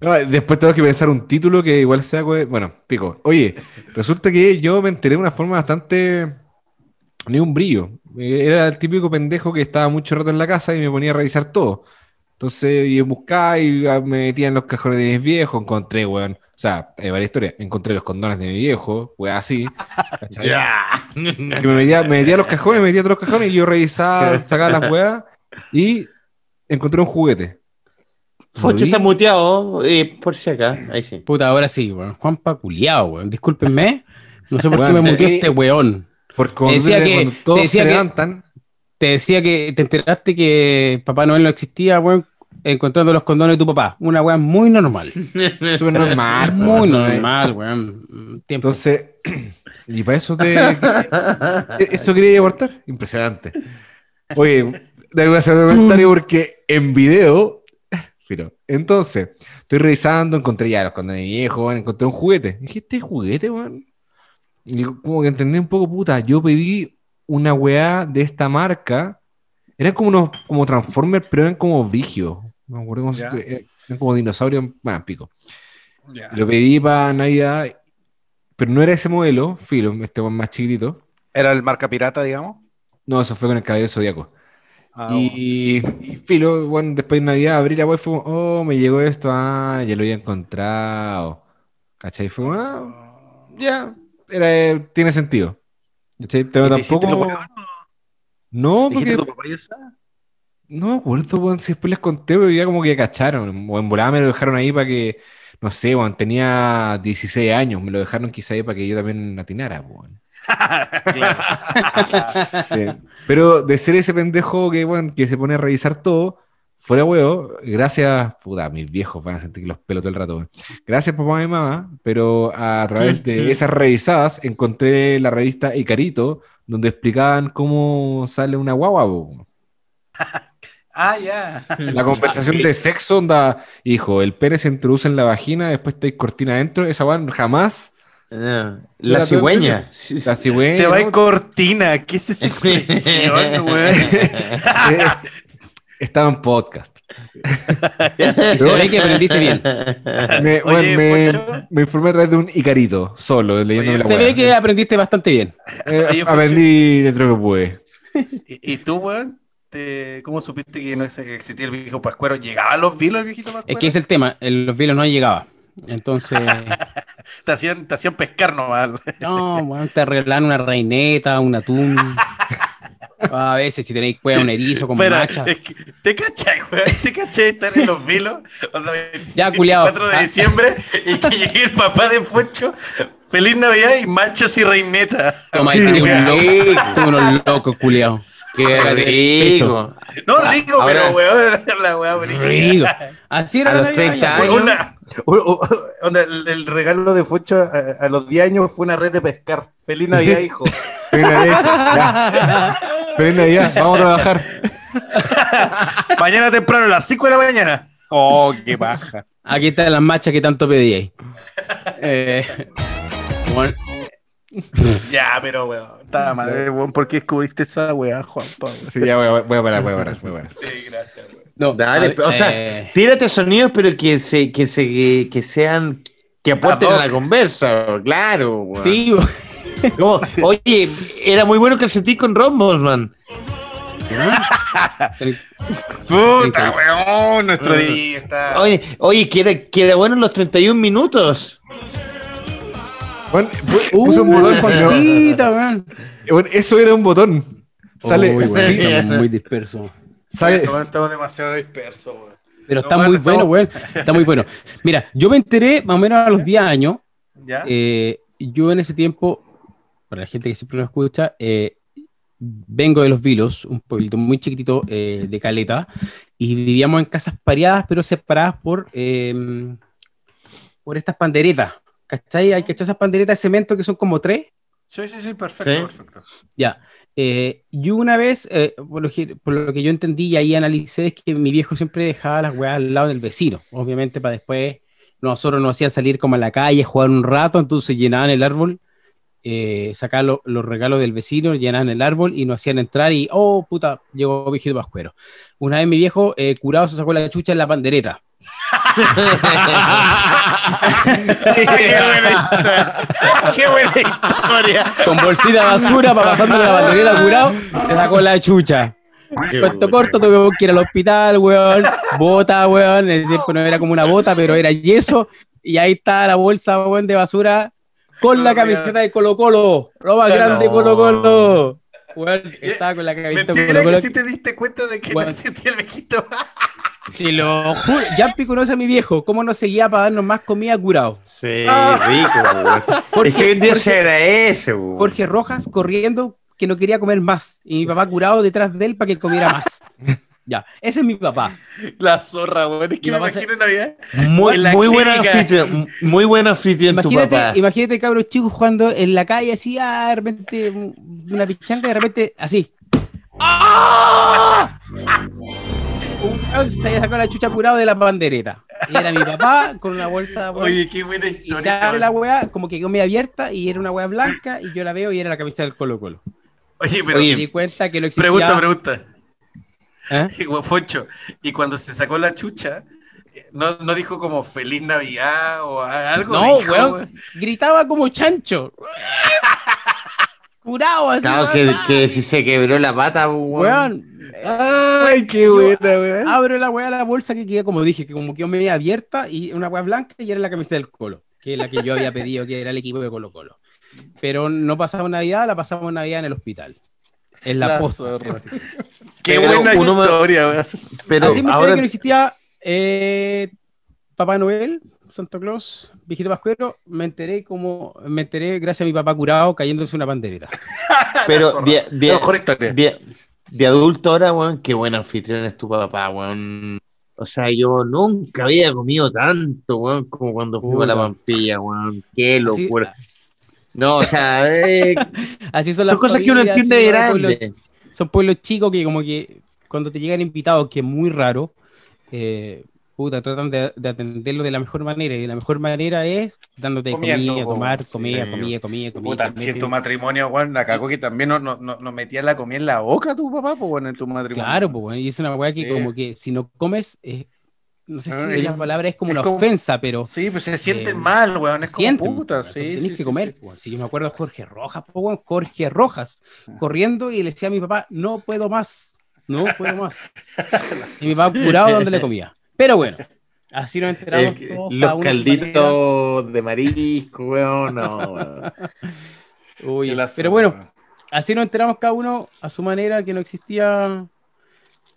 No, después tengo que pensar un título que igual sea. Bueno, pico. Oye, resulta que yo me enteré de una forma bastante. Ni un brillo. Eh, Era el típico pendejo que estaba mucho rato en la casa y me ponía a revisar todo. Entonces, y buscaba y ah, me metía en los cajones de mis viejos. Encontré, weón. O sea, hay varias historias. Encontré los condones de mi viejo, weón, así. Que me metía, me metía los cajones, me metía todos los cajones y yo revisaba, sacaba las weas y encontré un juguete. Focho está muteado, eh, por si acá. Ahí sí. Puta, ahora sí, weón. Juanpa culiao, weón. Discúlpenme. No sé por qué me muteó eh, este weón. Porque cuando, Decía te- que- cuando todos decía se que- levantan, Te decía que te enteraste que Papá Noel no existía, weón, encontrando los condones de tu papá. Una weón muy normal. súper normal. muy normal, weón. Tiempo. Entonces, y para eso te. ¿Eso quería aportar? Impresionante. Oye, debo hacer un comentario porque en video. Pero, entonces, estoy revisando, encontré ya los condones de mi viejo, weón, encontré un juguete. Dije, ¿este juguete, weón? Y como que entendí un poco, puta, yo pedí una weá de esta marca. Eran como unos como Transformers, pero eran como vigios. No me acuerdo Ya. Eran como dinosaurios, bueno, pico. Lo pedí para Navidad, pero no era ese modelo, filo, este más chiquitito. Era el marca pirata, digamos. No, eso fue con el Caballero Zodíaco. Ah, bueno. y, y filo, bueno, después de Navidad abrí la web y fue como, oh, me llegó esto, ah, ya lo había encontrado. ¿Cachai? Fue como, ah, ya, era, tiene sentido. ¿Cachai? Pero ¿Y te hiciste tampoco. lo? No, ¿Dijiste porque tu papá y esa? no me acuerdo, weón, si después les conté, pero ya como que cacharon. O en volada me lo dejaron ahí para que, no sé, weón, tenía 16 años, me lo dejaron quizá ahí para que yo también atinara, weón. Sí. Pero de ser ese pendejo que, bueno, que se pone a revisar todo, fuera huevo, gracias, puta, mis viejos van a sentir los pelos todo el rato. Gracias papá y mamá, pero a través de esas revisadas encontré la revista Icarito, donde explicaban cómo sale una guagua. Ah, ya. La conversación de sexo, onda, hijo, el pene se introduce en la vagina, después estáis cortina adentro, esa weón jamás. Ah, la todo cigüeña. La cigüeña, Te va en cortina. ¿Qué es esa expresión, weón? Estaba en podcast. Se ve que aprendiste bien. Me, Oye, bueno, me, Poncho. me informé a través de un Icarito, solo, leyéndome Oye, la Se ve que aprendiste bastante bien. Eh, Oye, aprendí dentro que pude. ¿Y, y tú, weón? ¿Cómo supiste que no ex- existía el viejo Pascuero? ¿Llegaban los vilos el viejito Pascuero? Es que es el tema. el- los vilos no llegaban. Entonces, te, hacían, te hacían pescar nomás. no, weón, te arreglan una reineta, un atún. A veces, si tenéis cueva, un erizo con macha. es que- ¿Te cachai, weón? ¿Te cachai estar en los vilos? Ya, culiao. 4 de Ah. diciembre y que llegue el papá de Foncho. Feliz Navidad y machos y reineta. Toma, ahí tenés Qué un loco, rico. unos locos, culiao. Qué rico. No, Ah, rico, ahora- pero weón, la weá. Rico. Así era A la los Navidad, 30 ya, años. weón. Una- u- u- onda, el, el regalo de Foncho a, a los 10 años fue una red de pescar. Feliz Navidad, hijo. Feliz Navidad. Ya. Feliz Navidad, vamos a trabajar. Mañana temprano, a las 5 de la mañana. Oh, qué baja. Aquí están las machas que tanto pedíais. Eh, bueno, Ya, pero weón. Estaba madre, weón. ¿Por qué descubriste esa weá, Juan Pablo? Sí, ya voy a, voy a parar, voy a parar, voy a parar. Sí, gracias, weón. no, Dale, ver, o sea, eh, tírate sonidos, pero que se, que se, que, que sean, que aporten a la conversa, claro. weón. sí, weón. Como, oye, era muy bueno que sentí con Rombos, man. Puta, weón. Nuestro día está. Oye, oye, que era, que era bueno en los 31 minutos. Bueno, Uh, un botón cuando- bueno, eso era un botón. Sale, Uy, Sí. está muy disperso. sale, Estamos, estamos demasiado dispersos, weón. Pero No, está muy estamos- bueno, weón. Está muy bueno. Mira, yo me enteré más o menos a los 10 años. ¿Ya? eh, yo en ese tiempo, para la gente que siempre nos escucha, eh, vengo de Los Vilos, un pueblito muy chiquitito eh, de Caleta, y vivíamos en casas pareadas, pero separadas por, eh, por estas panderetas. ¿Cachai? Hay que echar esas panderetas de cemento que son como tres. Sí, sí, sí, perfecto, Sí. perfecto. Ya. Eh, yo una vez, eh, por, lo que, por lo que yo entendí y ahí analicé, es que mi viejo siempre dejaba las weas al lado del vecino, obviamente para después nosotros nos hacían salir como a la calle, jugar un rato, entonces llenaban el árbol eh, sacaban lo- los regalos del vecino, llenaban el árbol y nos hacían entrar y, oh, puta, llegó viejito pascuero. Una vez mi viejo eh, curado se sacó la chucha en la pandereta. Qué buena historia. Qué buena historia. Con bolsita de basura para pasándole la pandereta curado, se sacó la chucha. Cuento corto, tuve que ir al hospital, weón. Bota, weón. Tiempo no era como una bota, pero era yeso. Y ahí está la bolsa, weón, de basura con la camiseta de Colo Colo. Lo más grande, Colo Colo. Weón, estaba con la camiseta de Colo Colo. que sí te diste cuenta de que no existía el viejito. Te lo juro. Yampi conoce a mi viejo. ¿Cómo no seguía para darnos más comida curado? Sí, Ah. rico, weón. Es que hoy en día se agradece, weón. Jorge Rojas corriendo que no quería comer más. Y mi papá curado detrás de él para que comiera más. Ya, ese es mi papá. La zorra, weón. Es que Mi me se- Navidad. Muy, en la muy buena anfitrión, muy buena anfitrión tu papá. Imagínate, cabros chicos jugando en la calle así, ah, de repente un- una pichanga, de repente así. ¡Ah! Un weón se había sacado la chucha curado de la bandereta. Y era mi papá con una bolsa. weón, Oye, qué buena y se historia. abre la weón. weá, como que quedó media abierta y era una weá blanca y yo la veo y era la camisa del Colo Colo. Oye, pero Me di cuenta que no existía. pregunta, pregunta. ¿Eh? Y, weón, Foncho, y cuando se sacó la chucha, ¿no, no dijo como feliz Navidad o algo? No, dijo, weón. Gritaba como chancho. Curado así. Claro, que, que si se quebró la pata, weón. Weón, Ay, qué buena, weón. abro la weá de la bolsa que queda, como dije, que como quedó media abierta y una weá blanca y era la camisa del Colo, que es la que yo había pedido, que era el equipo de Colo Colo. Pero no pasamos Navidad, la pasamos Navidad en el hospital. En la, La posta. Qué Pero buena uno historia, weón. Pero Así me enteré ahora que no existía eh, Papá Noel, Santa Claus, Viejito Pascuero. Me enteré como me enteré gracias a mi papá curado cayéndose una pandereta. Pero zorra. de, de- adulto ahora, weón, qué buen anfitrión es tu papá, weón. O sea, yo nunca había comido tanto, weón, como cuando fuimos a la. Pampilla, weón. Qué Así- locura. No, o sea, eh, Así son las son cosas que uno entiende de grande. son pueblos chicos que como que cuando te llegan invitados, que es muy raro, eh, puta, tratan de, de atenderlo de la mejor manera. Y la mejor manera es dándote Comiendo, comida, po, tomar, sí. comida, comida, comida, comida. Puta, comida, si en tu matrimonio, weón, la cagó que también no, no, no, no metía la comida en la boca tu papá, pues, bueno, en tu matrimonio. Claro, pues bueno, y es una weá que Sí. como que si no comes, eh, no sé Ah, si la palabra es como es una como- ofensa, pero Sí, pues se sienten Eh, mal, weón, es como sienten, puta, sí, tenés que comer. pues. Si yo me acuerdo Jorge Rojas, pues, weón, Jorge Rojas, corriendo y le decía a mi papá, no puedo más, no puedo más. y mi papá curado dándole comida. Pero bueno, así nos enteramos todos. los calditos de marisco, weón, no, weón. Uy, pero bueno, así nos enteramos cada uno a su manera que no existía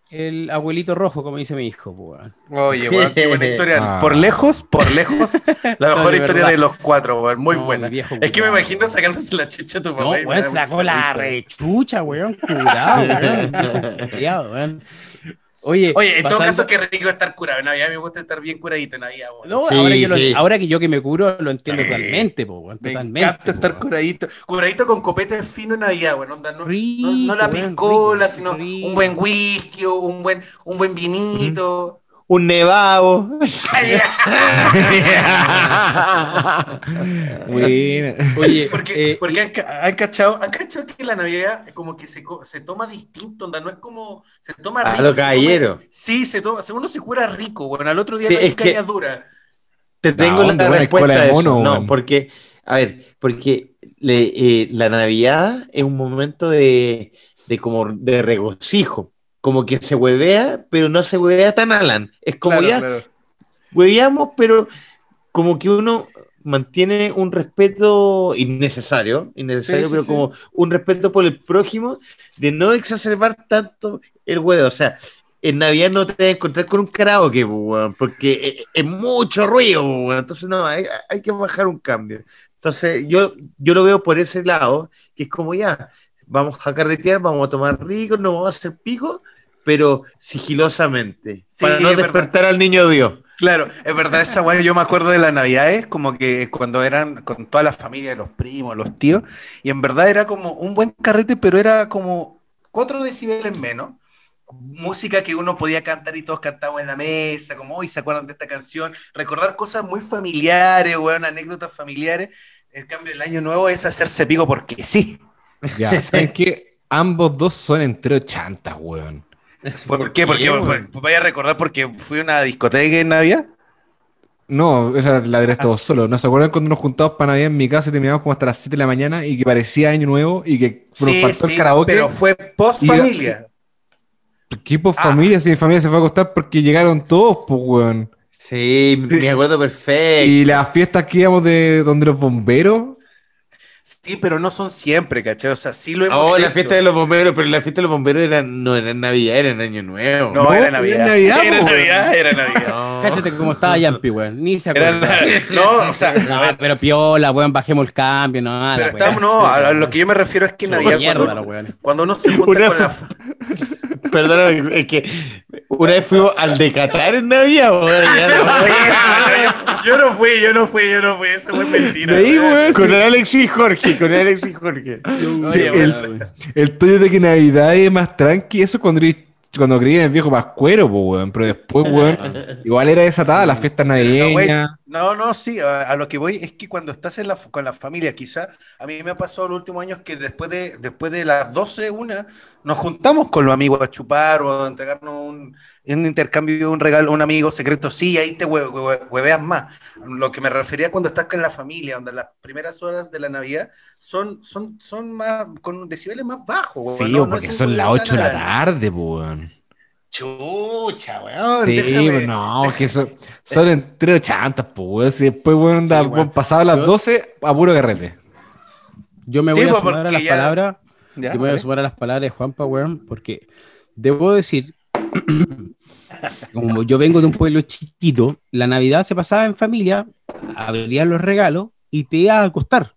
el abuelito rojo, como dice mi hijo, pues, weón. Oye, weón, qué buena historia. Ah. Por lejos, por lejos, la mejor de historia verdad. de los cuatro, weón, muy No, buena. viejo Es que me imagino sacándose la chucha a tu papá. No, weón, sacó la rechucha, weón, curado, weón. Cuidado, weón. Oye, Oye, en todo caso, qué rico estar curado. En Navidad me gusta estar bien curadito en Navidad. No, Sí, ahora, que lo- sí. ahora que yo que me curo lo entiendo totalmente, po, Me totalmente. encanta estar po, curadito. Curadito con copete fino en Navidad, onda, no, Rico, no, no la piscola, rico, sino rico. un buen whisky o un buen, un buen vinito. Un nevado. Buena. Oye, Porque, eh, porque han, han cachado, han cachado que la Navidad es como que se, se toma distinto, onda, no es como se toma A rico. lo se come- caballero. sí, se toma, uno se cura rico, bueno, al otro día Sí, no hay es que- caña dura. Te tengo ¿dónde, la respuesta a de eso. mono, no, porque, a ver, porque le- eh, la Navidad es un momento de, de como de regocijo. Como que se huevea, pero no se huevea tan Alan. Es como Claro, ya claro. hueveamos, pero como que uno mantiene un respeto innecesario, innecesario, Sí, pero sí. como un respeto por el prójimo, de no exacerbar tanto el huevo. O sea, en Navidad no te vas a encontrar con un karaoke, pues, weón, porque es, mucho ruido, entonces no, hay, hay que bajar un cambio. Entonces yo, yo lo veo por ese lado, que es como ya, vamos a carretear, vamos a tomar rico, no vamos a hacer pico, pero sigilosamente, Sí, para no es verdad. despertar al niño Dios. Claro, es verdad esa weá, yo me acuerdo de las navidades, como que cuando eran con toda la familia, los primos, los tíos, y en verdad era como un buen carrete, pero era como 4 decibeles menos. Música que uno podía cantar y todos cantaban en la mesa, como hoy se acuerdan de esta canción, recordar cosas muy familiares, weón, anécdotas familiares. En cambio, el año nuevo es hacerse pico porque sí. Ya, ¿saben qué? Ambos dos son entre chantas, weón. ¿Por, qué? Porque weón? pues, vaya a recordar porque fui a una discoteca en Navidad. No, esa la diré todos solo. ¿No se acuerdan cuando nos juntábamos para Navidad en mi casa y terminamos como hasta las 7 de la mañana y que parecía año nuevo y que nos Sí, faltó sí, el karaoke? pero fue post familia. ¿Qué por Ah. familia? Si mi familia se fue a acostar porque llegaron todos, pues, weón. Sí, me acuerdo perfecto. Y las fiestas que íbamos de donde los bomberos. Sí, pero no son siempre, ¿cachai? O sea, sí lo hemos Oh, la fiesta de los bomberos, pero la fiesta de los bomberos era, no era en Navidad, era en Año Nuevo. No, No, era era Navidad. Navidad, Era Navidad, era Navidad. No. Cáchate cómo estaba Yampi, weón. Ni se acuerda. No, o sea, No, a ver, pero piola, weón, bajemos el cambio, no, nada. pero estamos, no, a lo que yo me refiero es que en Navidad, mierda, cuando, uno se junta Una con la, Perdóname, es que una vez fuimos al de Qatar en Navidad, no- yo no fui, yo no fui, yo no fui, eso fue mentira. Ahí, Con Alex y Jorge, con Alex y Jorge. Sí, el, tuyo de que Navidad es más tranqui, eso cuando, eres- cuando creí en el viejo pascuero, pues, weón. Pero después, weón, igual era desatada las fiestas navideñas. No, no, sí, a, a lo que voy es que cuando estás en la, con la familia, quizá, a mí me ha pasado los últimos años que después de, después de las 12, una, nos juntamos con los amigos a chupar o a entregarnos un, un intercambio, un regalo, un amigo secreto, sí, ahí te hue- hue- hueveas más. Lo que me refería cuando estás con la familia, donde las primeras horas de la Navidad son, son, son más, con decibeles más bajos. Sí, no- porque son las hueveo 8 de la tarde, weón. Chucha, weón, Sí, déjame- pues no, que son, son entre ochantas, pues, weón. Si después, weón, Sí, weón. pasado las Yo- 12, a puro carrete. Yo me Sí, voy a pues, sumar a las ya- palabras. Ya, yo me voy a sumar a las palabras de Juanpa, weón, porque debo decir, como yo vengo de un pueblo chiquito, la Navidad se pasaba en familia, abrían los regalos y te ibas a acostar.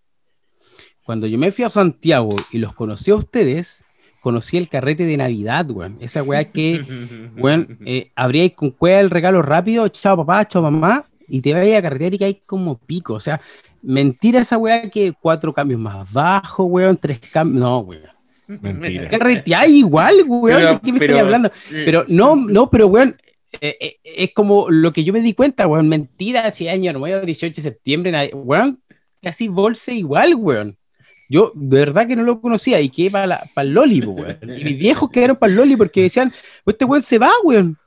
Cuando yo me fui a Santiago y los conocí a ustedes, conocí el carrete de Navidad, weón. Esa weá que, weón, eh, abríais con cueva el regalo rápido, chao papá, chao mamá, y te vais a carretear y que hay como pico. O sea, mentira esa weá que cuatro cambios más bajos, weón, tres cambios. No, weón. Mentira. Carreteáis igual, weón. Pero- ¿De qué me pero- estoy hablando? Pero no, no, pero weón. eh, eh, es como lo que yo me di cuenta, weón. Mentira, si año nuevo, 18 de septiembre, weón. Casi bolse igual, weón. Yo de verdad que no lo conocía y que para el Loli, weón. Y mis viejos quedaron para el Loli porque decían, "Pues este weón se va, weón.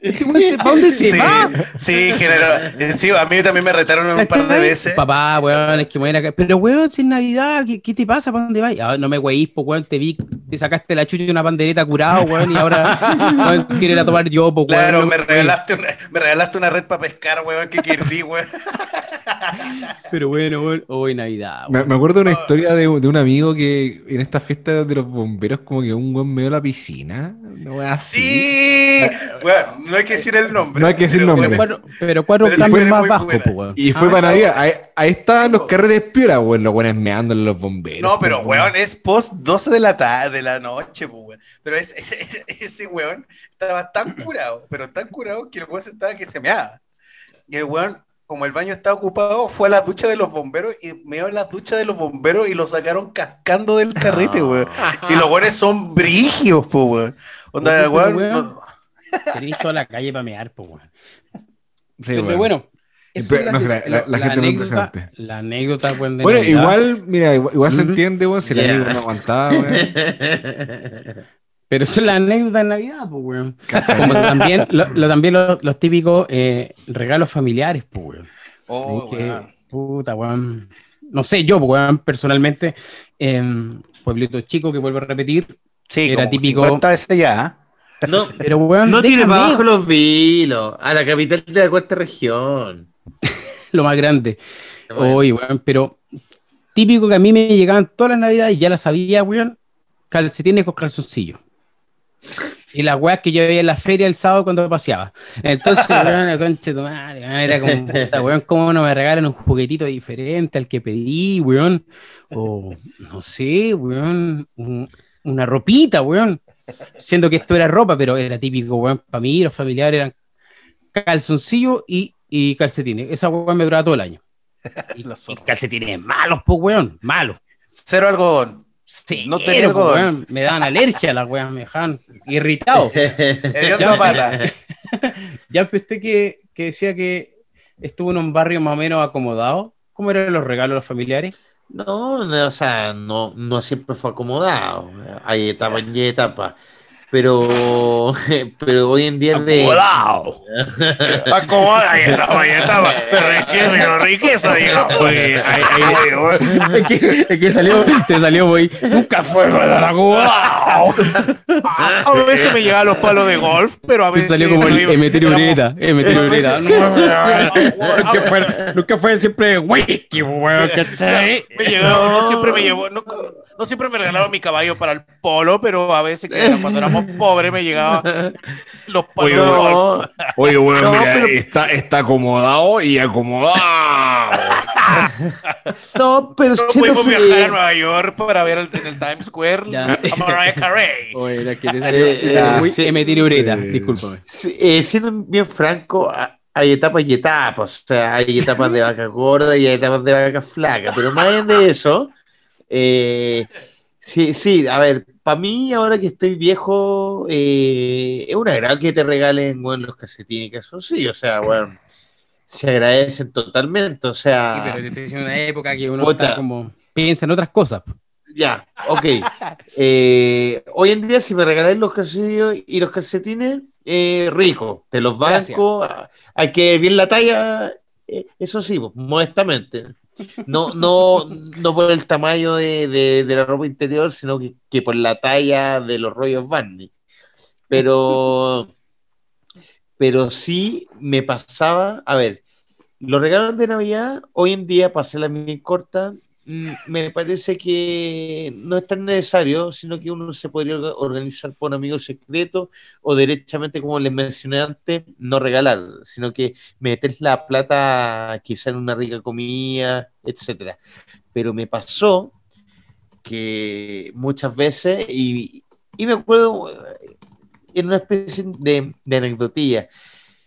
Este weón se va, ¿dónde se Sí, va? sí, general. eh, Sí, a mí también me retaron un par de veces. Papá, weón, es que me acá. Pero, weón, si es Navidad, ¿qué, qué te pasa? ¿Para dónde vas? Ah, no me weís, po, weón, te vi, te sacaste la chucha de una pandereta curado, weón, y ahora weón, quiero ir a tomar yo, po, weón. Claro, no me regalaste, una, me regalaste una red para pescar, weón, que querrí, weón. Pero bueno, weón, hoy Navidad, Me, acuerdo de una historia de, de un amigo que en esta fiesta de los bomberos, como que un weón medio a la piscina. Así. Sí, weón, no hay que decir el nombre. No hay que decir pero, nombre. Pero cuatro, pero cambios más po, weón. Y fue Ah, para Navidad. Ahí, ahí estaban los carretes piola, weón. Los buenos meándole los bomberos. No, pero po, weón, es post 12 de la tarde, de la noche, pues, weón. Pero es, ese weón estaba tan curado, pero tan curado que el weón se estaba que se meaba. Y el weón, como el baño estaba ocupado, fue a la ducha de los bomberos y meó en la ducha de los bomberos y lo sacaron cascando del carrete, weón. Y los weones son brigios, pues, weón. Onda, weón. no- toda la calle para mear, po, weón. Sí, Pero bueno. esa Pero, no sé, la- la- la gente anécdota, presente. la anécdota, weón, de Bueno, Navidad. igual, mira, igual, igual se entiende, weón, si el Ya. amigo no aguantaba, weón. Pero eso es la anécdota de Navidad, pues, weón. Como también, lo, lo- también los, los típicos eh, regalos familiares, pues, weón. Oh, Que, weón. puta, weón. No sé, yo, pues, weón, personalmente, en Pueblito Chico, que vuelvo a repetir, Sí, era como típico- 50 veces ya. ¿eh? No, pero, weón, no tiene para abajo los vilos. A la capital de la cuarta región. lo más grande. Oye, weón, pero típico que a mí me llegaban todas las navidades y ya las sabía, weón, calcetines con calzoncillos. Y las weas que yo veía en la feria el sábado cuando paseaba. Entonces, weón, de tu madre, weón, era como, puta, weón, ¿cómo no me regalan un juguetito diferente al que pedí, weón? O, no sé, weón, un- una ropita, weón. Siendo que esto era ropa, pero era típico, weón, para mí los familiares eran calzoncillos y, y calcetines. Esa weón me duraba todo el año. Y, y calcetines malos, pues, weón, malos. Cero algodón. Sí, No weón, me daban alergia las weas, me dejaban irritado. Ya. Ya usted que, que decía que estuvo en un barrio más o menos acomodado, ¿Cómo eran los regalos a los familiares? No, no, o sea, no, no siempre fue acomodado. Hay etapas y etapas. Pero, pero hoy en día de. Acomoda y estaba, y estaba. De riqueza, de riqueza, digamos. Oye, ahí- ahí- es, que, es que salió, te salió muy. Nunca fue tan acomodado. A veces me llegaban los palos de golf, pero a Te veces. salió como el emetirureta. Emetirureta. Nunca fue, nunca fue siempre whisky, weón, ¿cachai? Me llegaba, no siempre me llevó, no, no siempre me regalaban mi caballo para el polo, pero a veces cuando éramos pobres me llegaban los palos de golf. No, Oye, bueno, No, mira, pero- está, está acomodado y acomodado. no, pero No sí pudimos fui- viajar a Nueva York para ver el- en el Times Square Ya. a Mariah Carey. Oye, era que te salió, Eh, te salió eh, muy sí. Sí. Discúlpame. Sí, eh, siendo bien franco, hay etapas y etapas. O sea, hay etapas de vaca gorda y hay etapas de vaca flaca. Pero más allá de eso, eh, sí, sí, a ver, para mí, ahora que estoy viejo, eh, es un agrado que te regalen bueno, los calcetines, que eso sí, o sea, bueno, se agradecen totalmente. O Sí, sea, pero te estoy diciendo una época que uno Puta. está como. Piensa en otras cosas. Ya, ok. Eh, hoy en día, si me regaláis los calcetines y los calcetines, eh, rico, te los Gracias. banco. Hay que bien la talla, eh, eso sí, pues, modestamente. No, no, no por el tamaño de, de- la ropa interior, sino que, por la talla de los rollos Barney. Pero, pero sí me pasaba, a ver, los regalos de Navidad, hoy en día, para hacerla bien corta, me parece que no es tan necesario, sino que uno se podría orga- organizar por amigo secreto o derechamente, como les mencioné antes, no regalar, sino que meter la plata quizá en una rica comida, etcétera. Pero me pasó que muchas veces, y, y me acuerdo eh, en una especie de, de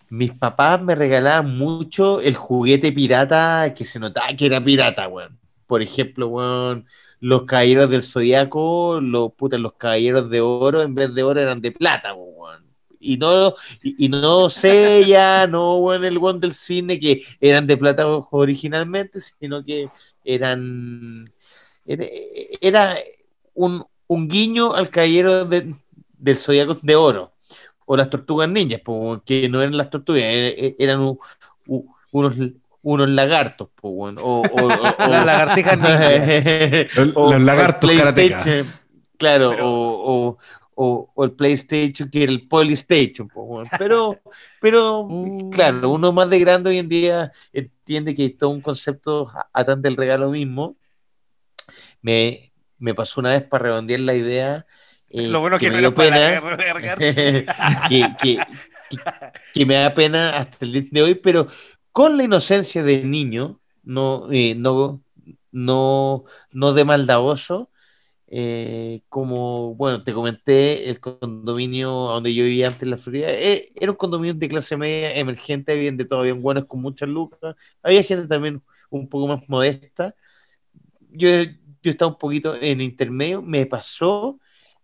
mis papás me regalaban mucho el juguete pirata que se notaba que era pirata, weón. Por ejemplo, weón, los caballeros del zodiaco, los putas, los caballeros de oro, en vez de oro eran de plata, weón. Y no, y, y no sé ya, no, weón, el weón del cine que eran de plata originalmente, sino que eran. Era, era un, un guiño al caballero de- del zodiaco de oro o las tortugas ninjas, po, que no eran las tortugas, e- eran u- u- unos, unos lagartos, po, weón, o, o- o- Las lagartijas o- los lagartos el karatecas. PlayStation, Claro, Pero- o, o- o- el PlayStation que era el Polystation, po, pero, pero claro, uno más de grande hoy en día entiende que es todo un concepto a- atante del regalo mismo. Me, me pasó una vez para redondear la idea. eh, Lo bueno que, me no dio para pena que, que- que- que me da pena hasta el día de hoy, pero con la inocencia de niño, no, eh, no, no, no de maldadoso, eh, como, bueno, te comenté, el condominio donde yo vivía antes en la Florida, eh, era un condominio de clase media emergente, había de todo, buenos con muchas lucas, había gente también un poco más modesta. Yo, yo estaba un poquito en intermedio, me pasó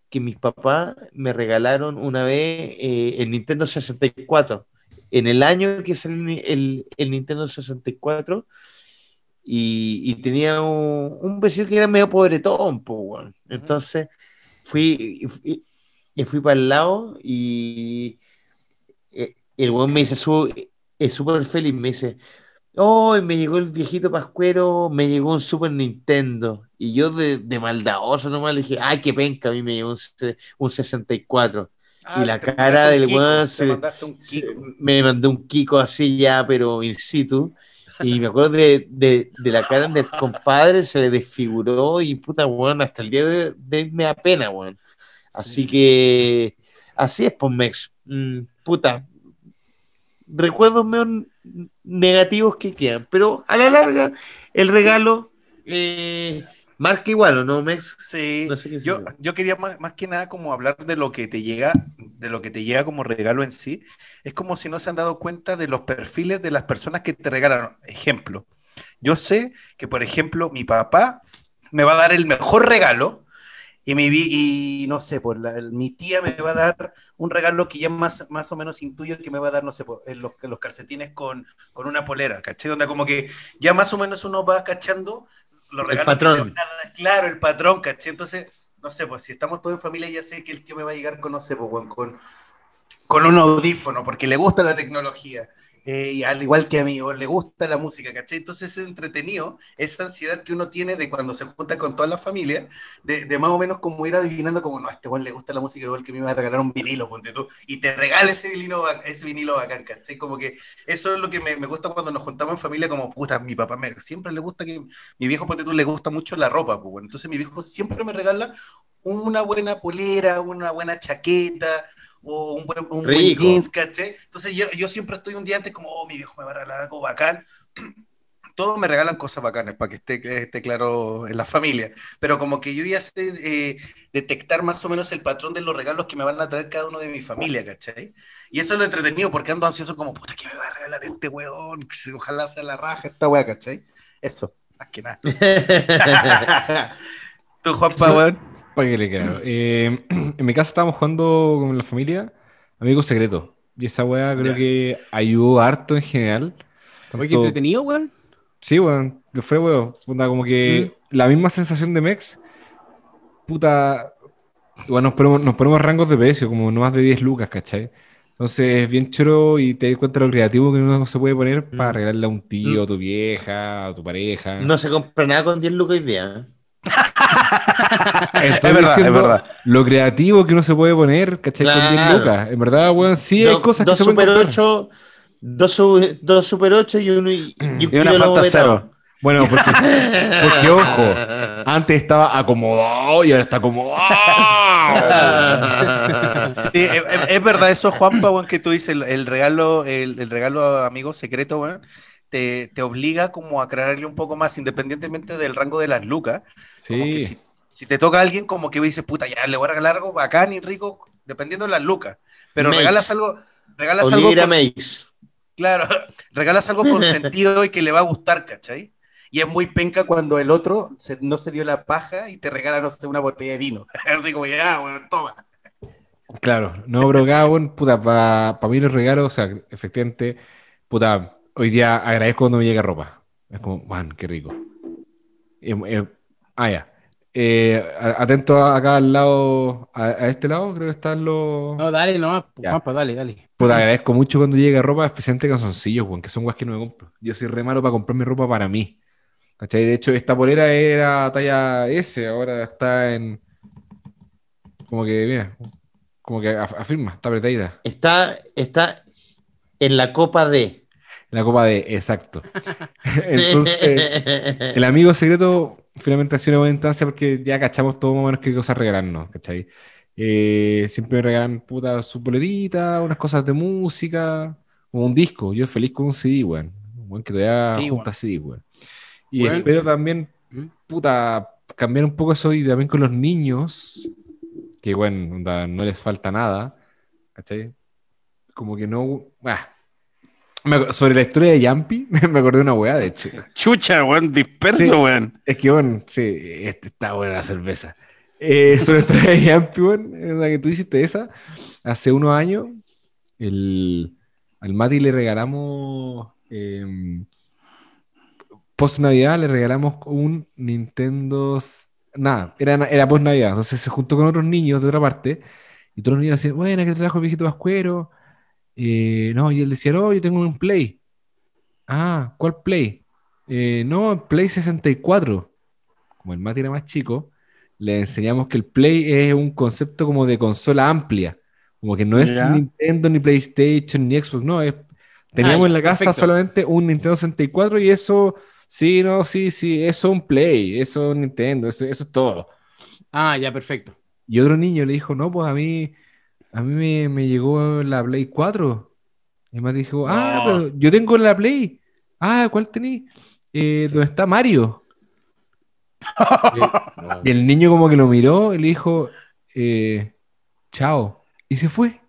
que mis papás me regalaron una vez eh, el Nintendo 64, en el año que salió el, el- Nintendo 64, y, y tenía un, un vecino que era medio pobretón, po, weón. Entonces fui, y fui, fui para el lado y eh, el weón me dice, su, es súper feliz, me dice, oh, me llegó el viejito Pascuero, me llegó un Super Nintendo. Y yo de, de maldadoso nomás le dije, ay, qué penca, a mí me llegó un, un 64. Ah, Y la cara del weón me mandé un Kiko así ya, pero in situ. Y me acuerdo de, de- de la cara del compadre, se le desfiguró y puta, weón, hasta el día de, de me da pena, weón. Así que, así es, pues, Mex. Mm, puta, recuerdos medio negativos que quedan, pero a la larga, el regalo eh, marca igual, ¿o no, Mex? Sí, No sé yo, yo quería más, más que nada como hablar de lo que te llega, de lo que te llega como regalo en sí. Es como si no se han dado cuenta de los perfiles de las personas que te regalaron. Ejemplo, yo sé que, por ejemplo, mi papá me va a dar el mejor regalo y, mi, y no sé, pues la- mi tía me va a dar un regalo que ya más, más o menos intuyo que me va a dar, no sé, pues, en los, los calcetines con, con una polera, ¿caché? Donde como que ya más o menos uno va cachando los El patrón. claro, el patrón, ¿caché? Entonces, no sé, pues si estamos todos en familia, ya sé que el tío me va a llegar con, no sé, pues, con, con un audífono, porque le gusta la tecnología. Eh, y al igual que a mí, o le gusta la música, ¿cachai? Entonces es entretenido esa ansiedad que uno tiene de cuando se junta con toda la familia, de, de más o menos como ir adivinando como, no, a este weón le gusta la música igual que a mí me va a regalar un vinilo, ponte tú, y te regala ese vinilo, ese vinilo bacán, ¿cachai? Como que eso es lo que me, me gusta cuando nos juntamos en familia, como, puta, mi papá me, siempre le gusta que, mi viejo, ponte tú, le gusta mucho la ropa, pues, bueno. entonces mi viejo siempre me regala una buena polera, una buena chaqueta, o un buen, un buen jeans, ¿cachai? Entonces yo, yo siempre estoy un día antes como, oh, mi viejo me va a regalar algo bacán. Todos me regalan cosas bacanas para que esté, esté claro en la familia, pero como que yo ya sé eh, detectar más o menos el patrón de los regalos que me van a traer cada uno de mi familia, ¿cachai? Y eso es lo entretenido porque ando ansioso como, puta, ¿qué me va a regalar este weón? Ojalá sea la raja esta weá, ¿cachai? Eso, más que nada. Tú, Juanpa, weón. Para que le claro. Eh, en mi casa estábamos jugando con la familia Amigos Secretos. Y esa weá creo Ya. que ayudó harto en general. Oye, qué Tanto- entretenido, weón. Sí, weón. Fue, weón. Puta, como que la misma sensación de Mex. Puta. Bueno, nos ponemos, nos ponemos rangos de precio, como no más de 10 lucas, ¿cachai? Entonces es bien choro y te das cuenta de lo creativo que uno se puede poner para regalarle a un tío, a tu vieja, a tu pareja. No se compra nada con 10 lucas hoy día. Estoy Es verdad, es diciendo verdad. Lo creativo que uno se puede poner, ¿cachai? Con 10 Claro. lucas. En verdad, weón, sí hay dos, cosas que dos se pueden Super comprar. 8, dos, dos Super 8 y, uno, y, y un Y una Fanta. Cero. Bueno, porque, porque ojo, antes estaba acomodado y ahora está acomodado. Sí, es, es- es verdad eso, Juanpa, weón, que tú dices, el, el regalo, el, el regalo amigo secreto, weón, te, te obliga como a crearle un poco más, independientemente del rango de las lucas. Como que Sí, si, si te toca a alguien, como que dices, puta, ya le voy a regalar algo bacán y rico, dependiendo de las lucas. Pero Mace. regalas algo, regalas algo, con- claro, regalas algo con sentido y que le va a gustar, ¿cachai? Y es muy penca cuando el otro se- no se dio la paja y te regala, no sé, una botella de vino. Así como, ya, weón, toma. claro. No, cada weón, puta, para mí los regalos, o sea, efectivamente, puta, hoy día agradezco cuando me llega ropa. Es como, man, qué rico. Eh, eh, ah, ya. Eh, atento acá al lado, a, a este lado, creo que están los. No, dale nomás. Juanpa, dale, dale. Puta, agradezco mucho cuando llega ropa, especialmente calzoncillos, weón, que son weas que no me compro. Yo soy re malo para comprarme ropa para mí. ¿Cachai? De hecho, esta polera era talla S, ahora está en. Como que, mira, como que af- afirma, está apretadita. Está, está en la copa D. La copa de. Exacto. Entonces, el amigo secreto finalmente ha sido una buena instancia porque ya cachamos todo más o menos qué cosas regalarnos, ¿cachai? Eh, siempre me regalan puta su polerita, unas cosas de música, o un disco. Yo feliz con un CD, weón. Un weón que todavía Sí, junta. CD, weón. Y Weón. espero también, ¿Mm? puta, cambiar un poco eso y también con los niños, que bueno, onda, no les falta nada, ¿cachai? Como que no. ah. Me sobre la historia de Yampi, me acordé de una weá, de hecho. Chucha, weón, disperso, Sí. weón. Es que, bueno, sí, este está buena la cerveza. Eh, sobre la historia de Yampi, weón, la que tú hiciste esa, hace unos años, el, al Mati le regalamos, eh, post Navidad, le regalamos un Nintendo. Nada, era, era post Navidad. Entonces se juntó con otros niños de otra parte, y todos los niños decían, bueno, que trajo el viejito Pascuero. Eh, no, y él decía, no, yo tengo un Play. Ah, ¿cuál Play? Eh, no, Play 64. Como el Mati era más chico, le enseñamos que el Play es un concepto como de consola amplia. Como que no es Ya. Nintendo, ni PlayStation, ni Xbox, no, es... Teníamos Ah, en la casa perfecto. solamente un Nintendo 64 y eso, sí, no, sí, sí, eso es un Play, eso es Nintendo, eso, eso es todo. Ah, ya, perfecto. Y otro niño le dijo, no, pues a mí, a mí me, me llegó la Play 4. Y más dijo, ah, No. pero yo tengo la Play. Ah, ¿cuál tenés? Eh, ¿dónde está Mario? Y el niño como que lo miró y le dijo, eh, chao. Y se fue.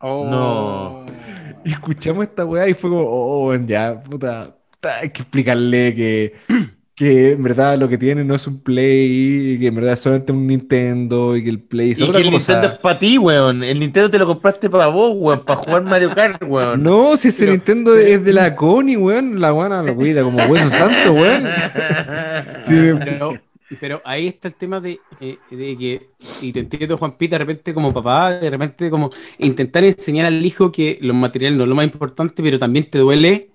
No. Y escuchamos esta weá y fue como, oh, ya, puta, puta, hay que explicarle que, que en verdad lo que tiene no es un Play, y que en verdad es solamente un Nintendo y que el Play es Y otra que el cosa. Nintendo es para ti, weón. El Nintendo te lo compraste para vos, weón, para jugar Mario Kart, weón. No, si ese Pero- Nintendo es de la Connie, weón. La guana lo cuida como hueso santo, weón. Sí, Pero, pero ahí está el tema de, eh, de que, y te entiendo, Juan Pita, de repente como papá, de repente como intentar enseñar al hijo que los materiales no es lo más importante, pero también te duele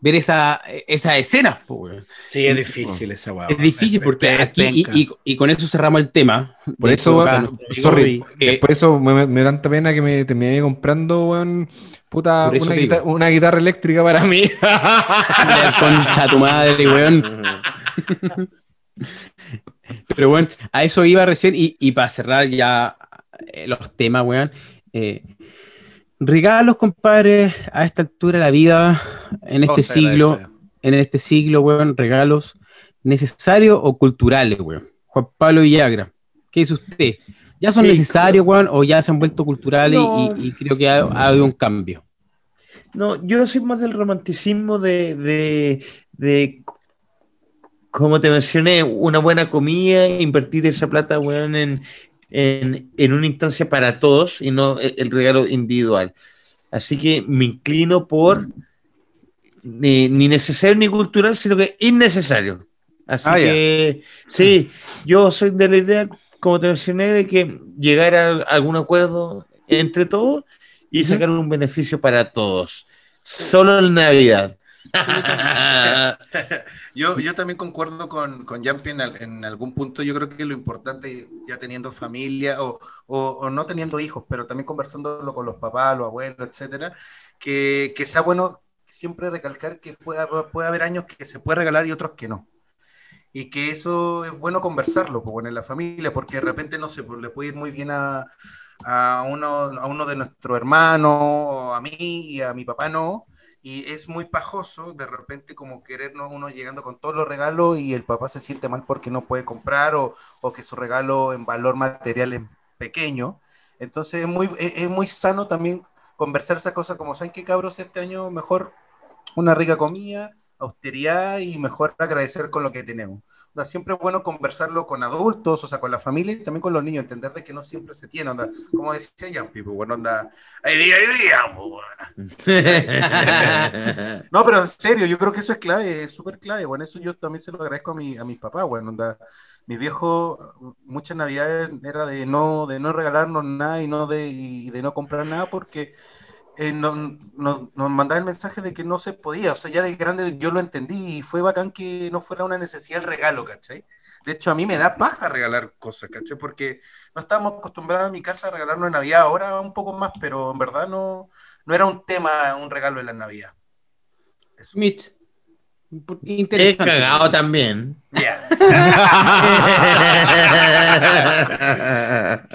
ver esa, esa escena. Sí, es difícil esa weá. Es difícil porque es aquí, y, y- y con eso cerramos el tema. Por De eso, cuando- sorry, por eso me, me da tanta pena que me terminé comprando, weón, puta, una, guita- guitarra eléctrica para mí. Concha tu madre, weón. Pero bueno, a eso iba recién y, y para cerrar ya eh, los temas, weón. eh, regalos, compadre, a esta altura de la vida, en este siglo, en este siglo, weón, regalos necesarios o culturales, weón. Juan Pablo Villagra, ¿qué dice usted? ¿Ya son Sí, necesarios, weón, o ya se han vuelto culturales No. y, y creo que ha, ha habido un cambio? No, yo soy más del romanticismo de, de, de, como te mencioné, una buena comida, invertir esa plata, weón, en, en, en una instancia para todos y no el, el regalo individual. Así que me inclino por ni, ni necesario ni cultural, sino que innecesario. Así Ah, ya. que sí, yo soy de la idea, como te mencioné, de que llegar a algún acuerdo entre todos y sacar un beneficio para todos. Solo en Navidad. Yo, yo también concuerdo con, con Jampi en, al- en algún punto. Yo creo que lo importante, ya teniendo familia o, o- o no teniendo hijos, pero también conversándolo con los papás, los abuelos, etcétera, que, que sea bueno siempre recalcar que puede, puede haber años que se puede regalar y otros que no. Y que eso es bueno conversarlo pues, en la familia, porque de repente no sé, pues, le puede ir muy bien a, a, uno, a uno de nuestros hermanos, a mí y a mi papá no, y es muy pajoso de repente como querernos uno llegando con todos los regalos y el papá se siente mal porque no puede comprar o, o que su regalo en valor material es pequeño. Entonces es muy, es, es muy sano también conversar esa cosa como, ¿saben qué cabros? Este año mejor una rica comida, austeridad y mejor agradecer con lo que tenemos. O sea, siempre es bueno conversarlo con adultos, o sea, con la familia y también con los niños, entender de que no siempre se tiene, onda, como decía Yampi, pues bueno, onda, hay día, hay día, pues. No, pero en serio, yo creo que eso es clave, es súper clave. Bueno, eso yo también se lo agradezco a, mi, a mis papás. Bueno, onda, mi viejo, muchas navidades era de no, de no regalarnos nada y, no de, y de no comprar nada porque eh, no- nos, nos mandaba el mensaje de que no se podía. O sea, ya de grande yo lo entendí y fue bacán que no fuera una necesidad el regalo, ¿cachai? De hecho, a mí me da paja regalar cosas, ¿cachai? Porque no estábamos acostumbrados en mi casa a regalarnos en Navidad, ahora un poco más, pero en verdad no, no era un tema, un regalo en la Navidad. Eso. Smith. Es cagado también.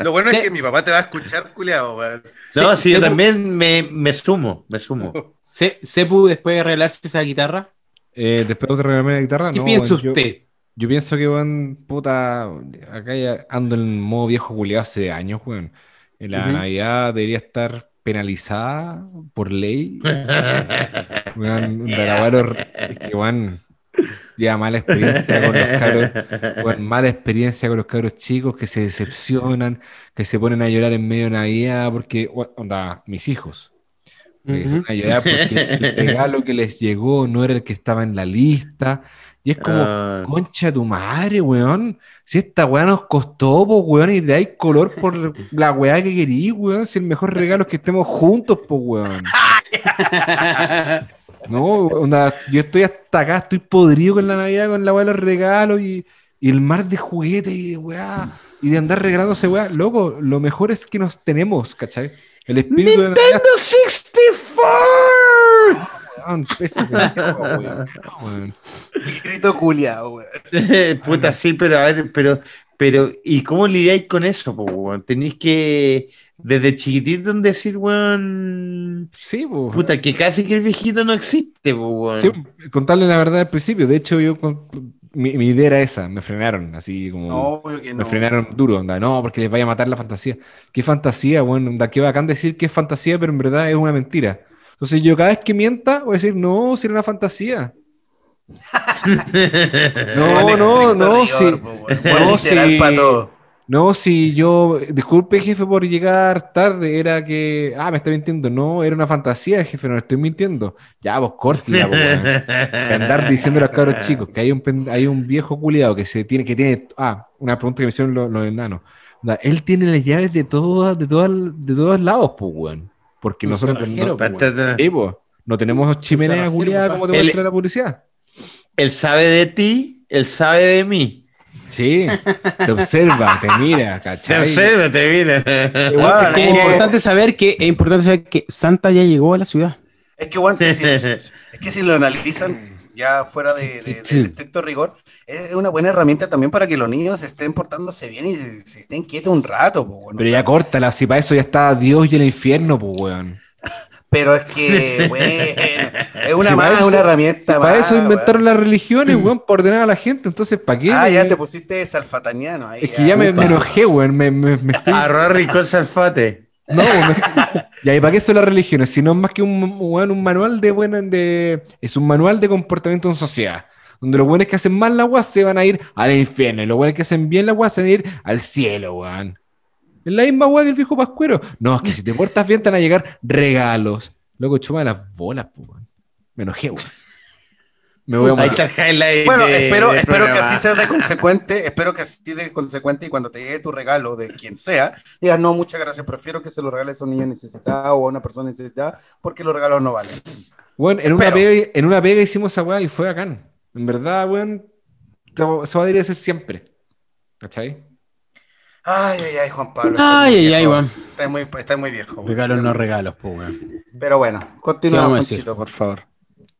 Lo bueno Sí. es que mi papá te va a escuchar, culiao, weón. No, sí, yo Sepu- también me, me sumo, me sumo. Se- Sepu, después de arreglarse esa guitarra, Eh, después de regalarme la guitarra, ¿qué no, piensa yo- usted? Yo pienso que, weón, puta, acá ya ando en modo viejo culiado hace años, weón. En la. Navidad debería estar penalizada por ley. Un es que, weón, lleva mala experiencia con los cabros, weón, mala experiencia con los cabros chicos que se decepcionan, que se ponen a llorar en medio de Navidad porque, onda, mis hijos. Ujú. ponen a llorar porque el regalo que les llegó no era el que estaba en la lista. Y es como, Ah, Concha de tu madre, weón. Si esta weá nos costó, pues, weón, y de ahí color por la weá que querí, weón. Si el mejor regalo es que estemos juntos, pues, weón. No, onda, yo estoy hasta acá, estoy podrido con la Navidad, con la weá de los regalos y, y el mar de juguetes y de weá. Y de andar regalándose weá. Loco, lo mejor es que nos tenemos, ¿cachai? El espíritu de Navidad. 64! Weón, pendejo, weón. Weón. Grito weón. Puta, sí, pero a ver, pero, pero, ¿y cómo lidiáis con eso, po, weón? Tenéis que, desde chiquitito, decir, weón, Sí, pues. puta, que casi que el viejito no existe, po, weón. Sí, contarle la verdad al principio. De hecho, yo con- mi, mi idea era esa. Me frenaron, así como. No, que me no. frenaron duro, onda. No, porque les vaya a matar la fantasía. ¿Qué fantasía, bueno? Onda, qué bacán decir que es fantasía, pero en verdad es una mentira. Entonces, yo cada vez que mienta, voy a decir, no, si era una fantasía. No, no, no, po, weón. No, todo. No, si yo, disculpe jefe por llegar tarde, era que, ah, me está mintiendo, no, era una fantasía, jefe, no estoy mintiendo. Ya, vos córtela, po, weón. Que andar diciendo a los cabros chicos que hay un, hay un viejo culiado que se tiene, que tiene, ah, una pregunta que me hicieron los, los enanos. Él tiene las llaves de todas, de todas, de todos lados, pues, weón. Porque nosotros no, no, sí, po, no tenemos chimenea culiada como te muestra la publicidad. Él sabe de ti, él sabe de mí. Sí, te observa, te mira, Te ¿cachai? observa, te mira. Igual, Es importante saber que es importante saber que Santa ya llegó a la ciudad. Es que, bueno, si- es que si lo analizan ya fuera de, estricto rigor, es una buena herramienta también para que los niños estén portándose bien y se, se estén quietos un rato. po, bueno, Pero o sea, ya córtala, si para eso ya está Dios y el infierno, pues, weón. pero es que, bueno, es una Si más, para eso- una herramienta Para más. eso inventaron weón. las religiones, weón, para ordenar a la gente. Entonces, ¿para qué? Ah, ya te pusiste salfataniano. Ahí, Es que ya me, me enojé, weón. Me, me, me estoy... Arroz rico salfate. No, Ya, ¿y para qué son las religiones? Si no es más que un, manual de buena... De... Es un manual de comportamiento en sociedad. Donde los buenos que hacen mal la weá se van a ir al infierno. Y los buenos que hacen bien la weá se van a ir al cielo, weón. Es la misma weá que el viejo pascuero. No, es que si te portas bien te van a llegar regalos. Loco, chuma las bolas, pues, weón. Me enojé, weón. Me voy a Ahí está el highlight. Bueno, de- espero, del espero que así sea de consecuente, espero que así de consecuente y cuando te llegue tu regalo de quien sea, digas, no, muchas gracias, prefiero que se lo regales a un niño necesitado o a una persona necesitada, porque los regalos no valen. Bueno, en una, pega, en una pega hicimos esa weá y fue bacán. En verdad, weón, se, va- a ir a hacer siempre. ¿Cachai? Ay, ay, ay, Juan Pablo. Ay, ay, ay, weón. Está muy, está muy viejo. weón. Regalos no regalos, pues, weón. Pero bueno, ¿Qué continuamos, vamos a decir? Fonchito, por favor.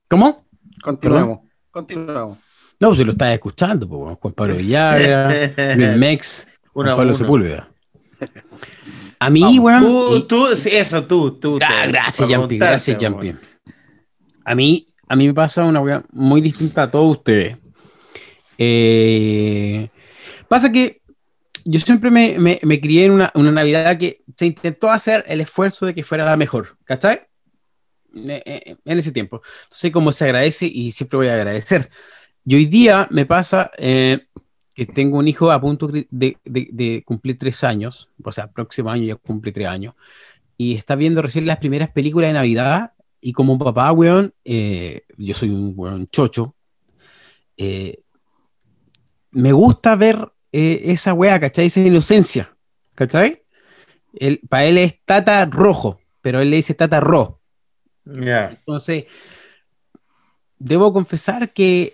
¿Cómo? Continuemos. Continuemos. No, pues si lo estás escuchando, pues, weón. Juan Pablo Villagra, Luis Mex, Juan a Pablo uno. Sepúlveda. A mí, weón. Tú, y- tú, sí, eso, tú, tú. Te- gracias, Yampi, gracias, Yampi. A mí, a mí me pasa una weá muy distinta a todos ustedes. Eh, pasa que yo siempre me, me- me crié en una, una Navidad que se intentó hacer el esfuerzo de que fuera la mejor, ¿cachai? En ese tiempo. Entonces, como se agradece y siempre voy a agradecer. Y hoy día me pasa eh, que tengo un hijo a punto de, cumplir tres años, o sea, próximo año ya cumple tres años, y está viendo recién las primeras películas de Navidad, y como papá, weón, eh, yo soy un weón chocho, eh, me gusta ver eh, esa weá, ¿cachai? Esa inocencia, ¿cachai? Para él es tata rojo, pero él le dice tata ro. Ya. Entonces, debo confesar que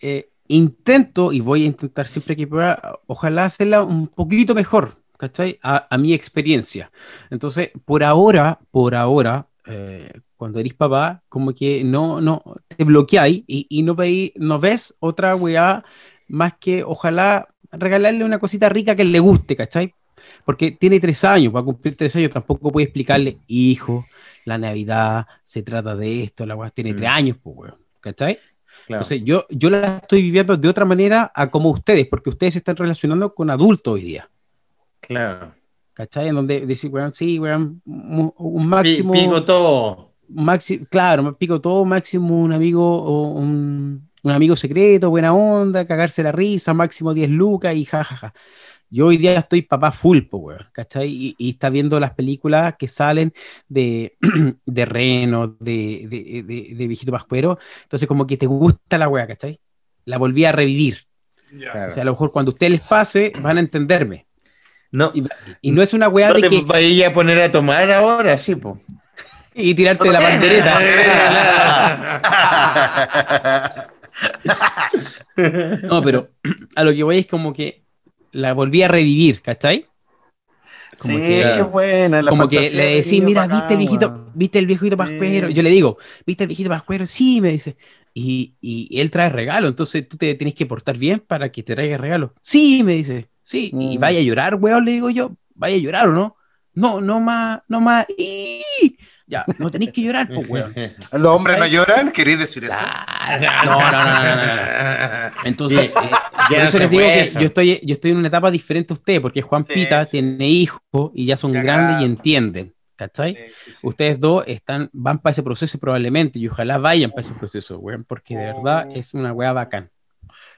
eh, intento, y voy a intentar siempre que pueda, ojalá hacerla un poquito mejor, ¿cachai? A, a mi experiencia. Entonces, por ahora, por ahora, eh, cuando eres papá, como que no, no, te bloqueáis y, y no, veis, no ves otra weá más que ojalá regalarle una cosita rica que le guste, ¿cachai? Porque tiene tres años, va a cumplir tres años, tampoco puede explicarle, hijo, la Navidad se trata de esto, la weá tiene tres años, pues, weón, ¿cachai? Claro. Entonces, yo, yo la estoy viviendo de otra manera a como ustedes, porque ustedes se están relacionando con adultos hoy día, claro. ¿cachai? En donde decir, weón, sí, weón, un, máximo, Pico todo. máximo, claro, pico todo, máximo un amigo o un, un amigo secreto, buena onda, cagarse la risa, máximo 10 lucas y jajaja. Yo hoy día estoy papá full, po, weón, ¿cachai? Y, y está viendo las películas que salen de, de Reno, de, de, de, de Viejito Pascuero. Entonces, como que te gusta la weá, ¿cachai? La volví a revivir. Claro. O sea, a lo mejor cuando a ustedes les pase, van a entenderme. no, Y, y no es una weá no de te que. vayas a poner a tomar ahora, sí, po. Y tirarte la bandereta. No, pero a lo que voy es como que la volví a revivir, ¿cachai? Sí, que- qué buena. La como que le de decís, mira, ¿viste el viejito, viste el viejito pascuero? Sí. Yo le digo, ¿viste el viejito pascuero? Sí, me dice. Y, y él trae regalo, entonces tú te tienes que portar bien para que te traiga regalo. Sí, me dice. Sí, y Mm. vaya a llorar, weón, le digo yo. Vaya a llorar, ¿o no? No, no más, no más. ¡Ih! Ya, no tenéis que llorar, pues, weón. ¿Los hombres no lloran? ¿Queréis decir eso? Ah, No, no, no, no, no, no. Entonces, eh, por eso les digo que yo estoy, yo estoy en una etapa diferente a usted, porque Juan Sí, Pita sí. tiene hijos y ya son Ya, grandes y entienden. ¿cachai? Sí, sí, sí. Ustedes dos están, van para ese proceso probablemente y ojalá vayan para ese proceso, weón, porque de verdad es una weá bacán.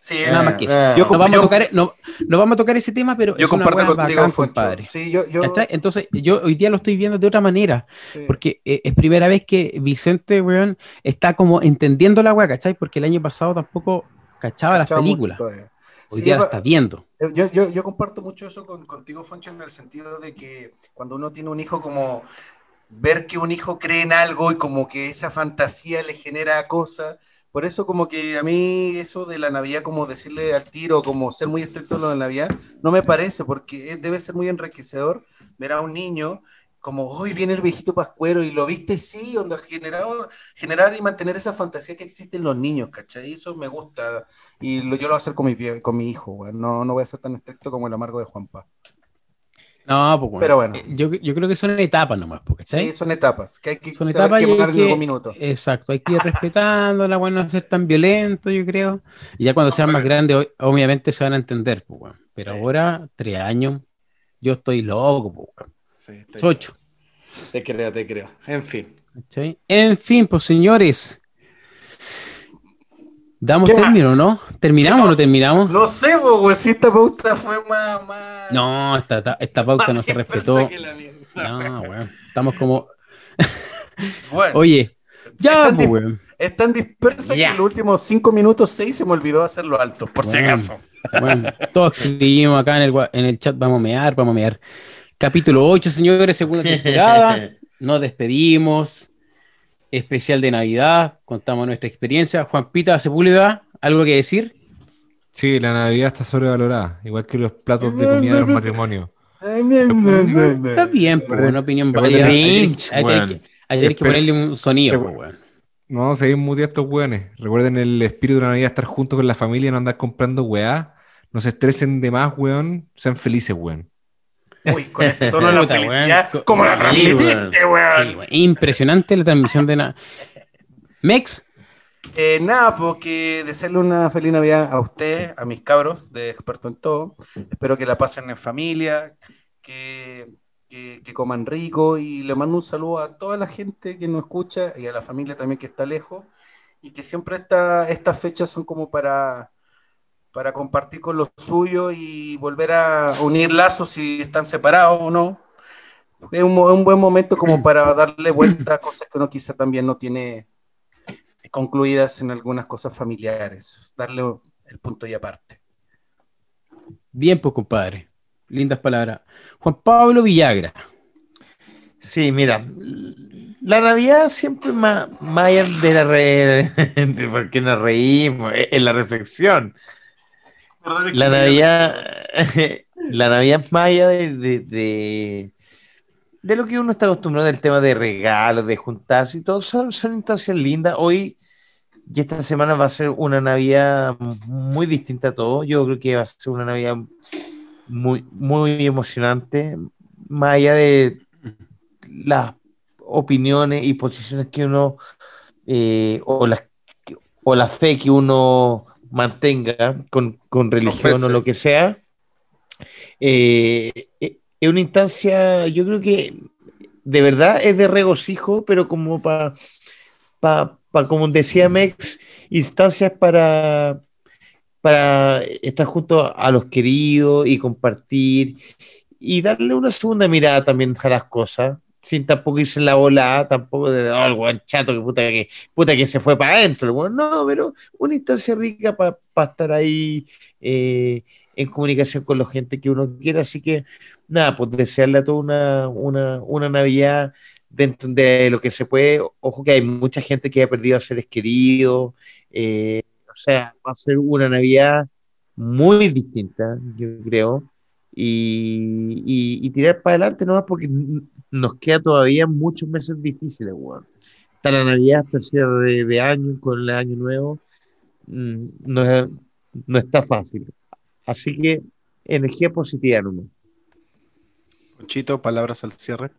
Sí, Nada más que eso. Yo No comp- vamos, a yo- tocar, no, no vamos a tocar ese tema, pero Yo es una comparto weá contigo, bacán, compadre. Sí, yo, yo. Entonces, yo hoy día lo estoy viendo de otra manera, sí. porque eh, es primera vez que Vicente, weón, está como entendiendo la weá, ¿cachai? Porque el año pasado tampoco cachaba las Cachaba mucho películas. Hoy Sí, día la está viendo. Eh, Yo, yo, yo comparto mucho eso con, contigo, Foncho, en el sentido de que cuando uno tiene un hijo, como ver que un hijo cree en algo y como que esa fantasía le genera cosas. Por eso como que a mí eso de la Navidad, como decirle al tiro, como ser muy estricto en lo de la Navidad, no me parece, porque debe ser muy enriquecedor ver a un niño como, hoy viene el viejito pascuero y lo viste, sí, onda, generado, generar y mantener esa fantasía que existe en los niños, ¿cachai? Eso me gusta y lo- yo lo voy a hacer con mi, con mi hijo. No, no voy a ser tan estricto como el amargo de Juanpa. No, pues bueno. Pero bueno. eh, Yo, yo creo que son etapas nomás, porque Sí, son etapas, que hay que Son etapas hay que- minuto. Exacto, hay que ir respetando la bueno, no ser tan violento, yo creo. Y ya cuando sean más grandes, obviamente se van a entender, pues, weón. Pero Sí, ahora, tres años, yo estoy loco, pues. Sí, te, Ocho. te creo, te creo. En fin. En fin, pues señores. ¿Damos término, no? ¿Terminamos o no terminamos? No sé, po, güey, si esta pauta fue más... más No, esta, esta- esta pauta no se respetó. No, weón. Estamos como. Bueno, Oye, ya, es, tan pues, es tan dispersa Ya. que en los últimos cinco minutos, seis, se me olvidó hacerlo alto, por si Bueno. acaso. Bueno, todos escribimos acá en el, en el chat, vamos a mear, vamos a mear. Capítulo 8, señores, segunda temporada. Nos despedimos. Especial de Navidad. Contamos nuestra experiencia. Juan Pita Sepúlveda, ¿algo que decir? Sí, la Navidad está sobrevalorada, igual que los platos de comida de los matrimonios. Está bien, pues, una opinión válida. Hay Lynch, que- hay que- ponerle un sonido, pues, weón. No, seguimos muteando estos weones. Recuerden el espíritu de la Navidad, estar juntos con la familia, no andar comprando weá. No se estresen de más, weón. Sean felices, weón. Uy, con ese tono de felicidad, weón. como la transmitiste, Sí, weón. weón. Impresionante la transmisión de nada. Mex, Eh, nada, porque desearle una feliz Navidad a usted, a mis cabros de Experto en Todo. Espero que la pasen en familia, que, que, que coman rico y le mando un saludo a toda la gente que nos escucha y a la familia también que está lejos y que siempre esta, estas fechas son como para, para compartir con los suyos y volver a unir lazos si están separados o no. Es un, un buen momento como para darle vuelta a cosas que uno quizá también no tiene concluidas en algunas cosas familiares, darle el punto y aparte. bien, pues, compadre. Lindas palabras. Juan Pablo Villagra. Sí, mira, la Navidad siempre más, más allá de la re... de por qué nos reímos, es la reflexión. La Navidad, la Navidad es más allá de, de, de, de lo que uno está acostumbrado del tema de regalos, de juntarse y todo, son, son instancias lindas. Hoy y esta semana va a ser una Navidad muy distinta a todo. Yo creo que va a ser una Navidad muy, muy emocionante, más allá de las opiniones y posiciones que uno eh, o, las, o la fe que uno mantenga con, con religión o lo que sea. eh, eh, es una instancia, yo creo que de verdad es de regocijo, pero como para, pa, pa, como decía Mex, instancias para, para estar junto a los queridos y compartir y darle una segunda mirada también a las cosas, sin tampoco irse en la bola, tampoco de, oh, el weón chato, que puta que, puta que se fue para adentro, no, pero una instancia rica para estar ahí eh, en comunicación con la gente que uno quiera, así que nada, pues desearle a toda una, una, una Navidad dentro de lo que se puede, ojo que hay mucha gente que ha perdido a seres queridos, eh, o sea, va a ser una Navidad muy distinta, yo creo, y, y, y tirar para adelante nomás porque nos queda todavía muchos meses difíciles, weón. Hasta la Navidad, hasta el cierre de, de año, con el año nuevo, mm, no, es- no está fácil. Así que energía positiva nomás. Conchito, palabras al cierre.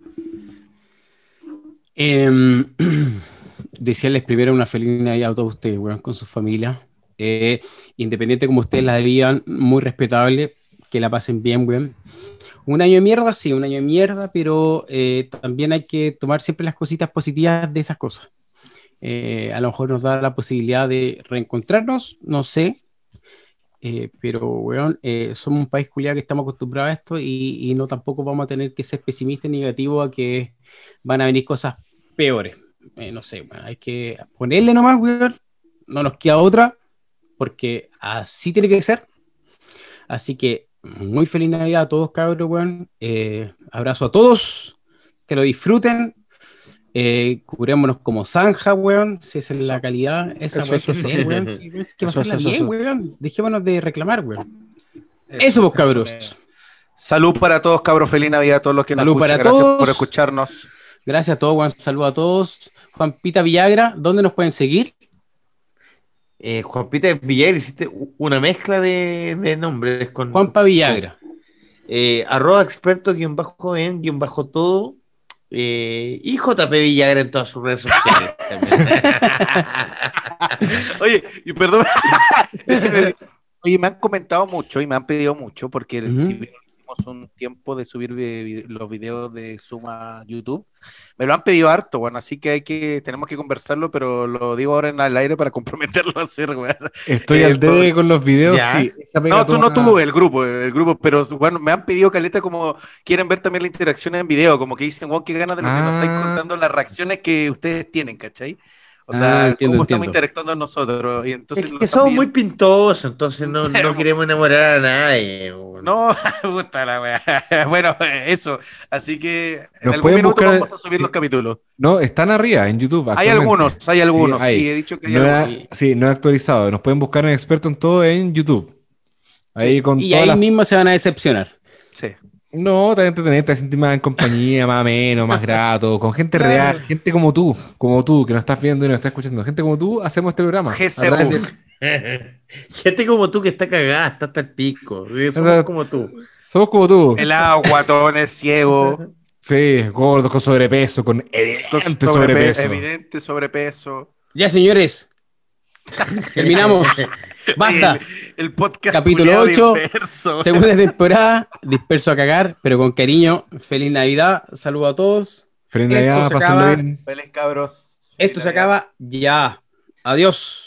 Em, desearles primero una feliz Navidad a todos ustedes, weón, con su familia. Eh, independiente como ustedes la vivan, muy respetable. Que la pasen bien, weón. Un año de mierda, sí, un año de mierda, pero eh, también hay que tomar siempre las cositas positivas de esas cosas. Eh, a lo mejor nos da la posibilidad de reencontrarnos, no sé, eh, pero, weón, eh, somos un país culiado que estamos acostumbrados a esto y, y no tampoco vamos a tener que ser pesimistas y negativos a que van a venir cosas peores. Eh, no sé, hay que ponerle nomás, weón, no nos queda otra, porque así tiene que ser. Así que muy feliz Navidad a todos, cabros, weón. Eh, abrazo a todos, que lo disfruten. Eh, curémonos como zanja, weón. Si esa es la calidad, esa Eso, weón, eso, ser, weón. Sí, weón, que Eso, pasarla eso, bien, eso. weón. Dejémonos de reclamar, weón. Eso, vos, cabros. Salud para todos, cabros. Feliz Navidad a todos los que nos Salud escuchan. para Gracias todos. por escucharnos. Gracias a todos, Juan. Saludos a todos. Juan Pita Villagra, ¿dónde nos pueden seguir? Eh, Juan Peter Villar, hiciste una mezcla de, de nombres con Juanpa Villagra. eh, arroba experto guion bajo en guion bajo todo eh, y JP Villagra en todas sus redes sociales. también. Oye, y perdón. Oye, me han comentado mucho y me han pedido mucho porque si bien tuvimos un tiempo de subir vi- los videos de Suma YouTube, me lo han pedido harto, bueno, así que hay que, tenemos que conversarlo, pero lo digo ahora en el aire para comprometerlo a hacer, weón. Estoy Eh, al debe con los videos, Ya. sí. No, tú no tú, el grupo, el grupo, pero bueno, me han pedido caleta como quieren ver también la interacción en video, como que dicen, wow, qué ganas de lo que nos estáis Ah. contando, las reacciones que ustedes tienen, ¿cachai? O Ah, sea, entiendo, cómo estamos interactuando nosotros. Y entonces es que somos muy pintosos, entonces no, no queremos enamorar a nadie. weón. No, puta la wea. Bueno, eso. Así que en Nos algún pueden minuto buscar- vamos a subir los capítulos. No, están arriba en YouTube. Hay algunos, hay algunos. Sí, hay. he dicho que hay No algunos. he- sí, no he actualizado. Nos pueden buscar en experto en todo en YouTube. Ahí con Y todas ahí las- mismo se van a decepcionar. Sí. No, te entretenés, te sentís más en compañía, más ameno, más grato, con gente real, gente como tú, como tú, que nos estás viendo y nos estás escuchando. Gente como tú, hacemos este programa. Gente como tú que está cagada, está hasta el pico. Somos como tú. Somos como tú. Pelado, guatones, ciego, Sí, gordos, con sobrepeso, con evidente sobrepe- sobrepeso. evidente sobrepeso. Ya, señores. Terminamos. Basta. El, el podcast Capítulo culiao ocho. disperso. Segunda temporada. Disperso a cagar, pero con cariño. Feliz Navidad. Saludos a todos. Feliz Esto Navidad, se pásenlo acaba. bien. Feliz cabros. Esto se acaba ya. Adiós.